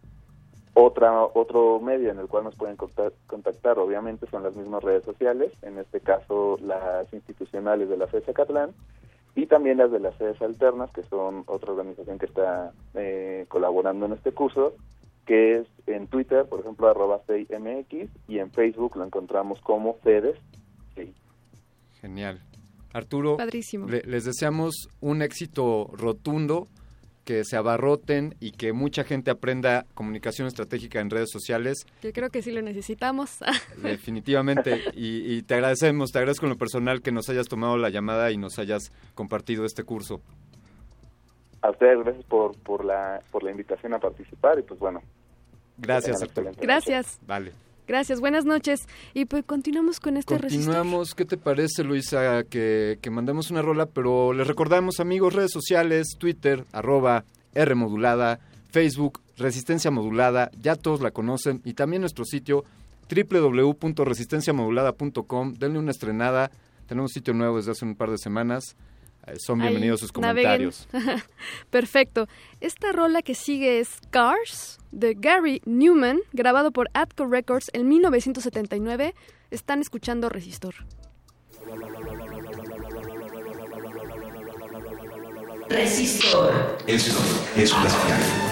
Speaker 25: Otra, otro medio en el cual nos pueden contactar, obviamente, son las mismas redes sociales, en este caso las institucionales de la FESA Catlán y también las de las sedes alternas, que son otra organización que está eh, colaborando en este curso, que es en Twitter, por ejemplo, arroba MX, y en Facebook lo encontramos como FEDES.
Speaker 22: Genial. Arturo, les deseamos un éxito rotundo, que se abarroten y que mucha gente aprenda comunicación estratégica en redes sociales.
Speaker 23: Yo creo que sí lo necesitamos.
Speaker 22: Definitivamente. Y, y te agradecemos, te agradezco en lo personal que nos hayas tomado la llamada y nos hayas compartido este curso.
Speaker 25: A ustedes gracias por, por, la, por la invitación a participar y pues bueno.
Speaker 22: Gracias, Arturo.
Speaker 23: Gracias.
Speaker 22: Vale.
Speaker 23: Gracias, buenas noches. Y pues continuamos con este
Speaker 22: Continuamos, ¿qué te parece, Luisa? Que, que mandemos una rola, pero les recordamos, amigos, redes sociales, Twitter, arroba R modulada, Facebook, Resistencia Modulada, ya todos la conocen, y también nuestro sitio www.resistenciamodulada.com. Denle una estrenada. Tenemos sitio nuevo desde hace un par de semanas. Eh, son bienvenidos sus comentarios.
Speaker 23: Perfecto. Esta rola que sigue es Cars de Gary Newman, grabado por Atco Records en 1979. Están escuchando Resistor.
Speaker 9: Resistor.
Speaker 21: Esto es una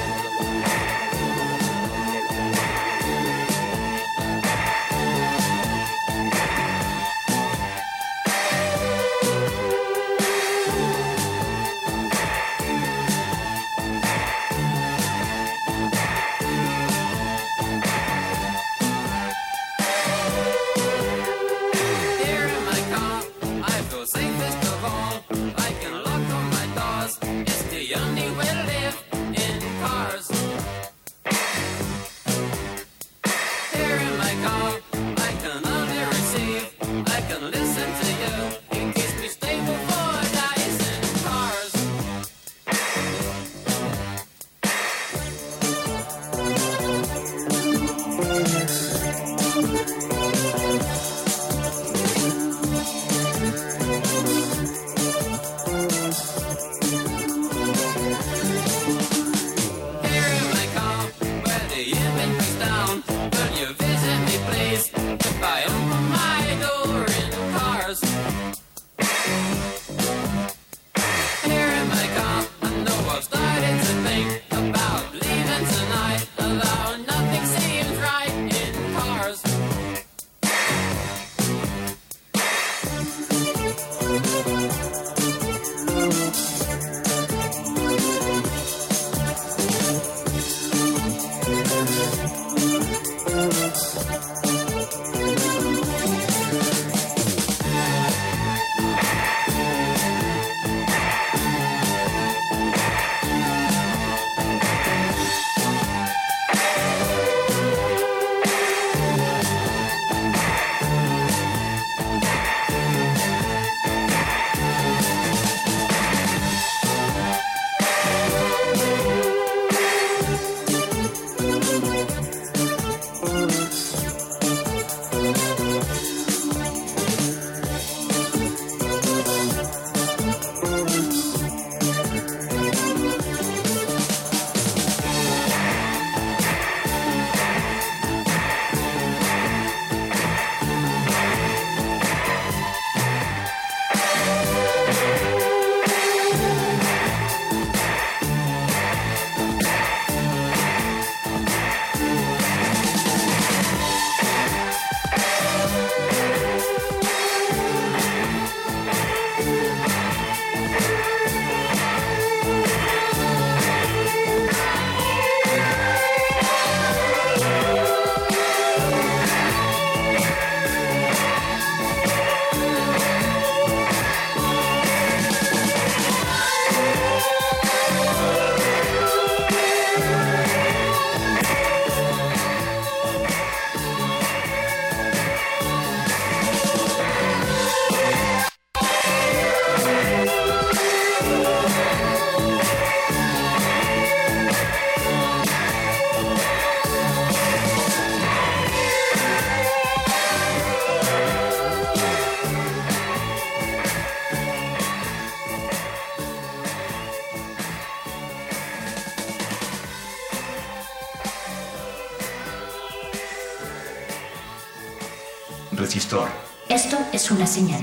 Speaker 9: una señal.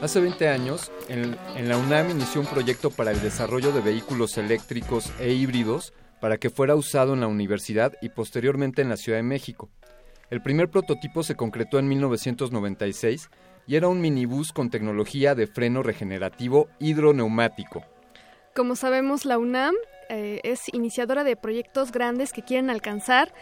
Speaker 22: Hace 20 años, en, en, la UNAM inició un proyecto para el desarrollo de vehículos eléctricos e híbridos para que fuera usado en la universidad y posteriormente en la Ciudad de México. El primer prototipo se concretó en 1996 y era un minibús con tecnología de freno regenerativo hidroneumático.
Speaker 23: Como sabemos, la UNAM eh, es iniciadora de proyectos grandes que quieren alcanzar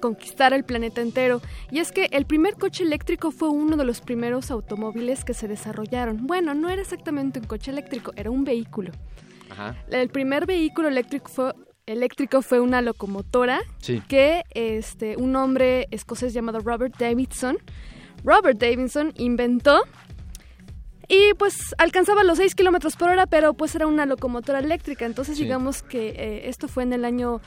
Speaker 23: conquistar el planeta entero. Y es que el primer coche eléctrico fue uno de los primeros automóviles que se desarrollaron. Bueno, no era exactamente un coche eléctrico, era un vehículo. Ajá. El primer vehículo eléctrico fue, eléctrico fue una locomotora
Speaker 22: sí.
Speaker 23: que este, un hombre escocés llamado Robert Davidson, Robert Davidson inventó y pues alcanzaba los 6 kilómetros por hora, pero pues era una locomotora eléctrica. Entonces sí. digamos que eh, esto fue en el año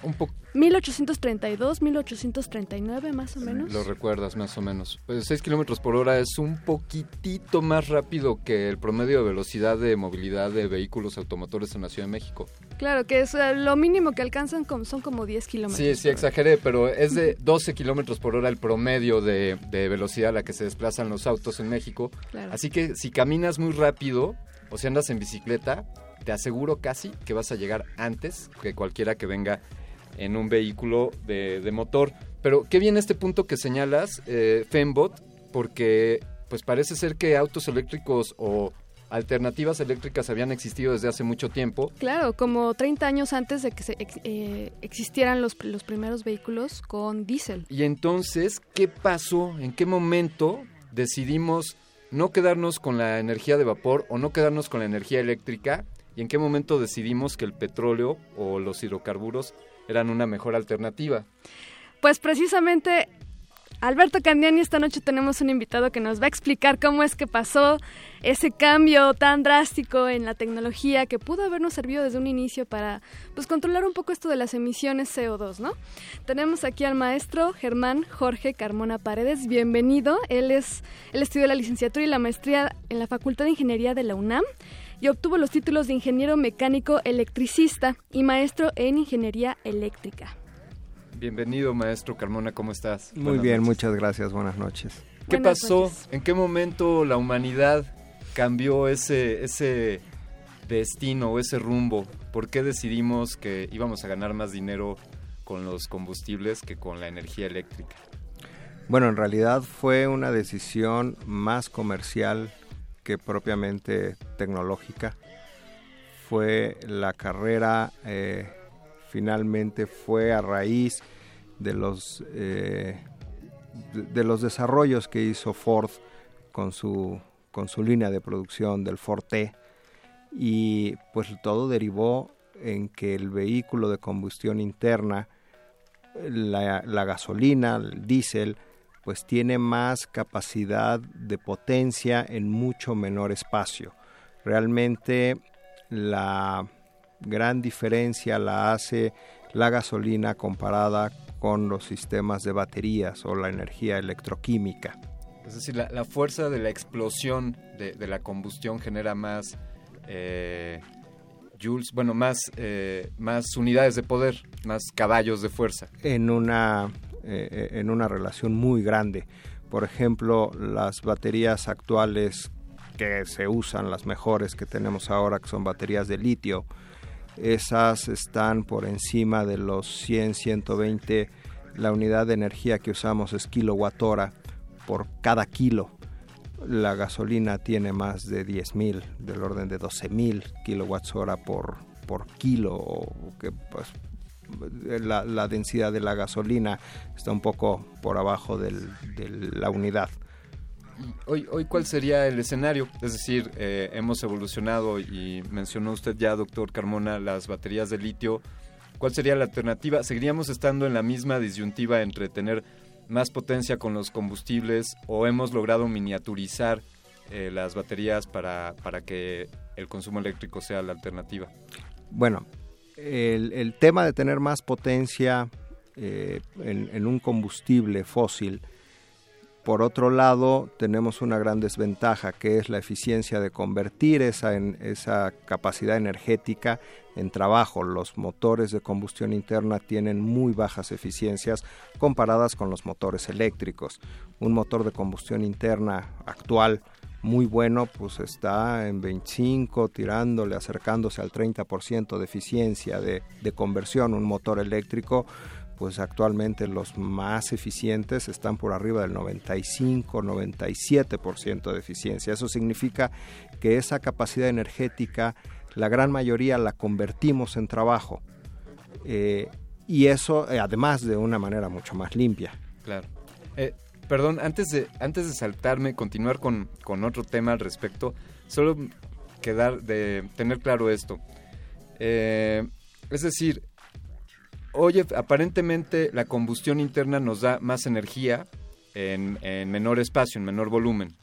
Speaker 23: 1832, 1839 más o menos.
Speaker 22: Lo recuerdas más o menos. Pues 6 kilómetros por hora es un poquitito más rápido que el promedio de velocidad de movilidad de vehículos automotores en la Ciudad de México.
Speaker 23: Claro, que es lo mínimo que alcanzan son como 10 kilómetros.
Speaker 22: Sí, sí, exageré, pero es de 12 kilómetros por hora el promedio de, de, velocidad a la que se desplazan los autos en México.
Speaker 23: Claro.
Speaker 22: Así que si caminas muy rápido o si andas en bicicleta, te aseguro casi que vas a llegar antes que cualquiera que venga en un vehículo de, de motor. Pero qué bien este punto que señalas, eh, Fembot, porque pues parece ser que autos eléctricos o alternativas eléctricas habían existido desde hace mucho tiempo.
Speaker 23: Claro, como 30 años antes de que se, eh, existieran los, los primeros vehículos con diésel.
Speaker 22: Y entonces, ¿qué pasó? ¿En qué momento decidimos no quedarnos con la energía de vapor o no quedarnos con la energía eléctrica? ¿Y en qué momento decidimos que el petróleo o los hidrocarburos eran una mejor alternativa?
Speaker 23: Pues precisamente Alberto Candiani, esta noche tenemos un invitado que nos va a explicar cómo es que pasó ese cambio tan drástico en la tecnología que pudo habernos servido desde un inicio para pues controlar un poco esto de las emisiones CO2, ¿no? Tenemos aquí al maestro Germán Jorge Carmona Paredes, bienvenido. Él es él estudió la licenciatura y la maestría en la Facultad de Ingeniería de la UNAM y obtuvo los títulos de ingeniero mecánico electricista y maestro en ingeniería eléctrica.
Speaker 22: Bienvenido, maestro Carmona, ¿cómo estás?
Speaker 26: Muy Buenas bien, noches. muchas gracias, buenas noches.
Speaker 22: ¿Qué
Speaker 23: Buenas
Speaker 22: pasó?
Speaker 23: noches.
Speaker 22: ¿En qué momento la humanidad cambió ese, ese destino o ese rumbo? ¿Por qué decidimos que íbamos a ganar más dinero con los combustibles que con la energía eléctrica?
Speaker 26: Bueno, en realidad fue una decisión más comercial que propiamente tecnológica. Fue la carrera... Eh, finalmente fue a raíz de los eh, de, los desarrollos que hizo Ford con su con su línea de producción del Ford T. Y pues todo derivó en que el vehículo de combustión interna la, la gasolina el diésel pues tiene más capacidad de potencia en mucho menor espacio. Realmente la gran diferencia la hace la gasolina comparada con los sistemas de baterías o la energía electroquímica.
Speaker 22: Es decir, la, la fuerza de la explosión de, de, la combustión genera más eh, joules, bueno, más, eh, más unidades de poder, más caballos de fuerza.
Speaker 26: En una, eh, en una relación muy grande. Por ejemplo, las baterías actuales que se usan, las mejores que tenemos ahora, que son baterías de litio, esas están por encima de los 100, 120. La unidad de energía que usamos es kilowatt hora por cada kilo. La gasolina tiene más de 10.000, del orden de 12.000 kilowatts hora por, por kilo, que pues la, la, densidad de la gasolina está un poco por abajo de la unidad.
Speaker 22: Hoy, hoy, ¿cuál sería el escenario? Es decir, eh, hemos evolucionado y mencionó usted ya, doctor Carmona, las baterías de litio. ¿Cuál sería la alternativa? ¿Seguiríamos estando en la misma disyuntiva entre tener más potencia con los combustibles o hemos logrado miniaturizar eh, las baterías para, para que el consumo eléctrico sea la alternativa?
Speaker 26: Bueno, el, el tema de tener más potencia eh, en, en un combustible fósil Por otro lado, tenemos una gran desventaja que es la eficiencia de convertir esa, capacidad energética en trabajo. Los motores de combustión interna tienen muy bajas eficiencias comparadas con los motores eléctricos. Un motor de combustión interna actual muy bueno, pues está en 25, tirándole, acercándose al 30% de eficiencia de conversión. Un motor eléctrico pues actualmente los más eficientes están por arriba del 95-97% de eficiencia. Eso significa que esa capacidad energética, la gran mayoría la convertimos en trabajo. Eh, y eso eh, además de una manera mucho más limpia.
Speaker 22: Claro. Eh, perdón, antes de, antes de saltarme, continuar con, con otro tema al respecto, solo quedar de tener claro esto. es decir, oye, aparentemente la combustión interna nos da más energía en, menor espacio, en menor volumen.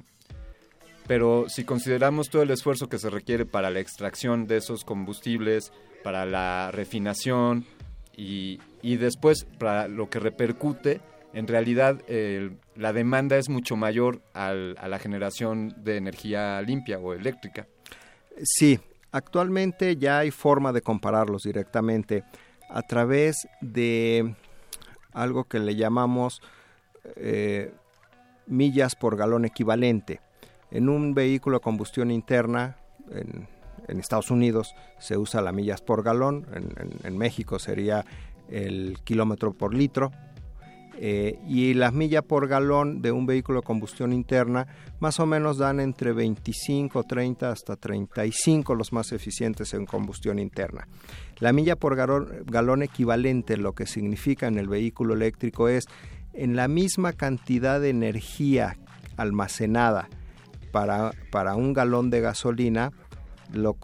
Speaker 22: Pero si consideramos todo el esfuerzo que se requiere para la extracción de esos combustibles, para la refinación y, después para lo que repercute, en realidad la demanda es mucho mayor a la generación de energía limpia o eléctrica.
Speaker 26: Sí, actualmente ya hay forma de compararlos directamente a través de algo que le llamamos eh, millas por galón equivalente. En un vehículo de combustión interna, en, Estados Unidos se usa la millas por galón, en México sería el kilómetro por litro, eh, y las millas por galón de un vehículo de combustión interna más o menos dan entre 25, 30 hasta 35 los más eficientes en combustión interna. La milla por galón, equivalente lo que significa en el vehículo eléctrico es en la misma cantidad de energía almacenada para, para un galón de gasolina, lo,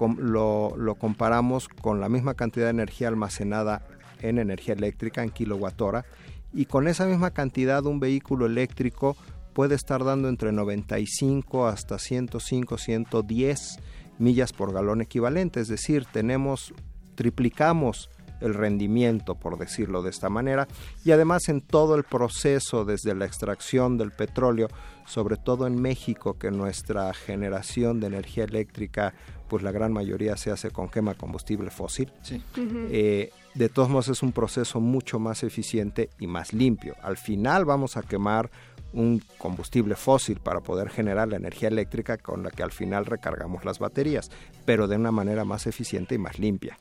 Speaker 26: lo, comparamos con la misma cantidad de energía almacenada en energía eléctrica, en kilowatt hora, y con esa misma cantidad un vehículo eléctrico puede estar dando entre 95 hasta 105, 110 millas por galón equivalente, es decir, tenemos triplicamos el rendimiento, por decirlo de esta manera, y además en todo el proceso desde la extracción del petróleo, sobre todo en México, que nuestra generación de energía eléctrica, pues la gran mayoría se hace con quema combustible fósil. Eh, de todos modos es un proceso mucho más eficiente y más limpio. Al final vamos a quemar un combustible fósil para poder generar la energía eléctrica con la que al final recargamos las baterías, pero de una manera más eficiente y más limpia.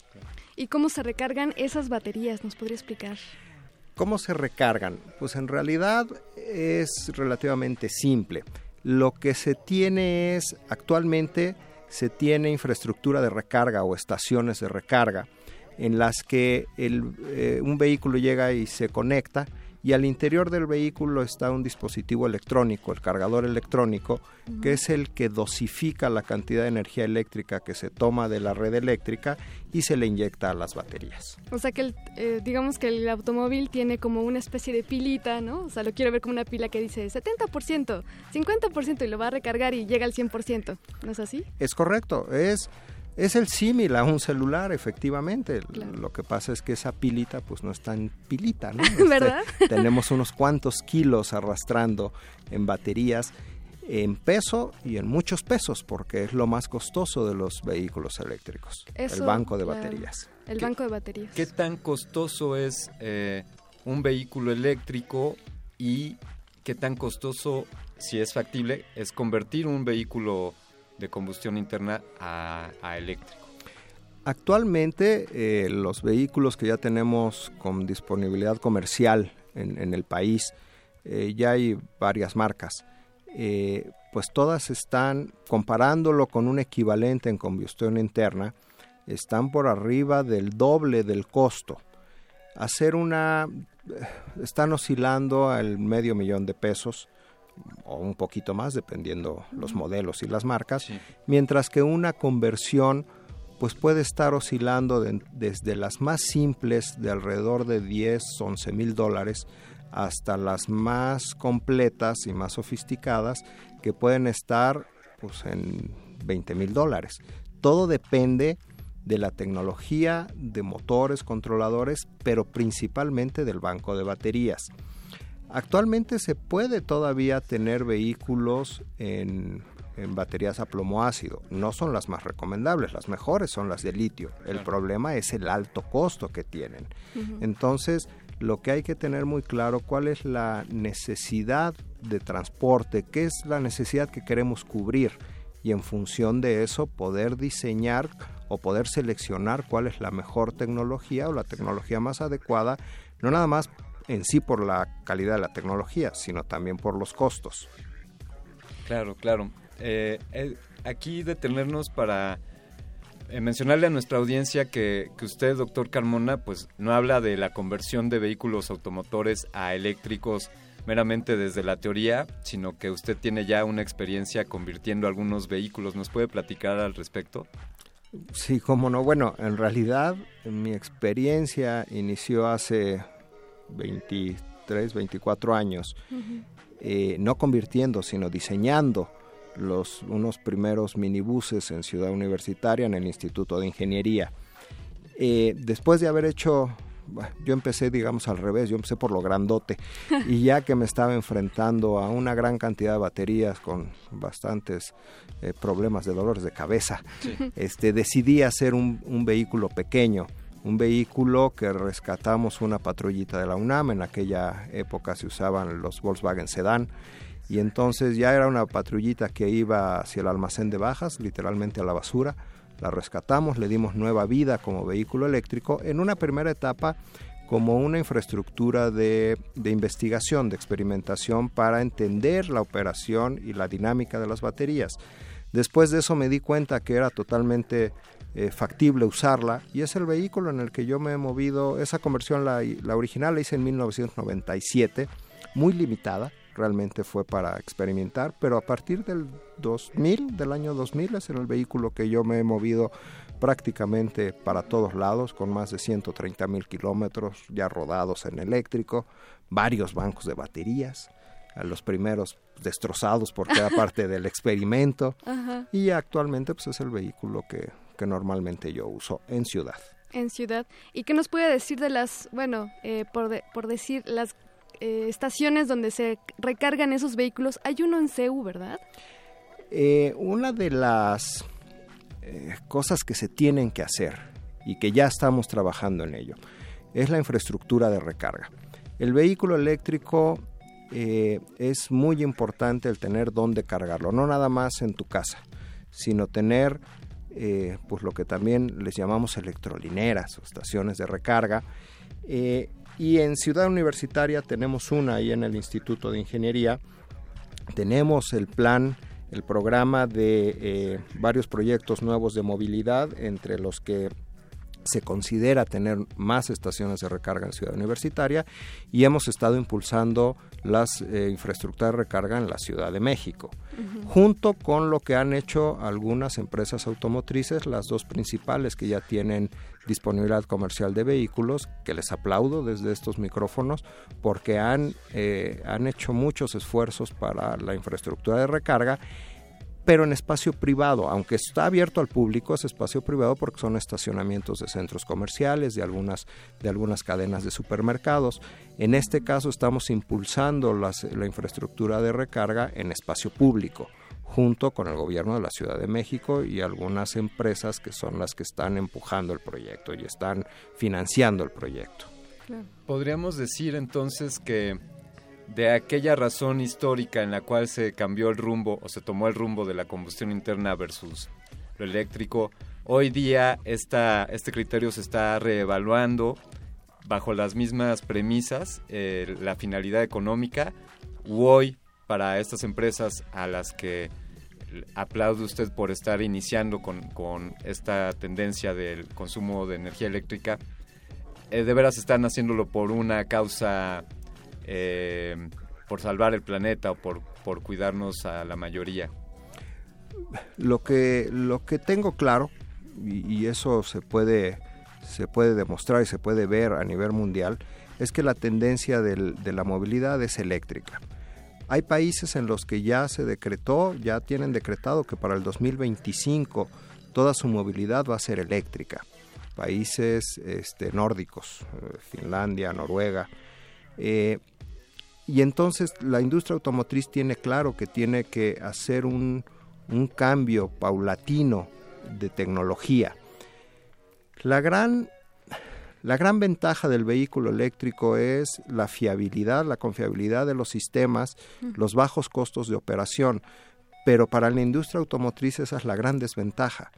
Speaker 23: ¿Y cómo se recargan esas baterías? ¿Nos podría explicar?
Speaker 26: ¿Cómo se recargan? Pues en realidad es relativamente simple. Lo que se tiene es, actualmente se tiene infraestructura de recarga o estaciones de recarga en las que eh, un vehículo llega y se conecta y al interior del vehículo está un dispositivo electrónico, el cargador electrónico, que es el que dosifica la cantidad de energía eléctrica que se toma de la red eléctrica y se le inyecta a las baterías.
Speaker 23: O sea que eh, digamos que el automóvil tiene como una especie de pilita, ¿no? O sea, lo quiero ver como una pila que dice 70%, 50% y lo va a recargar y llega al 100%, ¿no es así?
Speaker 26: Es correcto, es es el símil a un celular, efectivamente. Lo que pasa es que esa pilita, pues no es tan pilita, ¿no?
Speaker 23: ¿Verdad?
Speaker 26: Este, tenemos unos cuantos kilos arrastrando en baterías, en peso y en muchos pesos, porque es lo más costoso de los vehículos eléctricos. el banco de baterías.
Speaker 23: El banco de baterías.
Speaker 22: ¿Qué tan costoso es eh, un vehículo eléctrico y qué tan costoso, si es factible, es convertir un vehículo de combustión interna a, eléctrico.
Speaker 26: Actualmente eh, los vehículos que ya tenemos con disponibilidad comercial en, el país, eh, ya hay varias marcas, eh, pues todas están, comparándolo con un equivalente en combustión interna, están por arriba del doble del costo. Hacer una, están oscilando al medio millón de pesos o un poquito más dependiendo los modelos y las marcas, mientras que una conversión pues puede estar oscilando desde las más simples de alrededor de 10, 11 mil dólares hasta las más completas y más sofisticadas que pueden estar pues en 20 mil dólares. Todo depende de la tecnología, de motores, controladores, pero principalmente del banco de baterías. Actualmente se puede todavía tener vehículos en, en baterías a plomo ácido. No son las más recomendables, las mejores son las de litio. El problema es el alto costo que tienen. Entonces, lo que hay que tener muy claro cuál es la necesidad de transporte, qué es la necesidad que queremos cubrir y en función de eso poder diseñar o poder seleccionar cuál es la mejor tecnología o la tecnología más adecuada, no nada más en sí por la calidad de la tecnología, sino también por los costos.
Speaker 22: Claro, claro. Eh, eh, aquí detenernos para eh, mencionarle a nuestra audiencia que, que, usted, doctor Carmona, pues no habla de la conversión de vehículos automotores a eléctricos meramente desde la teoría, sino que usted tiene ya una experiencia convirtiendo algunos vehículos. ¿Nos puede platicar al respecto?
Speaker 26: Sí, cómo no. Bueno, en realidad mi experiencia inició hace 23, 24 años, uh -huh. eh, no convirtiendo, sino diseñando los, unos primeros minibuses en Ciudad Universitaria, en el Instituto de Ingeniería. Eh, después de haber hecho, yo empecé, digamos, al revés, yo empecé por lo grandote, y ya que me estaba enfrentando a una gran cantidad de baterías con bastantes eh, problemas de dolores de cabeza, sí. este, decidí hacer un, un vehículo pequeño un vehículo que rescatamos una patrullita de la UNAM, en aquella época se usaban los Volkswagen Sedán, y entonces ya era una patrullita que iba hacia el almacén de bajas, literalmente a la basura, la rescatamos, le dimos nueva vida como vehículo eléctrico, en una primera etapa como una infraestructura de, de, investigación, de experimentación para entender la operación y la dinámica de las baterías. Después de eso me di cuenta que era totalmente eh, factible usarla y es el vehículo en el que yo me he movido. Esa conversión, la, la original la hice en 1997, muy limitada, realmente fue para experimentar, pero a partir del 2000, del año 2000, es el vehículo que yo me he movido prácticamente para todos lados, con más de 130 mil kilómetros ya rodados en eléctrico, varios bancos de baterías, a los primeros destrozados porque era parte del experimento, Ajá. y actualmente pues es el vehículo que, que normalmente yo uso en ciudad.
Speaker 23: En ciudad. ¿Y qué nos puede decir de las, bueno, eh, por, de, por decir, las eh, estaciones donde se recargan esos vehículos? Hay uno en CEU, ¿verdad?
Speaker 26: Eh, una de las cosas que se tienen que hacer y que ya estamos trabajando en ello es la infraestructura de recarga. El vehículo eléctrico es muy importante el tener dónde cargarlo, no nada más en tu casa, sino tener eh, pues lo que también les llamamos electrolineras o estaciones de recarga. Eh, y en Ciudad Universitaria tenemos una ahí en el Instituto de Ingeniería. Tenemos el plan, el programa de eh, varios proyectos nuevos de movilidad, entre los que se considera tener más estaciones de recarga en Ciudad Universitaria y hemos estado impulsando las eh, infraestructuras de recarga en la Ciudad de México, uh -huh. junto con lo que han hecho algunas empresas automotrices, las dos principales que ya tienen disponibilidad comercial de vehículos, que les aplaudo desde estos micrófonos, porque han, eh, han hecho muchos esfuerzos para la infraestructura de recarga pero en espacio privado, aunque está abierto al público, es espacio privado porque son estacionamientos de centros comerciales, de algunas, de algunas cadenas de supermercados. En este caso estamos impulsando las, la infraestructura de recarga en espacio público junto con el gobierno de la Ciudad de México y algunas empresas que son las que están empujando el proyecto y están financiando el proyecto.
Speaker 22: Podríamos decir entonces que de aquella razón histórica en la cual se cambió el rumbo o se tomó el rumbo de la combustión interna versus lo eléctrico, hoy día este criterio se está reevaluando bajo las mismas premisas, eh, la finalidad económica, u hoy para estas empresas a las que aplaude usted por estar iniciando con, con esta tendencia del consumo de energía eléctrica, eh, de veras están haciéndolo por una causa eh, por salvar el planeta o por, por cuidarnos a la mayoría?
Speaker 26: Lo que, lo que tengo claro, y, eso se puede, se puede demostrar y se puede ver a nivel mundial, es que la tendencia de la movilidad es eléctrica. Hay países en los que ya se decretó, ya tienen decretado que para el 2025 toda su movilidad va a ser eléctrica. Países este, nórdicos, Finlandia, Noruega. Eh, y entonces la industria automotriz tiene claro que tiene que hacer un, un cambio paulatino de tecnología. La gran, la gran ventaja del vehículo eléctrico es la fiabilidad, la confiabilidad de los sistemas, los bajos costos de operación, pero para la industria automotriz esa es la gran desventaja,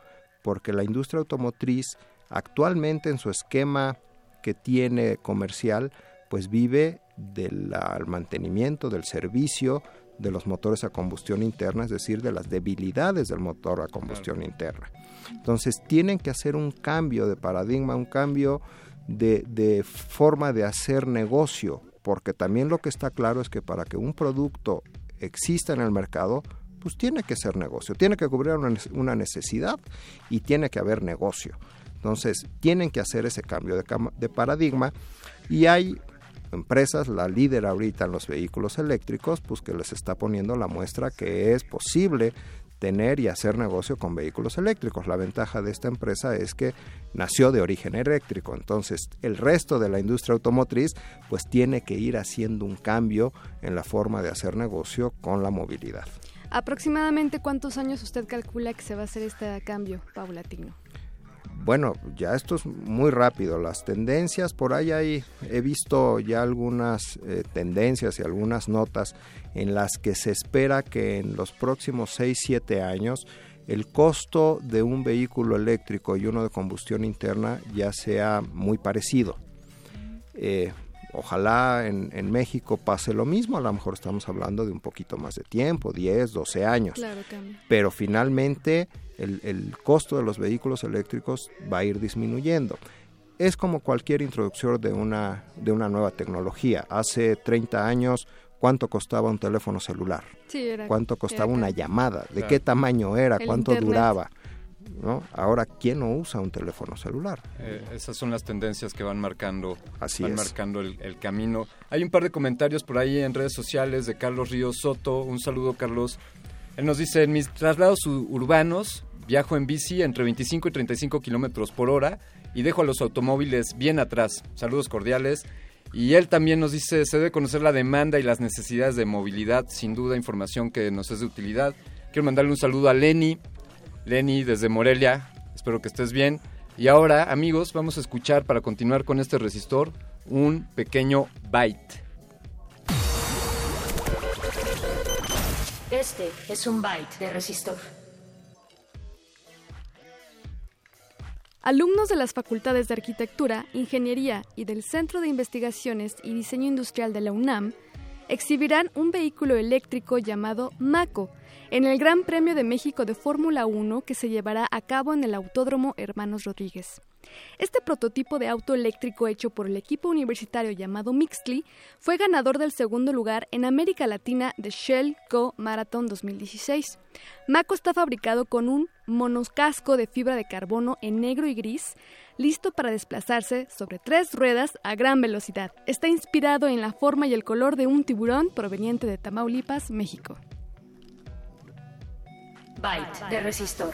Speaker 26: porque la industria automotriz actualmente en su esquema que tiene comercial, pues vive del mantenimiento, del servicio de los motores a combustión interna, es decir, de las debilidades del motor a combustión interna. Entonces tienen que hacer un cambio de paradigma, un cambio de, de, forma de hacer negocio, porque también lo que está claro es que para que un producto exista en el mercado, pues tiene que ser negocio, tiene que cubrir una, una necesidad y tiene que haber negocio. Entonces, tienen que hacer ese cambio de, de paradigma y hay empresas, la líder ahorita en los vehículos eléctricos, pues que les está poniendo la muestra que es posible tener y hacer negocio con vehículos eléctricos. La ventaja de esta empresa es que nació de origen eléctrico, entonces el resto de la industria automotriz pues tiene que ir haciendo un cambio en la forma de hacer negocio con la movilidad.
Speaker 23: ¿Aproximadamente cuántos años usted calcula que se va a hacer este cambio paulatino?
Speaker 26: Bueno, ya esto es muy rápido. Las tendencias, por ahí hay, he visto ya algunas eh, tendencias y algunas notas en las que se espera que en los próximos 6, 7 años el costo de un vehículo eléctrico y uno de combustión interna ya sea muy parecido. Eh, ojalá en, en, México pase lo mismo, a lo mejor estamos hablando de un poquito más de tiempo, 10, 12 años.
Speaker 23: Claro,
Speaker 26: pero finalmente el, el, costo de los vehículos eléctricos va a ir disminuyendo. Es como cualquier introducción de una, de una nueva tecnología. Hace 30 años, ¿cuánto costaba un teléfono celular?
Speaker 23: Sí, era,
Speaker 26: ¿Cuánto costaba
Speaker 23: era
Speaker 26: una llamada? ¿De
Speaker 23: Claro.
Speaker 26: qué tamaño era?
Speaker 23: El
Speaker 26: ¿Cuánto
Speaker 23: internet.
Speaker 26: duraba? ¿No? Ahora, ¿quién no usa un teléfono celular?
Speaker 22: Eh, esas son las tendencias que van marcando,
Speaker 26: Así
Speaker 22: van
Speaker 26: es.
Speaker 22: marcando el, el camino. Hay un par de comentarios por ahí en redes sociales de Carlos Ríos Soto. Un saludo, Carlos. Él nos dice, en mis traslados urbanos viajo en bici entre 25 y 35 kilómetros por hora y dejo a los automóviles bien atrás. Saludos cordiales. Y él también nos dice, se debe conocer la demanda y las necesidades de movilidad, sin duda información que nos es de utilidad. Quiero mandarle un saludo a Lenny, Lenny desde Morelia, espero que estés bien. Y ahora, amigos, vamos a escuchar para continuar con este resistor un pequeño byte.
Speaker 9: Este es un byte de resistor.
Speaker 23: Alumnos de las facultades de Arquitectura, Ingeniería y del Centro de Investigaciones y Diseño Industrial de la UNAM exhibirán un vehículo eléctrico llamado MACO en el Gran Premio de México de Fórmula 1 que se llevará a cabo en el Autódromo Hermanos Rodríguez. Este prototipo de auto eléctrico hecho por el equipo universitario llamado Mixly fue ganador del segundo lugar en América Latina de Shell Go Marathon 2016. Mako está fabricado con un monoscasco de fibra de carbono en negro y gris, listo para desplazarse sobre tres ruedas a gran velocidad. Está inspirado en la forma y el color de un tiburón proveniente de Tamaulipas, México.
Speaker 9: Byte de resistor.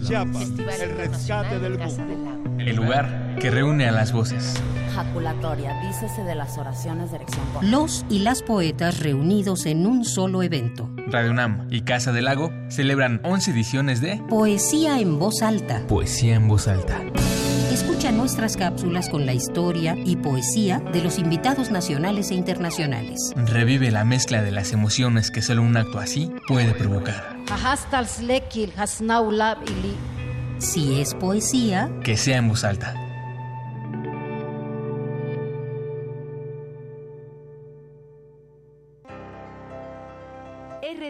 Speaker 27: de Chiapas, el rescate del mundo.
Speaker 28: El lugar que reúne a las voces.
Speaker 29: Jaculatoria, dícese de las oraciones de erección.
Speaker 30: Los y las poetas reunidos en un solo evento.
Speaker 28: Radio UNAM y Casa del Lago celebran 11 ediciones de
Speaker 30: Poesía en voz alta.
Speaker 28: Poesía en voz alta.
Speaker 30: Escucha nuestras cápsulas con la historia y poesía de los invitados nacionales e internacionales.
Speaker 28: Revive la mezcla de las emociones que solo un acto así puede provocar.
Speaker 30: Si es poesía,
Speaker 28: que sea en voz alta.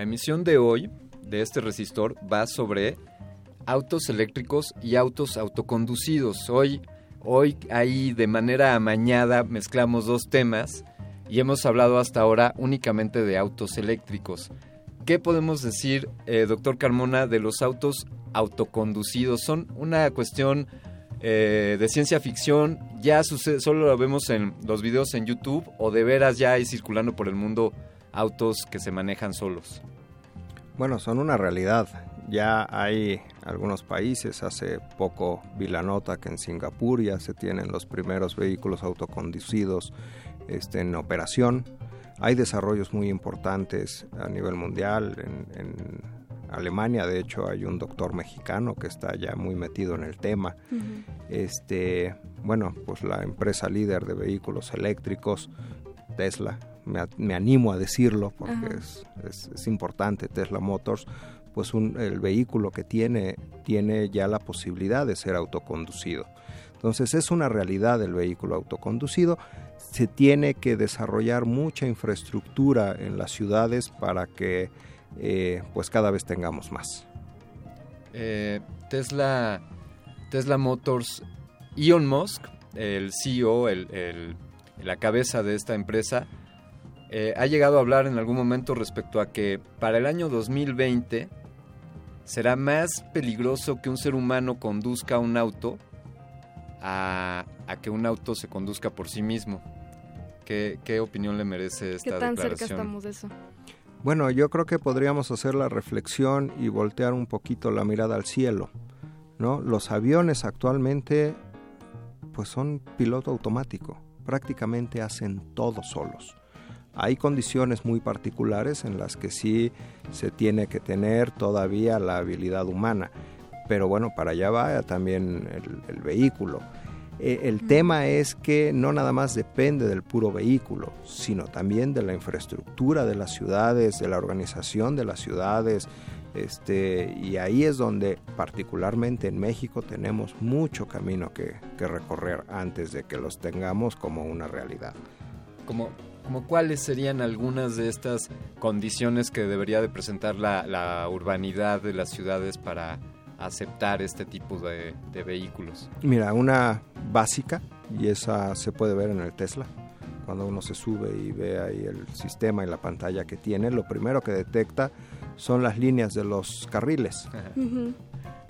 Speaker 22: La emisión de hoy de este resistor va sobre autos eléctricos y autos autoconducidos. Hoy, hoy ahí de manera amañada mezclamos dos temas y hemos hablado hasta ahora únicamente de autos eléctricos. ¿Qué podemos decir, eh, doctor Carmona, de los autos autoconducidos? ¿Son una cuestión eh, de ciencia ficción? ¿Ya sucede, solo lo vemos en los videos en YouTube o de veras ya hay circulando por el mundo autos que se manejan solos?
Speaker 26: Bueno, son una realidad. Ya hay algunos países, hace poco vi la nota que en Singapur ya se tienen los primeros vehículos autoconducidos este, en operación. Hay desarrollos muy importantes a nivel mundial. En, en, Alemania, de hecho, hay un doctor mexicano que está ya muy metido en el tema. Uh -huh. Este, bueno, pues la empresa líder de vehículos eléctricos, Tesla, me, me animo a decirlo porque es, es, es, importante Tesla Motors, pues un, el vehículo que tiene tiene ya la posibilidad de ser autoconducido. Entonces es una realidad el vehículo autoconducido. Se tiene que desarrollar mucha infraestructura en las ciudades para que eh, pues cada vez tengamos más.
Speaker 22: Eh, Tesla, Tesla Motors, Elon Musk, el CEO, el, el, la cabeza de esta empresa, eh, ha llegado a hablar en algún momento respecto a que para el año 2020 será más peligroso que un ser humano conduzca un auto a, a que un auto se conduzca por sí mismo. ¿Qué, qué opinión le merece esta
Speaker 23: ¿Qué tan
Speaker 22: declaración?
Speaker 23: cerca estamos de eso?
Speaker 26: Bueno, yo creo que podríamos hacer la reflexión y voltear un poquito la mirada al cielo. ¿no? Los aviones actualmente pues son piloto automático, prácticamente hacen todo solos. Hay condiciones muy particulares en las que sí se tiene que tener todavía la habilidad humana, pero bueno, para allá va también el, el vehículo. Eh, el mm. tema es que no nada más depende del puro vehículo, sino también de la infraestructura de las ciudades, de la organización de las ciudades, este, y ahí es donde particularmente en México tenemos mucho camino que, que recorrer antes de que los tengamos como una realidad.
Speaker 22: Como, como cuáles serían algunas de estas condiciones que debería de presentar la, la urbanidad de las ciudades para aceptar este tipo de, de, vehículos?
Speaker 26: Mira, una básica, y esa se puede ver en el Tesla, cuando uno se sube y ve ahí el sistema y la pantalla que tiene, lo primero que detecta son las líneas de los carriles.
Speaker 22: Uh -huh.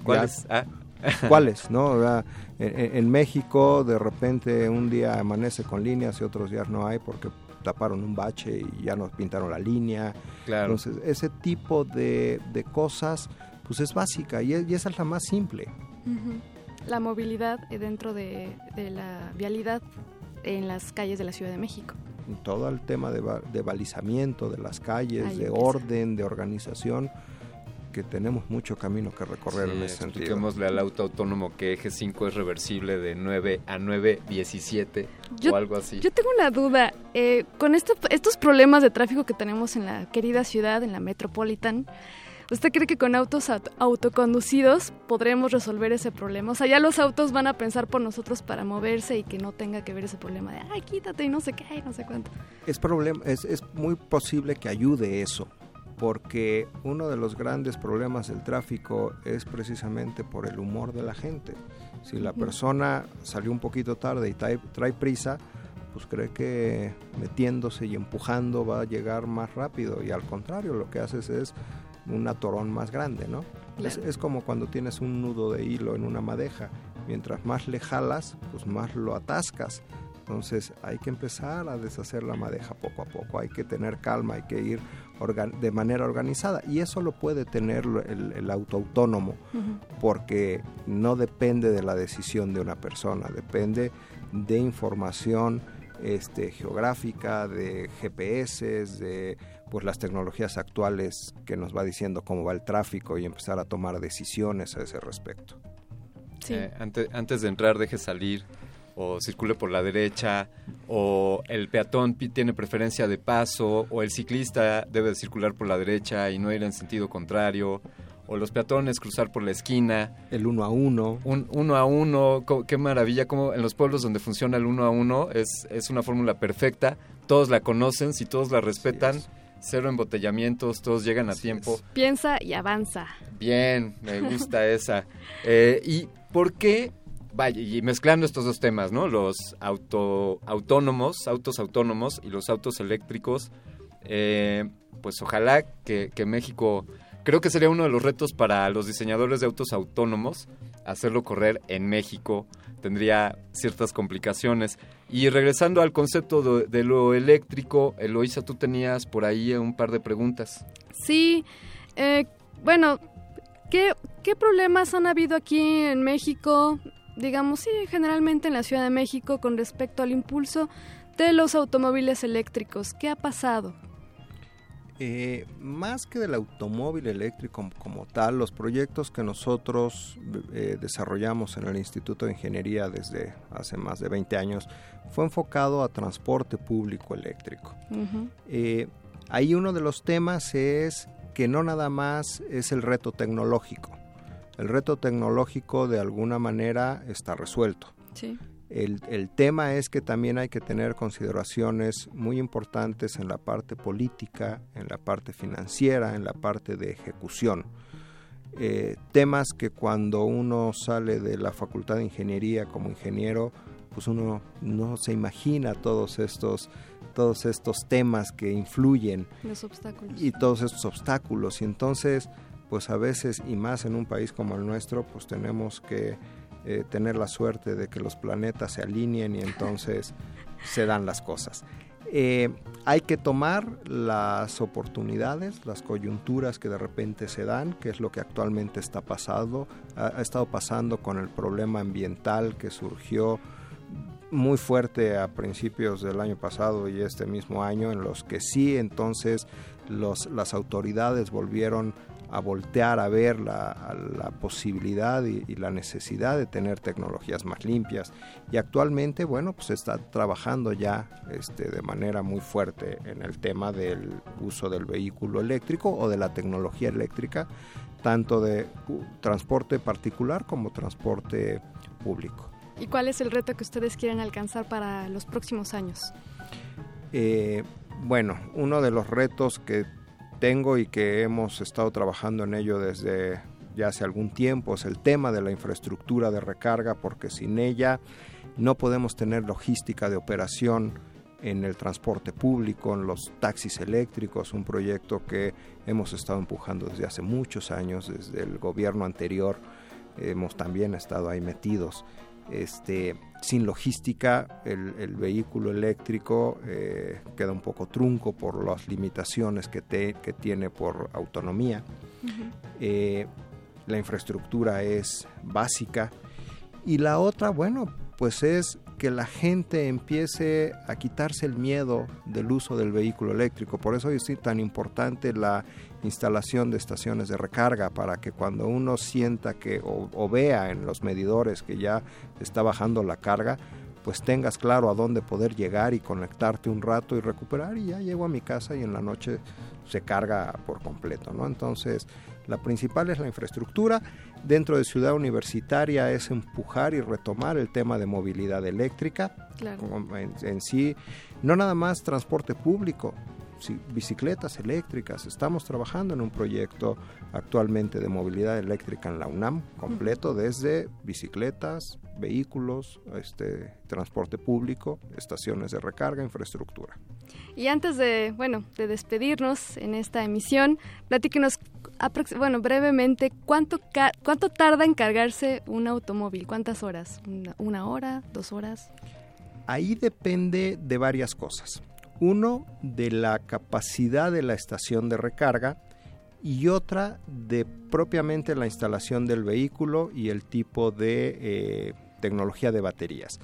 Speaker 22: ¿Cuáles? Ah.
Speaker 26: ¿Cuáles? ¿no? En, en, México de repente un día amanece con líneas y otros días no hay porque taparon un bache y ya nos pintaron la línea.
Speaker 22: Claro.
Speaker 26: Entonces, ese tipo de, de cosas pues es básica y, es, y, esa es la más simple.
Speaker 22: Uh -huh.
Speaker 23: la movilidad dentro de, la vialidad en las calles de la Ciudad de México.
Speaker 26: Todo el tema de, de balizamiento de las calles, de orden, de organización, que tenemos mucho camino que recorrer en ese sentido.
Speaker 22: Expliquémosle al auto autónomo que eje 5 es reversible de 9 a 9, 17 o algo así.
Speaker 23: Yo tengo una duda. Eh, con este, estos problemas de tráfico que tenemos en la querida ciudad, en la Metropolitan, ¿usted cree que con autos autoconducidos podremos resolver ese problema? O sea, ya los autos van a pensar por nosotros para moverse y que no tenga que ver ese problema de, ay, quítate y no sé qué, no sé cuánto.
Speaker 26: Es, problema, es, es muy posible que ayude eso porque uno de los grandes problemas del tráfico es precisamente por el humor de la gente. Si la persona salió un poquito tarde y trae, prisa, pues cree que metiéndose y empujando va a llegar más rápido y al contrario lo que haces es un atorón más grande, ¿no? Es, es, como cuando tienes un nudo de hilo en una madeja, mientras más le jalas, pues más lo atascas. Entonces hay que empezar a deshacer la madeja poco a poco, hay que tener calma, hay que ir de manera organizada. Y eso lo puede tener el, auto autónomo porque no depende de la decisión de una persona, depende de información este, geográfica, de GPS, de pues las tecnologías actuales que nos va diciendo cómo va el tráfico y empezar a tomar decisiones a ese respecto.
Speaker 22: Eh, antes, antes de entrar, deje salir o circule por la derecha, o el peatón tiene preferencia de paso, o el ciclista debe circular por la derecha y no ir en sentido contrario, o los peatones cruzar por la esquina.
Speaker 26: El uno a uno.
Speaker 22: Un uno a uno, qué maravilla, como en los pueblos donde funciona el uno a uno es, es una fórmula perfecta, todos la conocen, si todos la respetan. Cero embotellamientos, todos llegan a tiempo.
Speaker 23: Piensa y avanza.
Speaker 22: Bien, me gusta esa. Eh, ¿Y por qué vaya, y mezclando estos dos temas, ¿no? Los auto, autónomos, autos autónomos y los autos eléctricos, eh, pues ojalá que, México, creo que sería uno de los retos para los diseñadores de autos autónomos, hacerlo correr en México, tendría ciertas complicaciones. Y regresando al concepto de, lo eléctrico, Eloisa, tú tenías por ahí un par de preguntas.
Speaker 23: Sí, eh, bueno, ¿qué, ¿qué problemas han habido aquí en México digamos, sí, generalmente en la Ciudad de México con respecto al impulso de los automóviles eléctricos. ¿Qué ha pasado?
Speaker 26: Eh, más que del automóvil eléctrico como, tal, los proyectos que nosotros eh, desarrollamos en el Instituto de Ingeniería desde hace más de 20 años fue enfocado a transporte público eléctrico. Eh, ahí uno de los temas es que no nada más es el reto tecnológico, el reto tecnológico de alguna manera está resuelto. El, tema es que también hay que tener consideraciones muy importantes en la parte política, en la parte financiera, en la parte de ejecución. Eh, temas que cuando uno sale de la facultad de ingeniería como ingeniero, pues uno no se imagina todos estos todos estos temas que influyen
Speaker 23: los obstáculos
Speaker 26: y todos estos obstáculos y entonces pues a veces y más en un país como el nuestro, pues tenemos que eh, tener la suerte de que los planetas se alineen y entonces se dan las cosas. Eh, hay que tomar las oportunidades, las coyunturas que de repente se dan, que es lo que actualmente está pasando, ha, estado pasando con el problema ambiental que surgió muy fuerte a principios del año pasado y este mismo año, en los que sí entonces los, las autoridades volvieron a voltear a ver la, la posibilidad y, la necesidad de tener tecnologías más limpias. Y actualmente, bueno, pues está trabajando ya este, de manera muy fuerte en el tema del uso del vehículo eléctrico o de la tecnología eléctrica, tanto de transporte particular como transporte público.
Speaker 23: ¿Y cuál es el reto que ustedes quieren alcanzar para los próximos años?
Speaker 26: Eh, bueno, uno de los retos que tengo y que hemos estado trabajando en ello desde ya hace algún tiempo es el tema de la infraestructura de recarga porque sin ella no podemos tener logística de operación en el transporte público, en los taxis eléctricos, un proyecto que hemos estado empujando desde hace muchos años, desde el gobierno anterior hemos también estado ahí metidos. Este, sin logística el, vehículo eléctrico eh, queda un poco trunco por las limitaciones que, que tiene por autonomía. Eh, la infraestructura es básica Y la otra, bueno, pues es que la gente empiece a quitarse el miedo del uso del vehículo eléctrico. Por eso es tan importante la instalación de estaciones de recarga para que cuando uno sienta que o, vea en los medidores que ya está bajando la carga, pues tengas claro a dónde poder llegar y conectarte un rato y recuperar y ya llego a mi casa y en la noche se carga por completo, ¿no? Entonces, la principal es la infraestructura. Dentro de Ciudad Universitaria es empujar y retomar el tema de movilidad eléctrica. en, sí, no nada más transporte público, bicicletas eléctricas. Estamos trabajando en un proyecto actualmente de movilidad eléctrica en la UNAM, completo desde bicicletas, vehículos, este, transporte público, estaciones de recarga, infraestructura.
Speaker 23: Y antes de, bueno, de despedirnos en esta emisión, platíquenos, bueno, brevemente, ¿cuánto, cuánto tarda en cargarse un automóvil? ¿Cuántas horas? ¿Una hora? ¿Dos horas?
Speaker 26: Ahí depende de varias cosas. Uno, de la capacidad de la estación de recarga y otra de propiamente la instalación del vehículo y el tipo de eh, tecnología de baterías.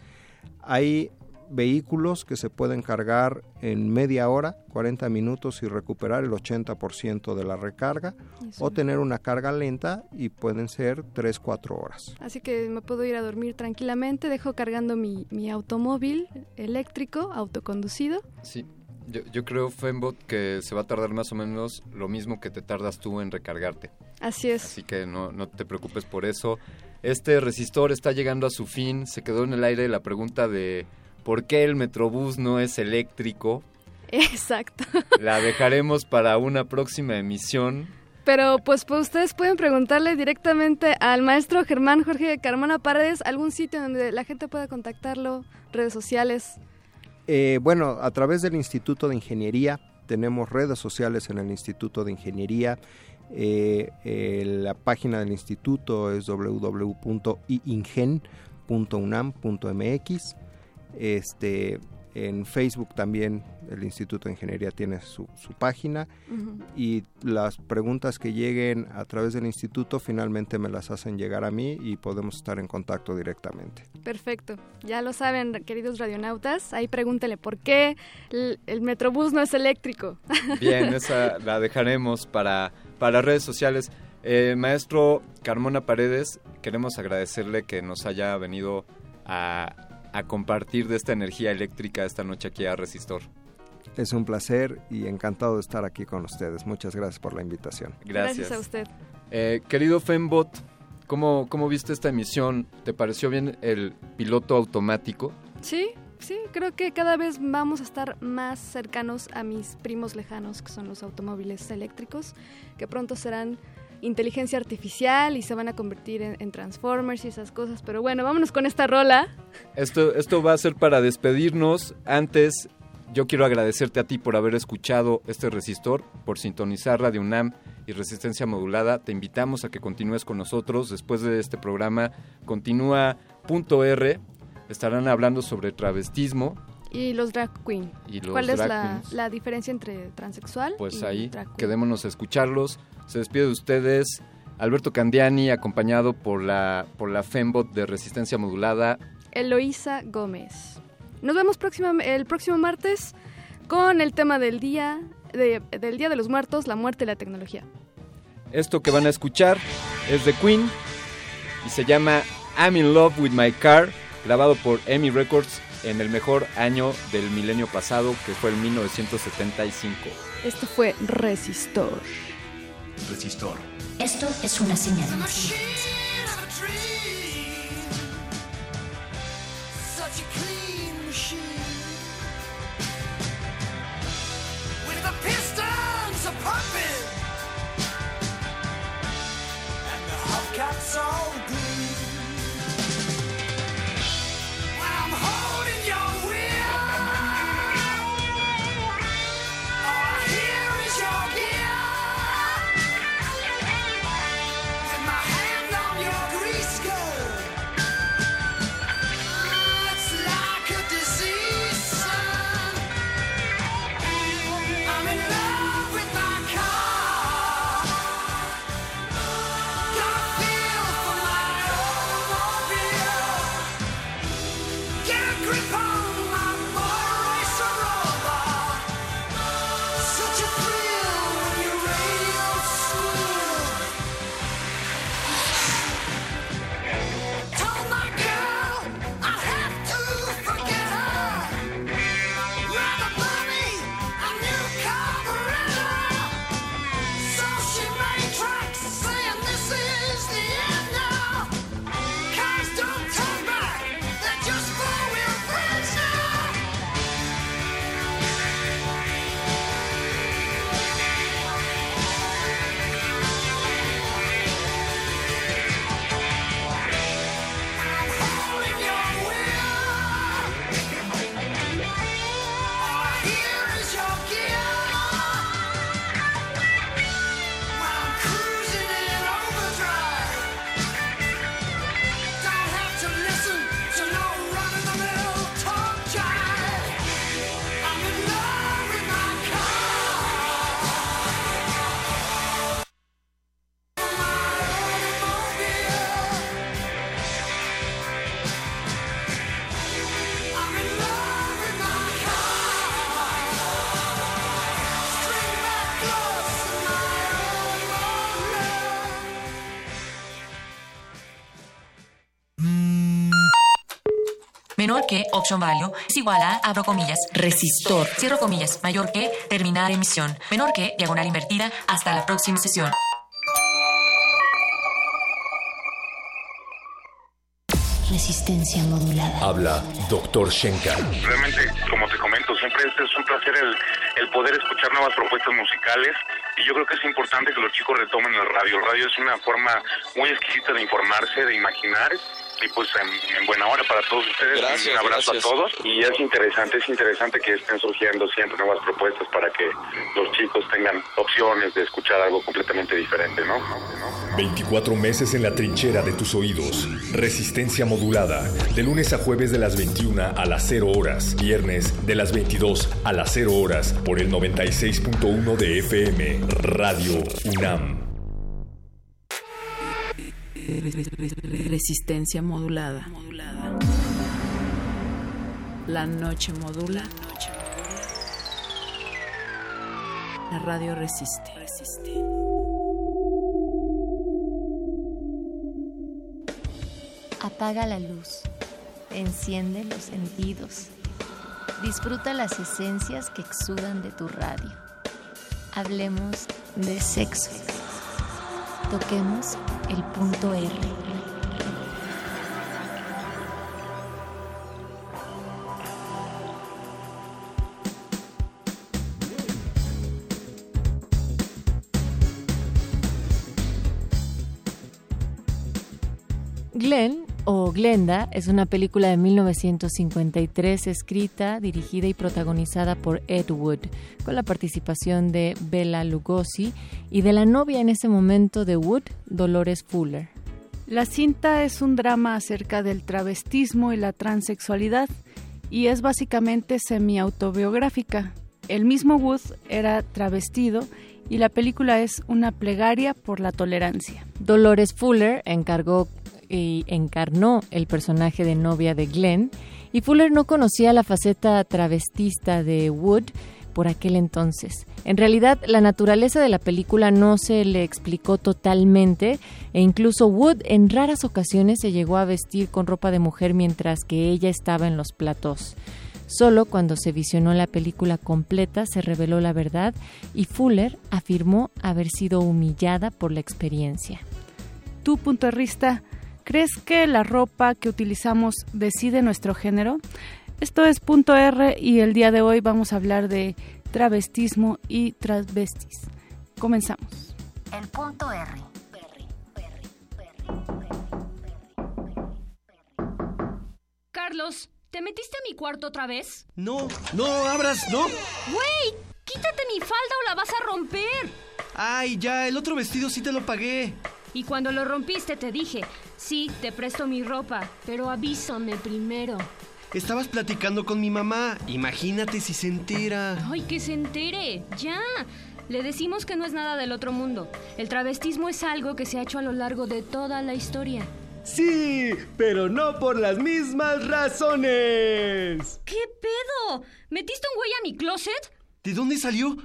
Speaker 26: Hay vehículos que se pueden cargar en media hora, 40 minutos y recuperar el 80% de la recarga o tener una carga lenta y pueden ser 3, 4 horas.
Speaker 23: Así que me puedo ir a dormir tranquilamente, dejo cargando mi, mi automóvil eléctrico, autoconducido.
Speaker 22: Sí. Yo, yo creo, Fembot, que se va a tardar más o menos lo mismo que te tardas tú en recargarte.
Speaker 23: Así es.
Speaker 22: Así que no, no te preocupes por eso. Este resistor está llegando a su fin. Se quedó en el aire la pregunta de por qué el Metrobús no es eléctrico.
Speaker 23: Exacto.
Speaker 22: La dejaremos para una próxima emisión.
Speaker 23: Pero pues, pues, ustedes pueden preguntarle directamente al maestro Germán Jorge Carmona Paredes algún sitio donde la gente pueda contactarlo, redes sociales.
Speaker 26: Eh, bueno, a través del Instituto de Ingeniería, tenemos redes sociales en el Instituto de Ingeniería. Eh, eh, la página del instituto es www.ingen.unam.mx. Este, en Facebook también el Instituto de Ingeniería tiene su, página y las preguntas que lleguen a través del instituto finalmente me las hacen llegar a mí y podemos estar en contacto directamente.
Speaker 23: Perfecto, ya lo saben queridos radionautas, ahí pregúntele por qué el, Metrobús no es eléctrico.
Speaker 22: Bien, esa la dejaremos para, para redes sociales. Eh, maestro Carmona Paredes, queremos agradecerle que nos haya venido a a compartir de esta energía eléctrica esta noche aquí a Resistor.
Speaker 26: Es un placer y encantado de estar aquí con ustedes. Muchas gracias por la invitación.
Speaker 23: Gracias, a usted.
Speaker 22: Eh, querido Fembot, ¿cómo, ¿cómo viste esta emisión? ¿Te pareció bien el piloto automático?
Speaker 23: Sí, sí, creo que cada vez vamos a estar más cercanos a mis primos lejanos, que son los automóviles eléctricos, que pronto serán inteligencia artificial y se van a convertir en, Transformers y esas cosas. Pero bueno, vámonos con esta rola.
Speaker 22: Esto, esto va a ser para despedirnos. Antes, yo quiero agradecerte a ti por haber escuchado este resistor, por sintonizar Radio UNAM y Resistencia Modulada. Te invitamos a que continúes con nosotros. Después de este programa, continúa Punto R. Estarán hablando sobre travestismo,
Speaker 23: y los drag queen. ¿Cuál es la, la, diferencia entre transexual
Speaker 22: pues ahí, quedémonos a escucharlos. Se despide de ustedes Alberto Candiani, acompañado por la, por la Fembot de Resistencia Modulada.
Speaker 23: Eloísa Gómez. Nos vemos próxima, el próximo martes con el tema del día, del Día de los Muertos, la muerte y la tecnología.
Speaker 22: Esto que van a escuchar es de Queen y se llama I'm in Love with My Car, grabado por EMI Records en el mejor año del milenio pasado, que fue el 1975.
Speaker 23: Esto fue Resistor.
Speaker 21: Resistor.
Speaker 9: Esto es una señal.
Speaker 2: Pistons are pumping, and the hubcaps on. Que, option value, es igual a, abro comillas, resistor, cierro comillas, mayor que, terminar emisión, menor que, diagonal invertida, hasta la próxima sesión.
Speaker 9: Resistencia modulada.
Speaker 8: Habla Dr. Shenka.
Speaker 10: Realmente, como te comento, siempre es, es un placer el, el poder escuchar nuevas propuestas musicales y yo creo que es importante que los chicos retomen el radio. El radio es una forma muy exquisita de informarse, de imaginar y pues en, en buena hora para todos ustedes.
Speaker 31: Gracias,
Speaker 10: un abrazo
Speaker 31: gracias.
Speaker 10: a todos y es interesante, es interesante que estén surgiendo siempre nuevas propuestas para que los chicos tengan opciones de escuchar algo completamente diferente, ¿no?
Speaker 8: 24 meses en la trinchera de tus oídos. Resistencia modulada. De lunes a jueves de las 21 a las 0 horas. Viernes de las 22 a las 0 horas. Por el 96.1 de FM. Radio UNAM.
Speaker 6: Resistencia modulada. La noche modula. La radio resiste.
Speaker 32: Apaga la luz, enciende los sentidos, disfruta las esencias que exudan de tu radio. Hablemos de sexo. Toquemos el punto R.
Speaker 2: Glenda es una película de 1953 escrita, dirigida y protagonizada por Ed Wood, con la participación de Bela Lugosi y de la novia en ese momento de Wood, Dolores Fuller.
Speaker 33: La cinta es un drama acerca del travestismo y la transexualidad y es básicamente semi-autobiográfica. El mismo Wood era travestido y la película es una plegaria por la tolerancia.
Speaker 2: Dolores Fuller encargó y encarnó el personaje de novia de Glenn y Fuller no conocía la faceta travestista de Wood por aquel entonces. En realidad, la naturaleza de la película no se le explicó totalmente e incluso Wood en raras ocasiones se llegó a vestir con ropa de mujer mientras que ella estaba en los platós. Solo cuando se visionó la película completa se reveló la verdad y Fuller afirmó haber sido humillada por la experiencia.
Speaker 33: Tú, puntorrista, ¿crees que la ropa que utilizamos decide nuestro género? Esto es punto R y el día de hoy vamos a hablar de travestismo y transvestis. Comenzamos.
Speaker 9: El punto R.
Speaker 34: Carlos, ¿te metiste a mi cuarto otra vez?
Speaker 35: No, no abras, no.
Speaker 34: ¡Güey! ¡Quítate mi falda o la vas a romper!
Speaker 35: Ay, ya, el otro vestido sí te lo pagué.
Speaker 34: Y cuando lo rompiste te dije, sí, te presto mi ropa, pero avísame primero.
Speaker 35: Estabas platicando con mi mamá. Imagínate si se entera.
Speaker 34: ¡Ay, que se entere! ¡Ya! Le decimos que no es nada del otro mundo. El travestismo es algo que se ha hecho a lo largo de toda la historia.
Speaker 35: Sí, pero no por las mismas razones.
Speaker 34: ¿Qué pedo? ¿Metiste un güey a mi closet?
Speaker 35: ¿De dónde salió?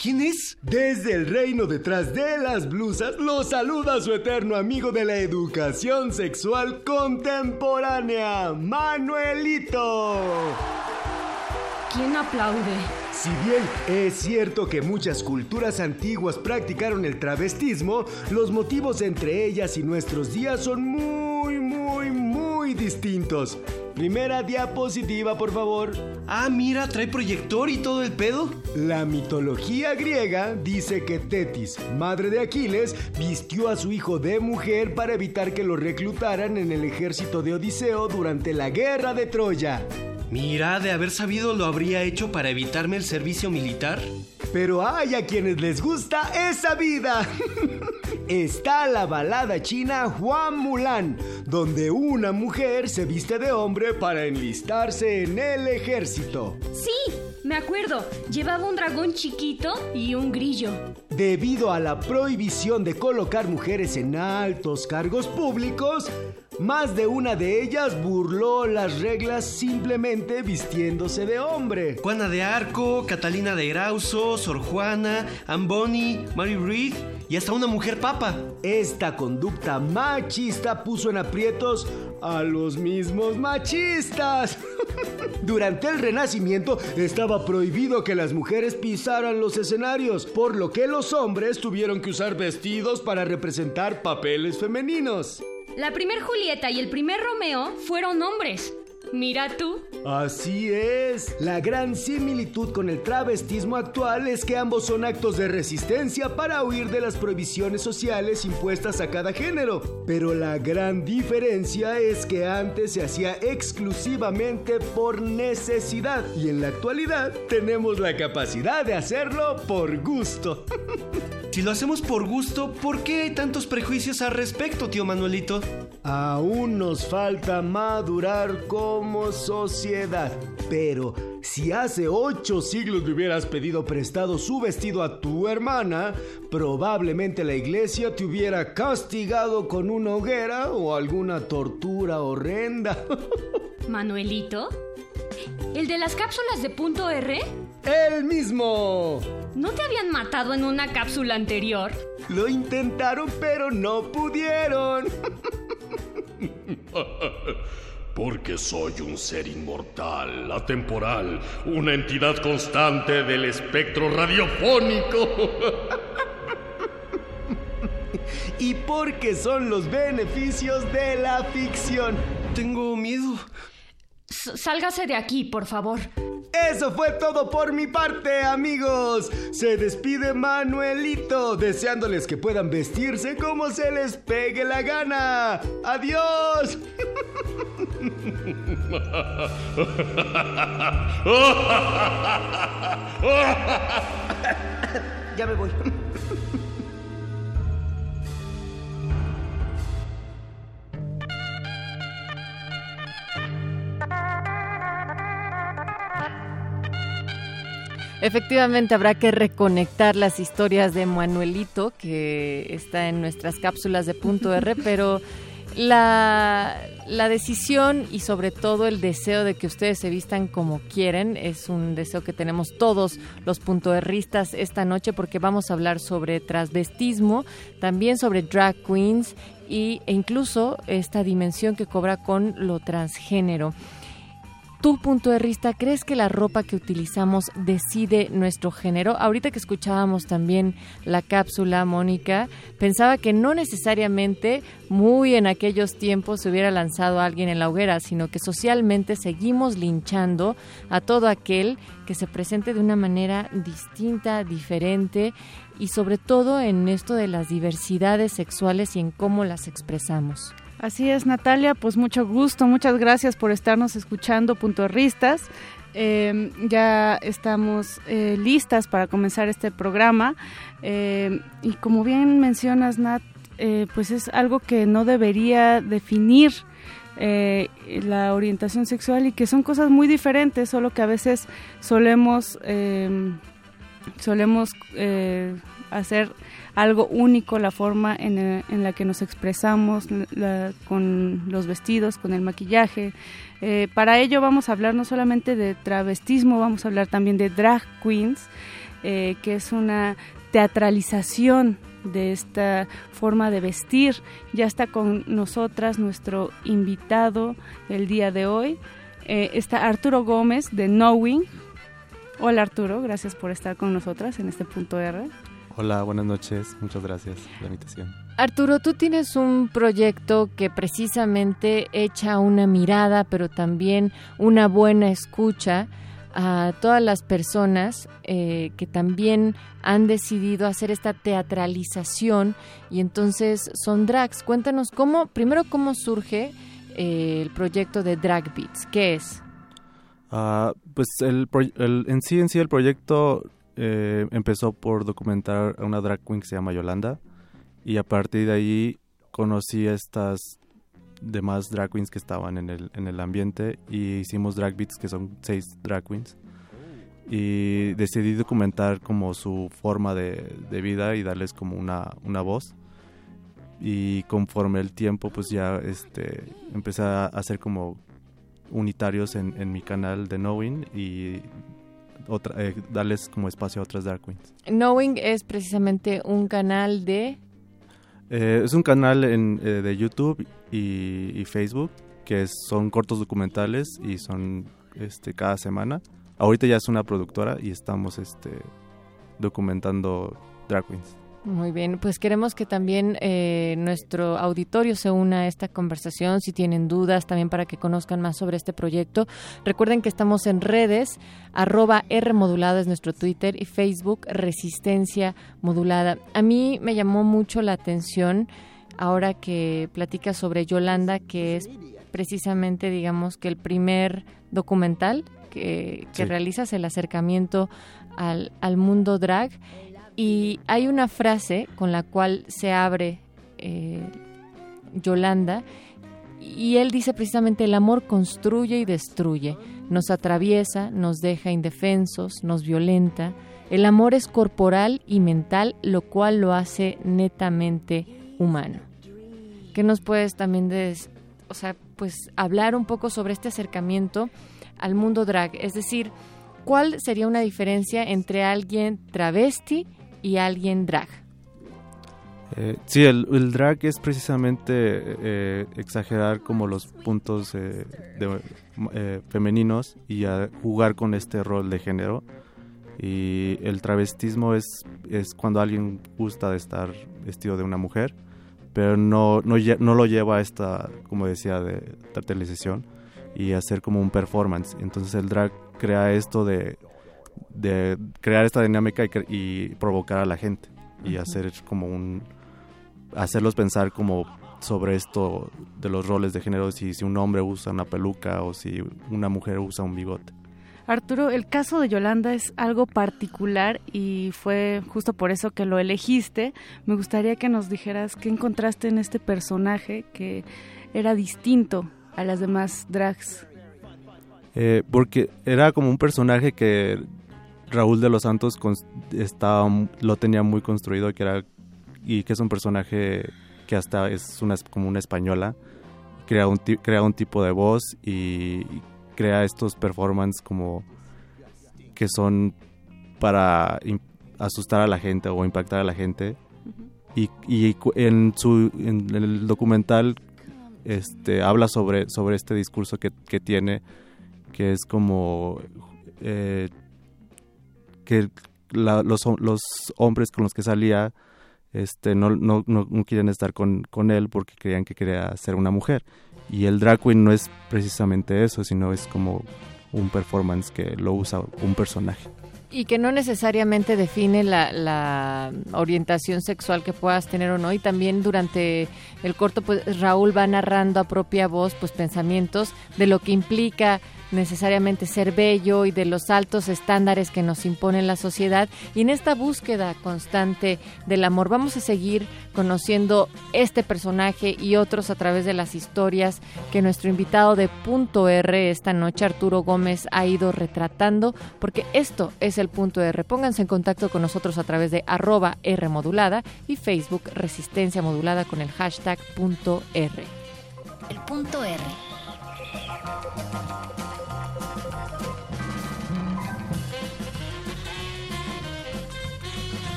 Speaker 35: ¿Quién es?
Speaker 36: Desde el reino detrás de las blusas, lo saluda su eterno amigo de la educación sexual contemporánea, Manuelito.
Speaker 34: ¿Quién aplaude?
Speaker 36: Si bien es cierto que muchas culturas antiguas practicaron el travestismo, los motivos entre ellas y nuestros días son muy, muy, muy distintos. Primera diapositiva, por favor.
Speaker 35: Ah, mira, trae proyector y todo el pedo.
Speaker 36: La mitología griega dice que Tetis, madre de Aquiles, vistió a su hijo de mujer para evitar que lo reclutaran en el ejército de Odiseo durante la guerra de Troya.
Speaker 35: Mira, de haber sabido lo habría hecho para evitarme el servicio militar.
Speaker 36: Pero hay a quienes les gusta esa vida. Está la balada china Juan Mulan, donde una mujer se viste de hombre para enlistarse en el ejército.
Speaker 34: Sí, me acuerdo. Llevaba un dragón chiquito y un grillo.
Speaker 36: debido a la prohibición de colocar mujeres en altos cargos públicos, más de una de ellas burló las reglas simplemente vistiéndose de hombre.
Speaker 35: Juana de Arco, Catalina de Grauso, Sor Juana, Amboni, Mary Reed y hasta una mujer papa.
Speaker 36: Esta conducta machista puso en aprietos a los mismos machistas. Durante el Renacimiento estaba prohibido que las mujeres pisaran los escenarios, por lo que los hombres tuvieron que usar vestidos para representar papeles femeninos.
Speaker 34: La primer Julieta y el primer Romeo fueron hombres. Mira tú.
Speaker 36: Así es. La gran similitud con el travestismo actual es que ambos son actos de resistencia para huir de las prohibiciones sociales impuestas a cada género. Pero la gran diferencia es que antes se hacía exclusivamente por necesidad y en la actualidad tenemos la capacidad de hacerlo por gusto.
Speaker 35: Si lo hacemos por gusto, ¿por qué hay tantos prejuicios al respecto, tío Manuelito?
Speaker 36: Aún nos falta madurar como sociedad. Pero si hace ocho siglos le hubieras pedido prestado su vestido a tu hermana, probablemente la iglesia te hubiera castigado con una hoguera o alguna tortura horrenda.
Speaker 34: ¿Manuelito? ¿El de las cápsulas de punto R?
Speaker 36: ¡El mismo!
Speaker 34: ¿No te habían matado en una cápsula anterior?
Speaker 36: Lo intentaron, pero no pudieron.
Speaker 37: Porque soy un ser inmortal, atemporal, una entidad constante del espectro radiofónico.
Speaker 36: y porque son los beneficios de la ficción.
Speaker 35: Tengo miedo.
Speaker 34: Sálgase de aquí, por favor.
Speaker 36: Eso fue todo por mi parte, amigos. Se despide Manuelito, deseándoles que puedan vestirse como se les pegue la gana. Adiós. ya me voy.
Speaker 2: Efectivamente, habrá que reconectar las historias de Manuelito, que está en nuestras cápsulas de punto R, pero la, la, decisión y sobre todo el deseo de que ustedes se vistan como quieren es un deseo que tenemos todos los puntoerristas esta noche porque vamos a hablar sobre transvestismo, también sobre drag queens y, e incluso esta dimensión que cobra con lo transgénero. ¿Tú, punto de vista, crees que la ropa que utilizamos decide nuestro género? Ahorita que escuchábamos también la cápsula, Mónica, pensaba que no necesariamente muy en aquellos tiempos se hubiera lanzado a alguien en la hoguera, sino que socialmente seguimos linchando a todo aquel que se presente de una manera distinta, diferente y sobre todo en esto de las diversidades sexuales y en cómo las expresamos.
Speaker 33: Así es, Natalia, pues mucho gusto, muchas gracias por estarnos escuchando, puntorristas. Eh, ya estamos eh, listas para comenzar este programa eh, y como bien mencionas, Nat, eh, pues es algo que no debería definir la orientación sexual y que son cosas muy diferentes, solo que a veces solemos solemos hacer algo único la forma en, eh, la que nos expresamos con los vestidos, con el maquillaje. Eh, para ello vamos a hablar no solamente de travestismo, vamos a hablar también de drag queens, eh, que es una teatralización de esta forma de vestir. Ya está con nosotras nuestro invitado el día de hoy. está Arturo Gómez de Knowing. Hola Arturo, gracias por estar con nosotras en este punto R.
Speaker 38: Hola, buenas noches. Muchas gracias por la invitación.
Speaker 2: Arturo, tú tienes un proyecto que precisamente echa una mirada, pero también una buena escucha a todas las personas eh, que también han decidido hacer esta teatralización y entonces son drags. Cuéntanos cómo, primero cómo surge eh, el proyecto de Drag Beats. ¿Qué es?
Speaker 38: Ah, pues el, en sí en sí el proyecto eh, empezó por documentar a una drag queen que se llama Yolanda. Y a partir de ahí conocí a estas demás drag queens que estaban en el, en el ambiente. Y hicimos drag beats que son seis drag queens. Y decidí documentar como su forma de, de vida y darles como una, una voz. Y conforme el tiempo pues ya este empecé a hacer como unitarios en, en mi canal de Knowing. Y otra, eh, darles como espacio a otras Dark Queens.
Speaker 2: Knowing es precisamente un canal de...
Speaker 38: Eh, es un canal en, eh, de YouTube y, y, Facebook que son cortos documentales y son este, cada semana. Ahorita ya es una productora y estamos este, documentando Drag Queens.
Speaker 2: Muy bien, pues queremos que también eh, nuestro auditorio se una a esta conversación, si tienen dudas, también para que conozcan más sobre este proyecto. Recuerden que estamos en redes, arroba R modulada es nuestro Twitter y Facebook Resistencia Modulada. A mí me llamó mucho la atención ahora que platica sobre Yolanda, que es precisamente, digamos, que el primer documental que, que sí. realizas, el acercamiento al, al mundo drag y hay una frase con la cual se abre eh, Yolanda y él dice precisamente el amor construye y destruye, nos atraviesa, nos deja indefensos, nos violenta. El amor es corporal y mental, lo cual lo hace netamente humano. ¿Qué nos puedes también des, o sea, pues hablar un poco sobre este acercamiento al mundo drag? Es decir, ¿cuál sería una diferencia entre alguien travesti y alguien drag.
Speaker 38: Eh, sí, el, drag es precisamente eh, exagerar como los puntos eh, de, femeninos y jugar con este rol de género. Y el travestismo es, es cuando alguien gusta de estar vestido de una mujer, pero no, no, no lo lleva a esta, como decía, de televisación y hacer como un performance. Entonces el drag crea esto de de crear esta dinámica y, y provocar a la gente y uh -huh. hacer como un hacerlos pensar como sobre esto de los roles de género si, si un hombre usa una peluca o si una mujer usa un bigote
Speaker 33: Arturo, el caso de Yolanda es algo particular y fue justo por eso que lo elegiste. Me gustaría que nos dijeras qué encontraste en este personaje que era distinto a las demás drags.
Speaker 38: Eh, porque era como un personaje que Raúl de los Santos estaba, lo tenía muy construido que era y que es un personaje que hasta es una como una española crea un crea un tipo de voz y crea estos performances como que son para asustar a la gente o impactar a la gente uh -huh. y, y, en su en el documental este habla sobre sobre este discurso que, que tiene que es como eh, que la, los, los hombres con los que salía este no, no, no, no quieren estar con, con, él porque creían que quería ser una mujer. Y el drag queen no es precisamente eso, sino es como un performance que lo usa un personaje.
Speaker 2: Y que no necesariamente define la, la, orientación sexual que puedas tener o no. Y también durante el corto, pues Raúl va narrando a propia voz pues pensamientos de lo que implica necesariamente ser bello y de los altos estándares que nos impone la sociedad. Y en esta búsqueda constante del amor vamos a seguir conociendo este personaje y otros a través de las historias que nuestro invitado de Punto R esta noche Arturo Gómez ha ido retratando porque esto es el Punto R. Pónganse en contacto con nosotros a través de arroba R modulada y Facebook Resistencia Modulada con el hashtag Punto R.
Speaker 9: El Punto R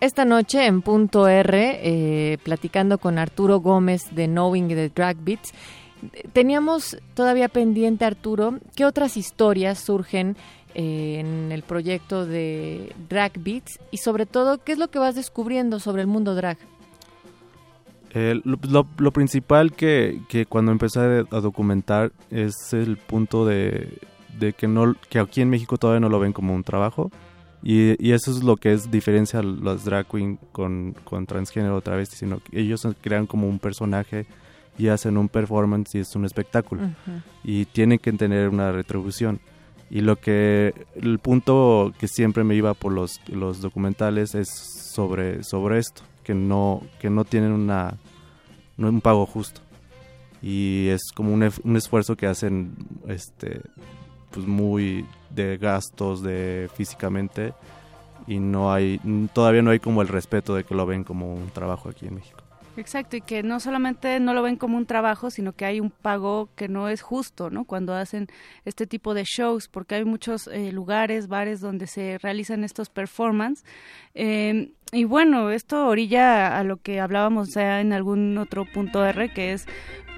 Speaker 2: Esta noche en Punto R, eh, platicando con Arturo Gómez de Knowing the Drag Beats, teníamos todavía pendiente, Arturo, ¿qué otras historias surgen eh, en el proyecto de Drag Beats? Y sobre todo, ¿qué es lo que vas descubriendo sobre el mundo drag?
Speaker 38: Eh, lo, principal que, que, cuando empecé a documentar es el punto de, de que, no, que aquí en México todavía no lo ven como un trabajo, y, y, eso es lo que es diferencia a los drag queen con, con transgénero travesti, sino que ellos crean como un personaje y hacen un performance y es un espectáculo.
Speaker 2: Ujú.
Speaker 38: Y tienen que tener una retribución. Y lo que, el punto que siempre me iba por los, los documentales es sobre, sobre esto, que no, que no tienen una, no un pago justo. Y es como un, un esfuerzo que hacen, este, pues muy de gastos, de físicamente, y no hay, todavía no hay como el respeto de que lo ven como un trabajo aquí en México.
Speaker 33: Exacto, y que no solamente no lo ven como un trabajo, sino que hay un pago que no es justo, ¿no? Cuando hacen este tipo de shows, porque hay muchos eh, lugares, bares donde se realizan estos performances. Eh, y bueno, esto orilla a lo que hablábamos ya en algún otro punto R, que es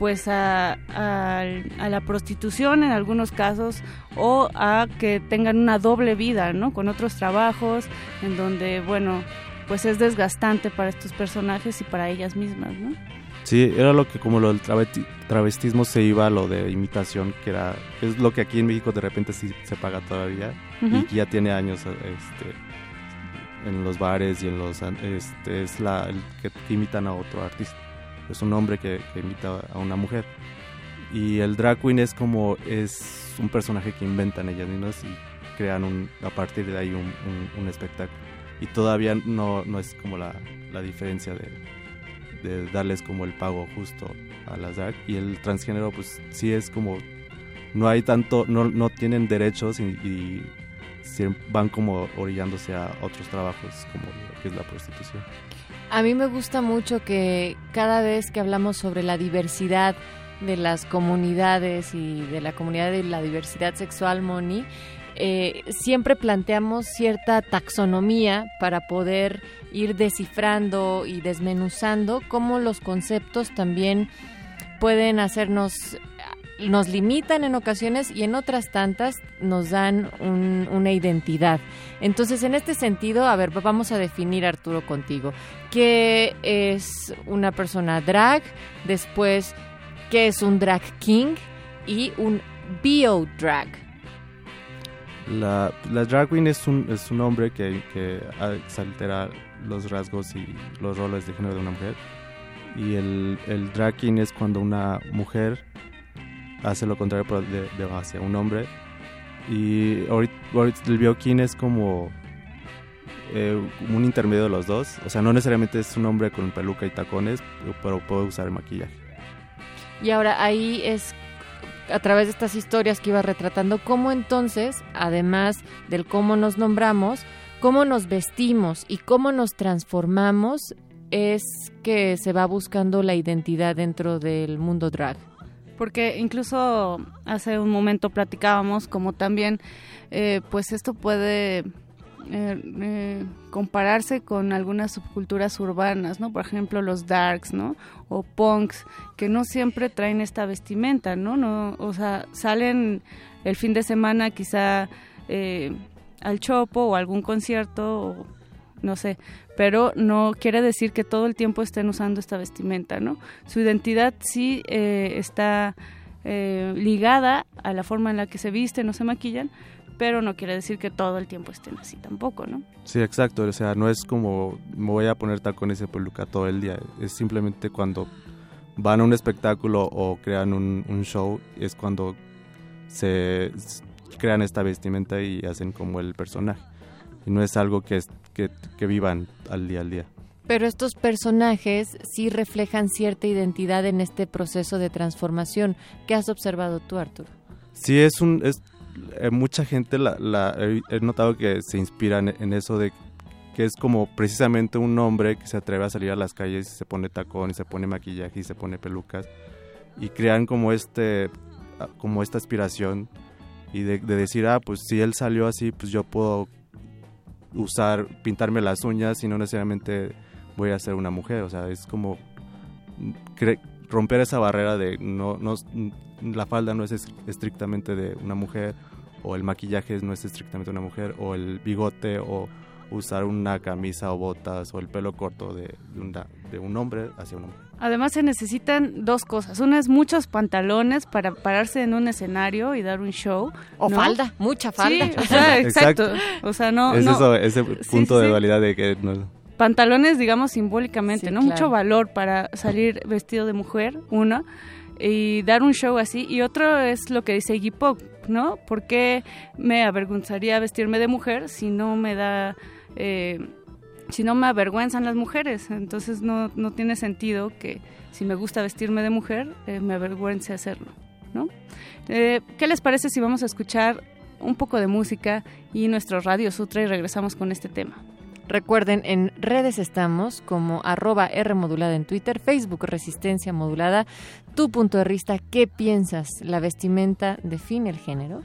Speaker 33: pues a, a- a la prostitución en algunos casos o a que tengan una doble vida, ¿no? Con otros trabajos en donde, bueno, pues es desgastante para estos personajes y para ellas mismas, ¿no?
Speaker 38: Sí, era lo que como lo del travesti- travestismo se iba a lo de imitación, que era es lo que aquí en México de repente sí se paga todavía y que ya tiene años este en los bares y en los este es la el que imitan a otro artista. Es un hombre que, que imita a una mujer. Y el drag queen es como es un personaje que inventan ellas mismas y crean un, a partir de ahí un, un- un espectáculo. Y todavía no, no es como la, la diferencia de, de darles como el pago justo a las drag y el transgénero pues sí es como no hay tanto no, no tienen derechos y, y van como orillándose a otros trabajos como lo que es la prostitución
Speaker 2: A mí me gusta mucho que cada vez que hablamos sobre la diversidad de las comunidades y de la comunidad de la diversidad sexual, Moni, eh, siempre planteamos cierta taxonomía para poder ir descifrando y desmenuzando cómo los conceptos también pueden hacernos nos limitan en ocasiones y en otras tantas nos dan un- una identidad. Entonces, en este sentido, a ver, vamos a definir, Arturo, contigo. ¿Qué es una persona drag? Después, ¿qué es un drag king? Y un bio drag.
Speaker 38: la, la drag queen es un, es un hombre que, que exaltera los rasgos y los roles de género de una mujer y el, el drag king es cuando una mujer hace lo contrario de, de hacia un hombre y ahorita, ahorita el biokin es como eh, como un intermedio de los dos o sea no necesariamente es un hombre con peluca y tacones pero puede usar el maquillaje
Speaker 2: Y ahora ahí es a través de estas historias que iba retratando cómo entonces, además del cómo nos nombramos, cómo nos vestimos y cómo nos transformamos, es que se va buscando la identidad dentro del mundo drag.
Speaker 33: Porque incluso hace un momento platicábamos como también, eh, pues esto puede eh, eh, compararse con algunas subculturas urbanas, ¿no? Por ejemplo, los darks, ¿no? O punks, que no siempre traen esta vestimenta, ¿no? no o sea, salen el fin de semana quizá eh, al chopo o algún concierto no sé, pero no quiere decir que todo el tiempo estén usando esta vestimenta, ¿no? Su identidad sí eh, está ligada a la forma en la que se visten o se maquillan, pero no quiere decir que todo el tiempo estén así tampoco, ¿no?
Speaker 38: Sí, exacto. O sea, no es como me voy a poner tacones y peluca todo el día. Es simplemente cuando van a un espectáculo o crean un, un show, es cuando se crean esta vestimenta y hacen como el personaje. Y no es algo que, es, que, que vivan al día al día.
Speaker 2: Pero estos personajes sí reflejan cierta identidad en este proceso de transformación. ¿Qué has observado tú, Arturo?
Speaker 38: Sí, es un... Es, eh, mucha gente la, la- he, notado que se inspiran en eso de que es como precisamente un hombre que se atreve a salir a las calles y se pone tacón y se pone maquillaje y se pone pelucas y crean como este ah, como esta aspiración y de, de decir ah pues si él salió así pues yo puedo usar pintarme las uñas y no necesariamente voy a ser una mujer o sea es como mm, cre- romper esa barrera de no, no la falda no es es- estrictamente de una mujer o el maquillaje no es estrictamente de una mujer o el bigote o usar una camisa o botas o el pelo corto de, de una- de un hombre hacia una mujer.
Speaker 33: Además se necesitan dos cosas. Una es muchos pantalones para pararse en un escenario y dar un show.
Speaker 2: O
Speaker 33: ¿no?
Speaker 2: falda, mucha falda.
Speaker 33: Sí, o sea, exacto.
Speaker 38: Exacto.
Speaker 33: O sea, no...
Speaker 38: es
Speaker 33: no-
Speaker 38: eso, ese punto
Speaker 33: sí,
Speaker 38: de
Speaker 33: sí.
Speaker 38: dualidad de que no-
Speaker 33: pantalones, digamos, simbólicamente,
Speaker 2: Sí,
Speaker 33: ¿no?
Speaker 2: claro.
Speaker 33: Mucho valor para salir vestido de mujer, uno, y dar un show así. Y otro es lo que dice Iggy Pop, ¿no? ¿Por qué me avergonzaría vestirme de mujer si no me da... eh, si no me avergüenzan las mujeres, entonces no, no tiene sentido que si me gusta vestirme de mujer, eh, me avergüence hacerlo, ¿no? Eh, ¿Qué les parece si vamos a escuchar un poco de música y nuestro Radio Sutra y regresamos con este tema?
Speaker 2: Recuerden, en redes estamos como arroba R modulada en Twitter, Facebook Resistencia Modulada. Tu punto de vista, ¿qué piensas? ¿La vestimenta define el género?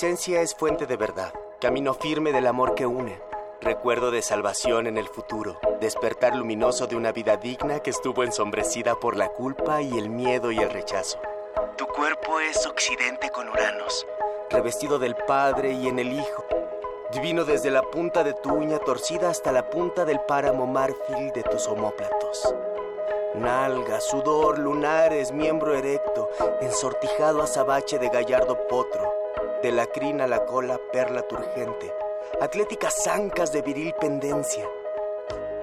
Speaker 11: Presencia es fuente de verdad, camino firme del amor que une, recuerdo de salvación en el futuro, despertar luminoso de una vida digna que estuvo ensombrecida por la culpa y el miedo y el rechazo. Tu cuerpo es occidente con Uranos, revestido del Padre y en el Hijo, divino desde la punta de tu uña torcida hasta la punta del páramo márfil de tus omóplatos. Nalga, sudor, lunares, miembro erecto, ensortijado azabache de gallardo potro, de la crina a la cola, perla turgente, atléticas zancas de viril pendencia.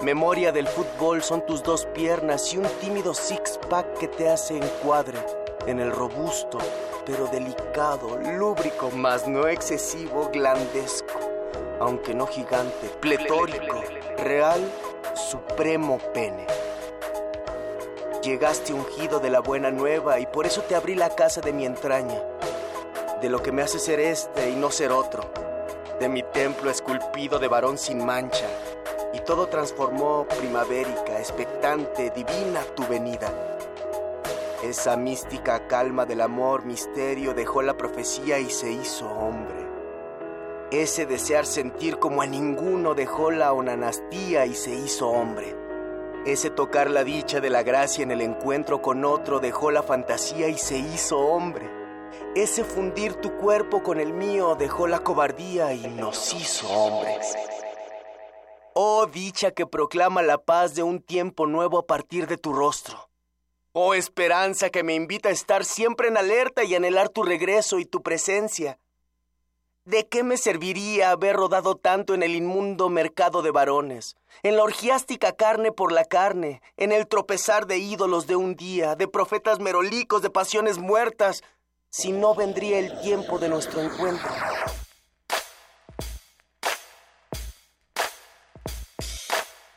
Speaker 11: Memoria del fútbol son tus dos piernas y un tímido six-pack que te hace encuadre. en el robusto, pero delicado, lúbrico, mas no excesivo, glandesco, aunque no gigante, pletórico, real, supremo pene. Llegaste ungido de la buena nueva y por eso te abrí la casa de mi entraña, de lo que me hace ser este y no ser otro, de mi templo esculpido de varón sin mancha, y todo transformó primavérica, expectante, divina tu venida. Esa mística calma del amor, misterio, dejó la profecía y se hizo hombre. Ese desear sentir como a ninguno dejó la onanastía y se hizo hombre. Ese tocar la dicha de la gracia en el encuentro con otro dejó la fantasía y se hizo hombre. Ese fundir tu cuerpo con el mío dejó la cobardía y nos hizo hombres. Oh dicha que proclama la paz de un tiempo nuevo a partir de tu rostro. Oh esperanza que me invita a estar siempre en alerta y anhelar tu regreso y tu presencia. ¿De qué me serviría haber rodado tanto en el inmundo mercado de varones, en la orgiástica carne por la carne, en el tropezar de ídolos de un día, de profetas merolicos, de pasiones muertas, si no vendría el tiempo de nuestro encuentro?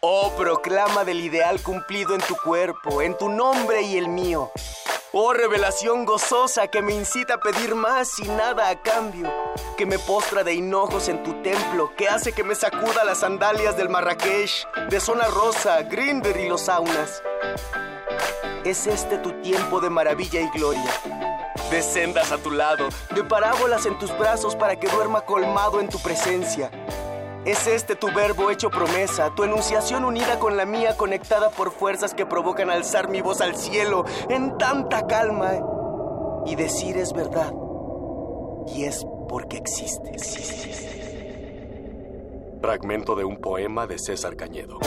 Speaker 11: Oh, proclama del ideal cumplido en tu cuerpo, en tu nombre y el mío. Oh, revelación gozosa que me incita a pedir más y nada a cambio, que me postra de hinojos en tu templo, que hace que me sacuda las sandalias del Marrakech, de zona rosa, Greenberg y los saunas. Es este tu tiempo de maravilla y gloria, de sendas a tu lado, de parábolas en tus brazos para que duerma colmado en tu presencia. Es este tu verbo hecho promesa, tu enunciación unida con la mía, conectada por fuerzas que provocan alzar mi voz al cielo en tanta calma y decir es verdad. Y es porque existe.
Speaker 39: Fragmento de un poema de César Cañedo.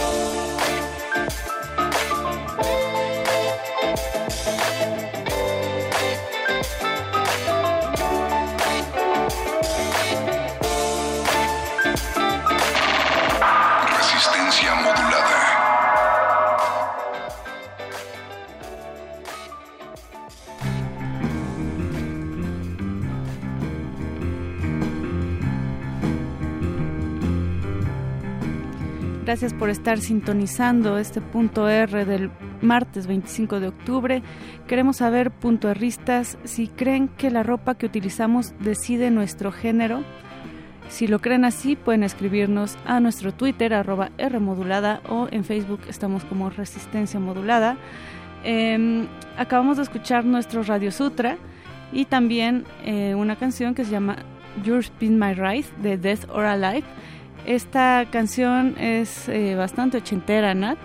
Speaker 33: Gracias por estar sintonizando este punto R del martes 25 de octubre. Queremos saber, punto Rristas, si creen que la ropa que utilizamos decide nuestro género. Si lo creen así, pueden escribirnos a nuestro Twitter, arroba Rmodulada, o en Facebook estamos como Resistencia Modulada. Eh, acabamos de escuchar nuestro Radio Sutra y también eh, una canción que se llama Your Spin My Ride de Death or Alive. Esta canción es eh, bastante ochentera, Nat,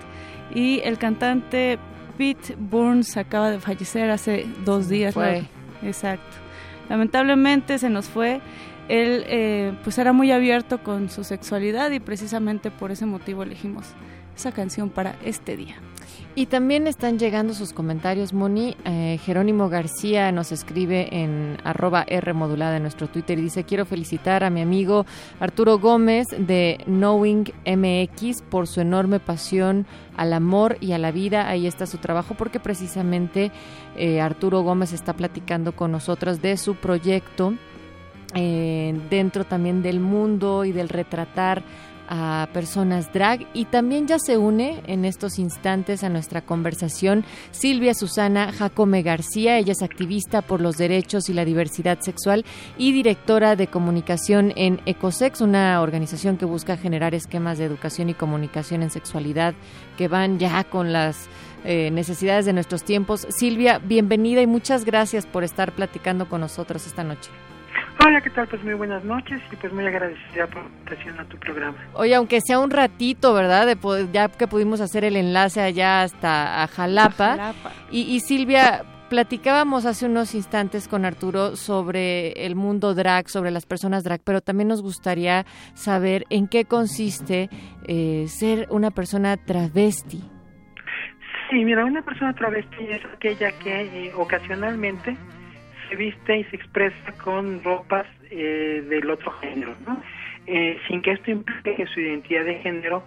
Speaker 33: y el cantante Pete Burns acaba de fallecer hace dos días.
Speaker 2: Fue.
Speaker 33: ¿no? Exacto. Lamentablemente se nos fue. Él eh, pues era muy abierto con su sexualidad y precisamente por ese motivo elegimos esa canción para este día.
Speaker 2: Y también están llegando sus comentarios, Moni. Eh, Jerónimo García nos escribe en arroba R modulada en nuestro Twitter y dice, quiero felicitar a mi amigo Arturo Gómez de Knowing MX por su enorme pasión al amor y a la vida. Ahí está su trabajo porque precisamente eh, Arturo Gómez está platicando con nosotros de su proyecto eh, dentro también del mundo y del retratar a personas drag y también ya se une en estos instantes a nuestra conversación Silvia Susana Jacome García, ella es activista por los derechos y la diversidad sexual y directora de comunicación en Ecosex, una organización que busca generar esquemas de educación y comunicación en sexualidad que van ya con las eh, necesidades de nuestros tiempos. Silvia, bienvenida y muchas gracias por estar platicando con nosotros esta noche.
Speaker 31: Hola, ¿qué tal? Pues muy buenas noches y pues muy agradecida por la invitación a tu programa.
Speaker 2: Oye, aunque sea un ratito, ¿verdad? De poder- ya que pudimos hacer el enlace allá hasta a Jalapa.
Speaker 33: A Jalapa.
Speaker 2: Y, y Silvia, platicábamos hace unos instantes con Arturo sobre el mundo drag, sobre las personas drag, pero también nos gustaría saber en qué consiste eh, ser una persona travesti.
Speaker 31: Sí, mira, una persona travesti es aquella que eh, ocasionalmente se viste y se expresa con ropas eh, del otro género. Eh, sin que esto implique que su identidad de género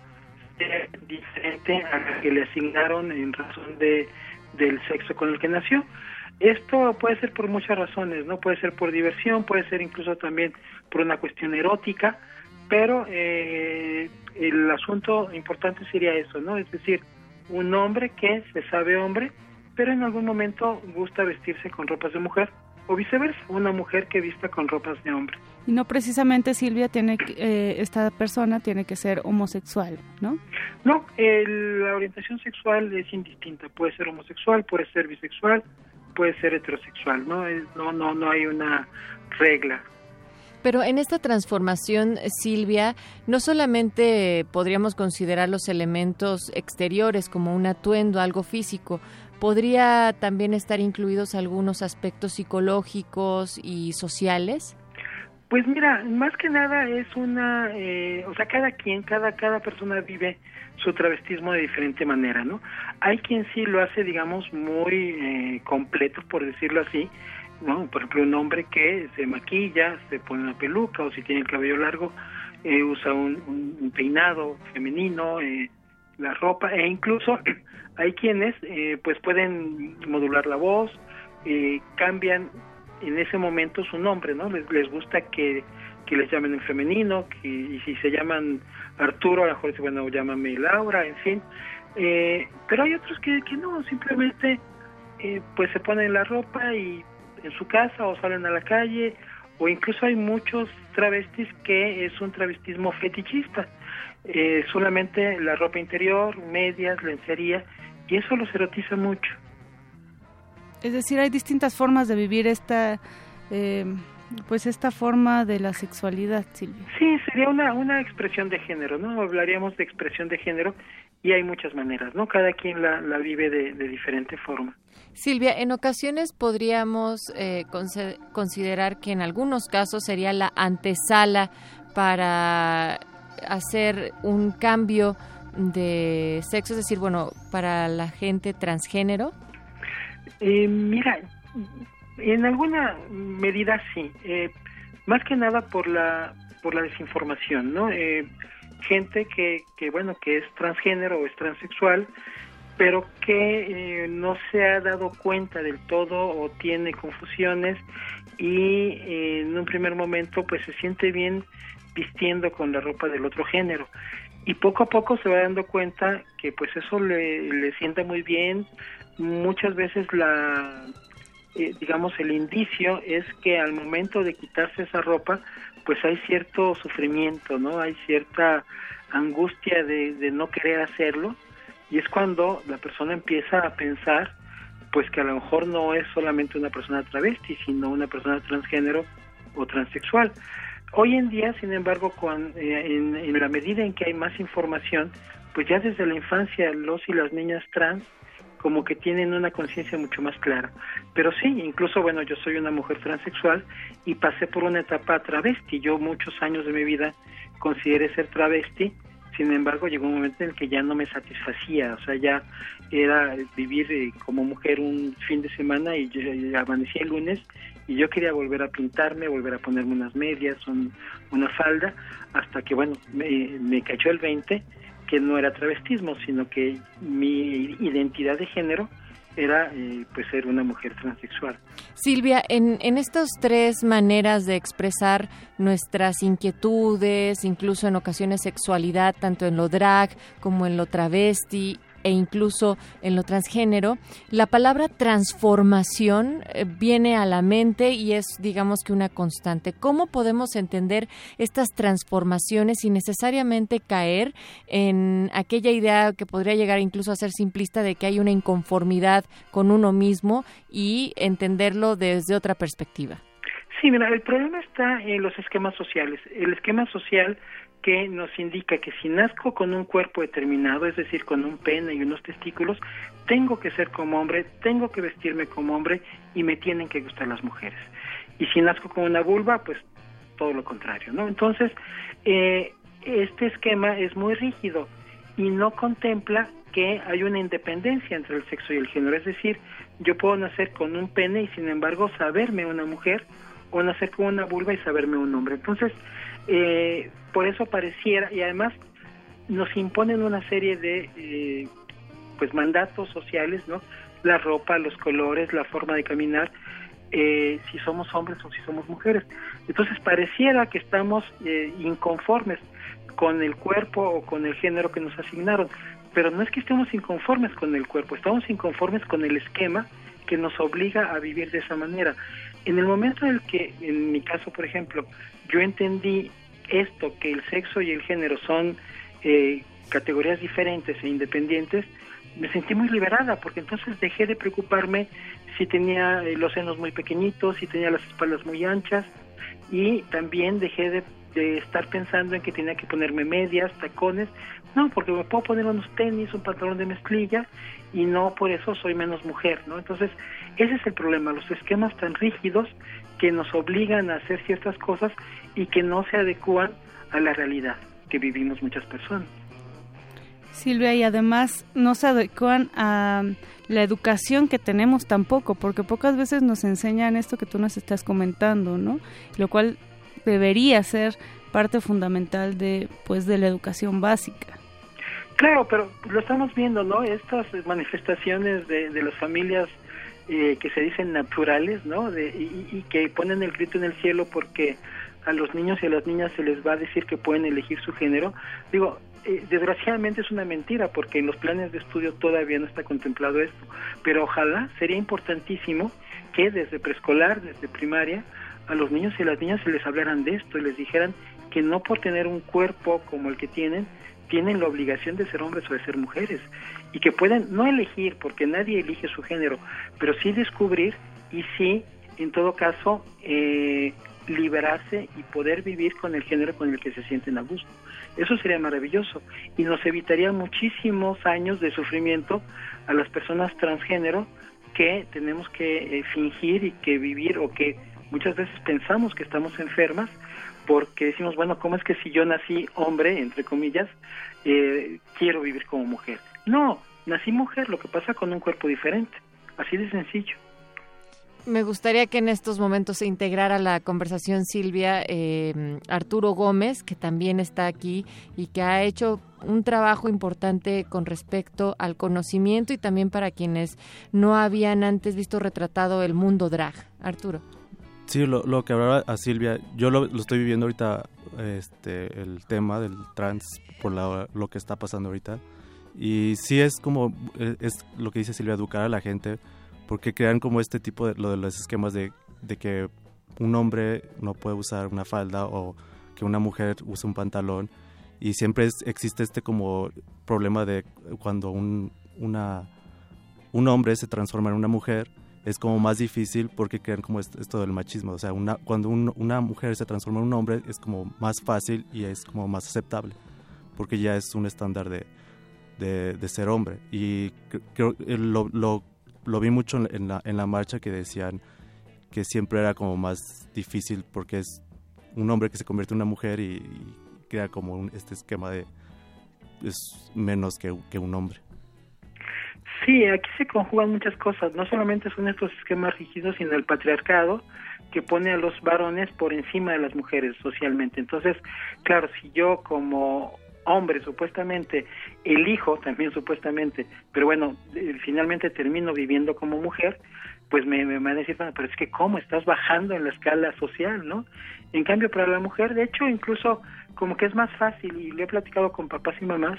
Speaker 31: sea diferente a la que le asignaron en razón de del sexo con el que nació. Esto puede ser por muchas razones, ¿no? Puede ser por diversión, puede ser incluso también por una cuestión erótica, pero eh, el asunto importante sería eso, ¿no? Es decir, un hombre que se sabe hombre, pero en algún momento gusta vestirse con ropas de mujer, o viceversa, una mujer que vista con ropas de hombre.
Speaker 33: Y no precisamente Silvia tiene que- eh, esta persona tiene que ser homosexual, ¿no?
Speaker 31: No, el- la orientación sexual es indistinta. Puede ser homosexual, puede ser bisexual, puede ser heterosexual. No, no, no, no hay una regla.
Speaker 2: Pero en esta transformación, Silvia, no solamente podríamos considerar los elementos exteriores como un atuendo, algo físico, podría también estar incluidos algunos aspectos psicológicos y sociales.
Speaker 31: Pues mira, más que nada es una, eh, o sea, cada quien, cada cada persona vive su travestismo de diferente manera, ¿no? Hay quien sí lo hace, digamos, muy eh, completo, por decirlo así, ¿no? Por ejemplo, un hombre que se maquilla, se pone una peluca o si tiene el cabello largo, eh, usa un, un- peinado femenino, eh, la ropa e incluso hay quienes eh, pues pueden modular la voz, eh, cambian en ese momento su nombre, ¿no? Les, les gusta que, que les llamen en femenino, que, y si se llaman Arturo, a lo mejor bueno, llámame Laura, en fin. Eh, pero hay otros que, que no, simplemente eh, pues se ponen la ropa y en su casa o salen a la calle, o incluso hay muchos travestis que es un travestismo fetichista. Eh, solamente la ropa interior, medias, lencería, y eso los erotiza mucho.
Speaker 33: Es decir, hay distintas formas de vivir esta, eh, pues esta forma de la sexualidad, Silvia.
Speaker 31: Sí, sería una, una expresión de género, ¿no? Hablaríamos de expresión de género y hay muchas maneras, ¿no? Cada quien la, la vive de, de diferente forma.
Speaker 2: Silvia, en ocasiones podríamos eh, considerar que en algunos casos sería la antesala para hacer un cambio de sexo, es decir, bueno, para la gente transgénero.
Speaker 31: Eh, mira, en alguna medida sí, eh, más que nada por la por la desinformación, ¿no? Eh, gente que, que bueno que es transgénero o es transexual, pero que eh, no se ha dado cuenta del todo o tiene confusiones y eh, en un primer momento pues se siente bien vistiendo con la ropa del otro género. Y poco a poco se va dando cuenta que pues eso le, le sienta muy bien. Muchas veces la eh, digamos el indicio es que al momento de quitarse esa ropa pues hay cierto sufrimiento no hay cierta angustia de, de no querer hacerlo. Y es cuando la persona empieza a pensar pues que a lo mejor no es solamente una persona travesti sino una persona transgénero o transexual hoy en día sin embargo con, eh, en, la medida en que hay más información pues ya desde la infancia los y las niñas trans como que tienen una conciencia mucho más clara. Pero sí, incluso, bueno, yo soy una mujer transexual y pasé por una etapa travesti. Yo muchos años de mi vida consideré ser travesti, sin embargo llegó un momento en el que ya no me satisfacía, o sea, ya era vivir eh, como mujer un fin de semana y y amanecía el lunes y yo quería volver a pintarme, volver a ponerme unas medias, un- una falda, hasta que, bueno, me, me cayó el 20 que no era travestismo, sino que mi identidad de género era eh, pues ser una mujer transexual.
Speaker 2: Silvia, en, en estas tres maneras de expresar nuestras inquietudes, incluso en ocasiones sexualidad, tanto en lo drag como en lo travesti e incluso en lo transgénero, la palabra transformación eh, viene a la mente y es, digamos que, una constante. ¿Cómo podemos entender estas transformaciones sin necesariamente caer en aquella idea que podría llegar incluso a ser simplista de que hay una inconformidad con uno mismo y entenderlo desde otra perspectiva?
Speaker 31: Sí, mira, el problema está en los esquemas sociales. El esquema social que nos indica que si nazco con un cuerpo determinado, es decir, con un pene y unos testículos, tengo que ser como hombre, tengo que vestirme como hombre y me tienen que gustar las mujeres. Y si nazco con una vulva, pues todo lo contrario, ¿no? Entonces, eh, este esquema es muy rígido y no contempla que hay una independencia entre el sexo y el género. Es decir, yo puedo nacer con un pene y sin embargo saberme una mujer o nacer con una vulva y saberme un hombre. Entonces, eh, por eso pareciera, y además nos imponen una serie de eh, pues mandatos sociales, ¿no? la ropa, los colores, la forma de caminar, eh, si somos hombres o si somos mujeres. Entonces pareciera que estamos eh, inconformes con el cuerpo o con el género que nos asignaron, pero no es que estemos inconformes con el cuerpo, estamos inconformes con el esquema que nos obliga a vivir de esa manera. En el momento en el que, en mi caso, por ejemplo, yo entendí esto, que el sexo y el género son eh, categorías diferentes e independientes, me sentí muy liberada porque entonces dejé de preocuparme si tenía eh, los senos muy pequeñitos, si tenía las espaldas muy anchas y también dejé de, de estar pensando en que tenía que ponerme medias, tacones, no, porque me puedo poner unos tenis, un pantalón de mezclilla y no por eso soy menos mujer, ¿no? Entonces, ese es el problema, los esquemas tan rígidos que nos obligan a hacer ciertas cosas y que no se adecúan a la realidad que vivimos muchas personas.
Speaker 33: Silvia, y además no se adecuan a la educación que tenemos tampoco, porque pocas veces nos enseñan esto que tú nos estás comentando, ¿no? Lo cual debería ser parte fundamental de pues de la educación básica.
Speaker 31: Claro, pero lo estamos viendo, ¿no? Estas manifestaciones de, de las familias eh, que se dicen naturales, ¿no? De, y, que ponen el grito en el cielo porque a los niños y a las niñas se les va a decir que pueden elegir su género. Digo, eh, desgraciadamente es una mentira porque en los planes de estudio todavía no está contemplado esto, pero ojalá sería importantísimo que desde preescolar, desde primaria, a los niños y a las niñas se les hablaran de esto y les dijeran que no por tener un cuerpo como el que tienen, tienen la obligación de ser hombres o de ser mujeres y que pueden no elegir porque nadie elige su género, pero sí descubrir y sí, en todo caso, eh, liberarse y poder vivir con el género con el que se sienten a gusto. Eso sería maravilloso y nos evitaría muchísimos años de sufrimiento a las personas transgénero que tenemos que eh, fingir y que vivir o que muchas veces pensamos que estamos enfermas porque decimos, bueno, ¿cómo es que si yo nací hombre, entre comillas, eh, quiero vivir como mujer? No, nací mujer, lo que pasa con un cuerpo diferente, así de sencillo.
Speaker 2: Me gustaría que en estos momentos se integrara la conversación Silvia eh, Arturo Gómez, que también está aquí y que ha hecho un trabajo importante con respecto al conocimiento y también para quienes no habían antes visto retratado el mundo drag. Arturo.
Speaker 38: Sí, lo, lo que hablaba a Silvia, yo lo, lo, estoy viviendo ahorita, este, el tema del trans por la, lo que está pasando ahorita. Y sí es como, es lo que dice Silvia, educar a la gente porque crean como este tipo de, lo de los esquemas de, de, que un hombre no puede usar una falda o que una mujer use un pantalón y siempre es, existe este como problema de cuando un, una, un hombre se transforma en una mujer es como más difícil porque crean como esto, esto del machismo, o sea, una, cuando un, una mujer se transforma en un hombre es como más fácil y es como más aceptable porque ya es un estándar de, de, de ser hombre y creo lo, lo lo vi mucho en la, en la marcha que decían que siempre era como más difícil porque es un hombre que se convierte en una mujer y, y crea como un, este esquema de es menos que, que, un hombre.
Speaker 31: Sí, aquí se conjugan muchas cosas, no solamente son estos esquemas rígidos, sino el patriarcado que pone a los varones por encima de las mujeres socialmente. Entonces, claro, si yo como hombre supuestamente, elijo también supuestamente, pero bueno, eh, finalmente termino viviendo como mujer, pues me, me, van a decir, bueno, pero es que cómo estás bajando en la escala social, ¿no? En cambio, para la mujer, de hecho, incluso como que es más fácil, y lo he platicado con papás y mamás,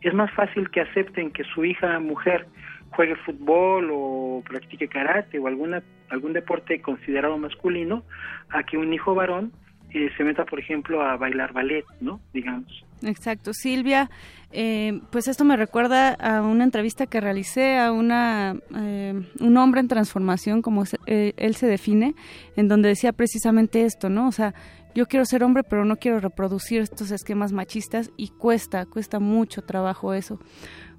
Speaker 31: es más fácil que acepten que su hija mujer juegue fútbol o practique karate o alguna algún deporte considerado masculino a que un hijo varón eh, se meta, por ejemplo, a bailar ballet, ¿no? Digamos.
Speaker 33: Exacto, Silvia. Eh, pues esto me recuerda a una entrevista que realicé a una eh, un hombre en transformación, como eh, él se define, en donde decía precisamente esto, ¿no? O sea, yo quiero ser hombre, pero no quiero reproducir estos esquemas machistas y cuesta, cuesta mucho trabajo eso.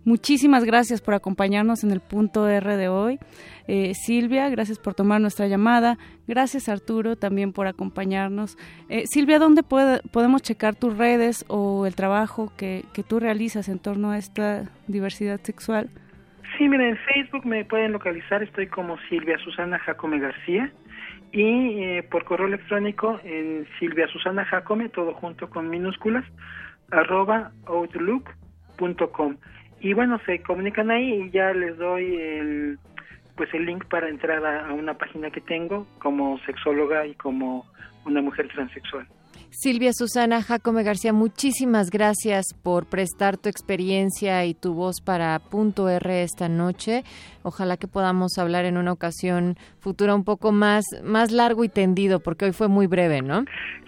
Speaker 33: Muchísimas gracias por acompañarnos en el punto R de hoy. Eh, Silvia, gracias por tomar nuestra llamada. Gracias Arturo también por acompañarnos. Eh, Silvia, ¿dónde puede, podemos checar tus redes o el trabajo que, que tú realizas en torno a esta diversidad sexual?
Speaker 31: Sí, mira, en Facebook me pueden localizar, estoy como Silvia Susana Jacome García y eh, por correo electrónico en Silvia Susana Jacome, todo junto con minúsculas, arroba outlook.com y bueno, se comunican ahí y ya les doy el, pues el link para entrar a, a una página que tengo como sexóloga y como una mujer transexual.
Speaker 2: Silvia Susana Jacome García, muchísimas gracias por prestar tu experiencia y tu voz para Punto R esta noche. Ojalá que podamos hablar en una ocasión futura un poco más, más largo y tendido, porque hoy fue muy breve, ¿no?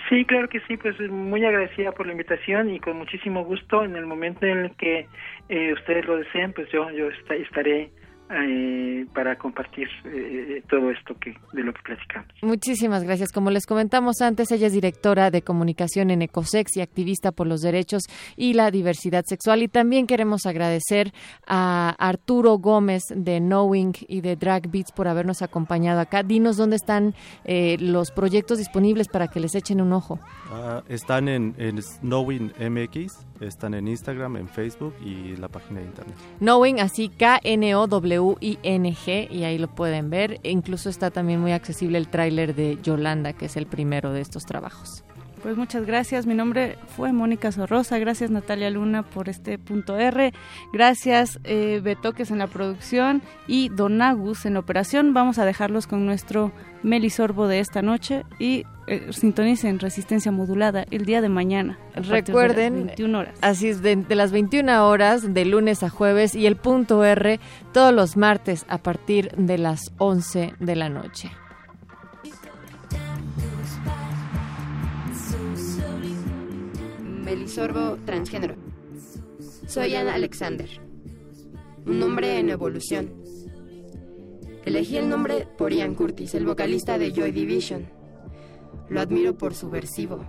Speaker 31: Sí, claro que sí, pues muy agradecida por la invitación y con muchísimo gusto en el momento en el que eh, ustedes lo deseen, pues yo, yo esta- estaré eh, para compartir eh, todo esto que de lo que platicamos.
Speaker 2: Muchísimas gracias. Como les comentamos antes, ella es directora de comunicación en Ecosex y activista por los derechos y la diversidad sexual. Y también queremos agradecer a Arturo Gómez de Knowing y de Drag Beats por habernos acompañado acá. Dinos dónde están eh, los proyectos disponibles para que les echen un ojo.
Speaker 38: Ah, están en, en Snowing MX, están en Instagram, en Facebook y la página de internet.
Speaker 2: Knowing, así Y ahí lo pueden ver. E incluso está también muy accesible el tráiler de Yolanda, que es el primero de estos trabajos.
Speaker 33: Pues muchas gracias. Mi nombre fue Mónica Sorrosa. Gracias Natalia Luna por este punto R. Gracias eh, Betoques en la producción y Donagus en la operación. Vamos a dejarlos con nuestro Melisorbo de esta noche y eh, sintonicen Resistencia Modulada el día de mañana. de las
Speaker 2: Recuerden,
Speaker 33: 21 horas.
Speaker 2: así es, de, de las 21 horas, de lunes a jueves, y el punto R todos los martes a partir de las 11 de la noche.
Speaker 40: Melisorbo transgénero. Soy Anna Alexander, un hombre en evolución. Elegí el nombre por Ian Curtis, el vocalista de Joy Division. Lo admiro por su versivo.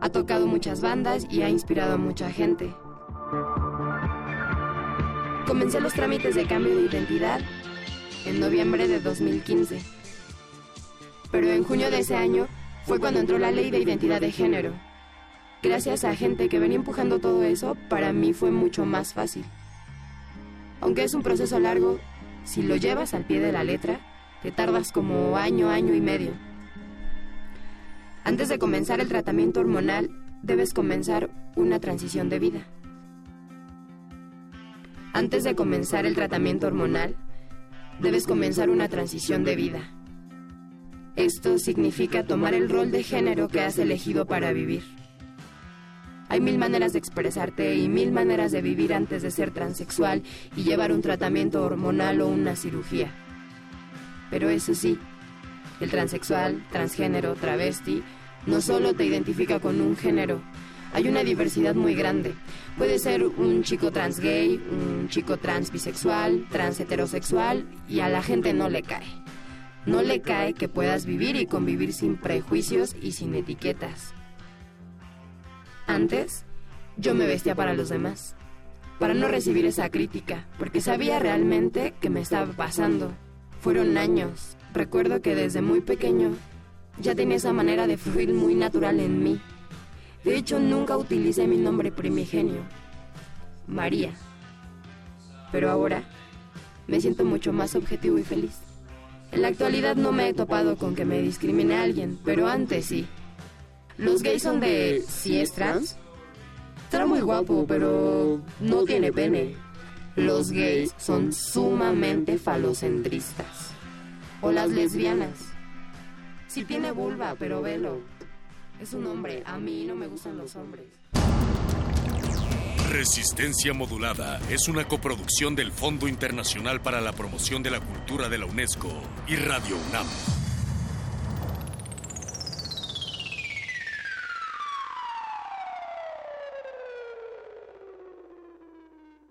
Speaker 40: Ha tocado muchas bandas y ha inspirado a mucha gente. Comencé los trámites de cambio de identidad en noviembre de 2015. Pero en junio de ese año fue cuando entró la ley de identidad de género. Gracias a gente que venía empujando todo eso, para mí fue mucho más fácil. Aunque es un proceso largo, si lo llevas al pie de la letra, te tardas como año, año y medio. Antes de comenzar el tratamiento hormonal, debes comenzar una transición de vida. Antes de comenzar el tratamiento hormonal, debes comenzar una transición de vida. Esto significa tomar el rol de género que has elegido para vivir. Hay mil maneras de expresarte y mil maneras de vivir antes de ser transexual y llevar un tratamiento hormonal o una cirugía. Pero eso sí, el transexual, transgénero, travesti, no solo te identifica con un género, hay una diversidad muy grande. Puede ser un chico trans gay, un chico trans bisexual, trans heterosexual y a la gente no le cae. No le cae que puedas vivir y convivir sin prejuicios y sin etiquetas. Antes, yo me vestía para los demás, para no recibir esa crítica, porque sabía realmente que me estaba pasando. Fueron años. Recuerdo que desde muy pequeño ya tenía esa manera de fluir muy natural en mí. De hecho, nunca utilicé mi nombre primigenio, María. Pero ahora me siento mucho más objetivo y feliz. En la actualidad no me he topado con que me discrimine a alguien, pero antes sí. Los gays son de... si es trans? Estará muy guapo, pero no tiene pene. Los gays son sumamente falocentristas. O las lesbianas. Si tiene vulva, pero velo. Es un hombre. A mí no me gustan los hombres.
Speaker 37: Resistencia Modulada es una coproducción del Fondo Internacional para la Promoción de la Cultura de la UNESCO y Radio UNAM.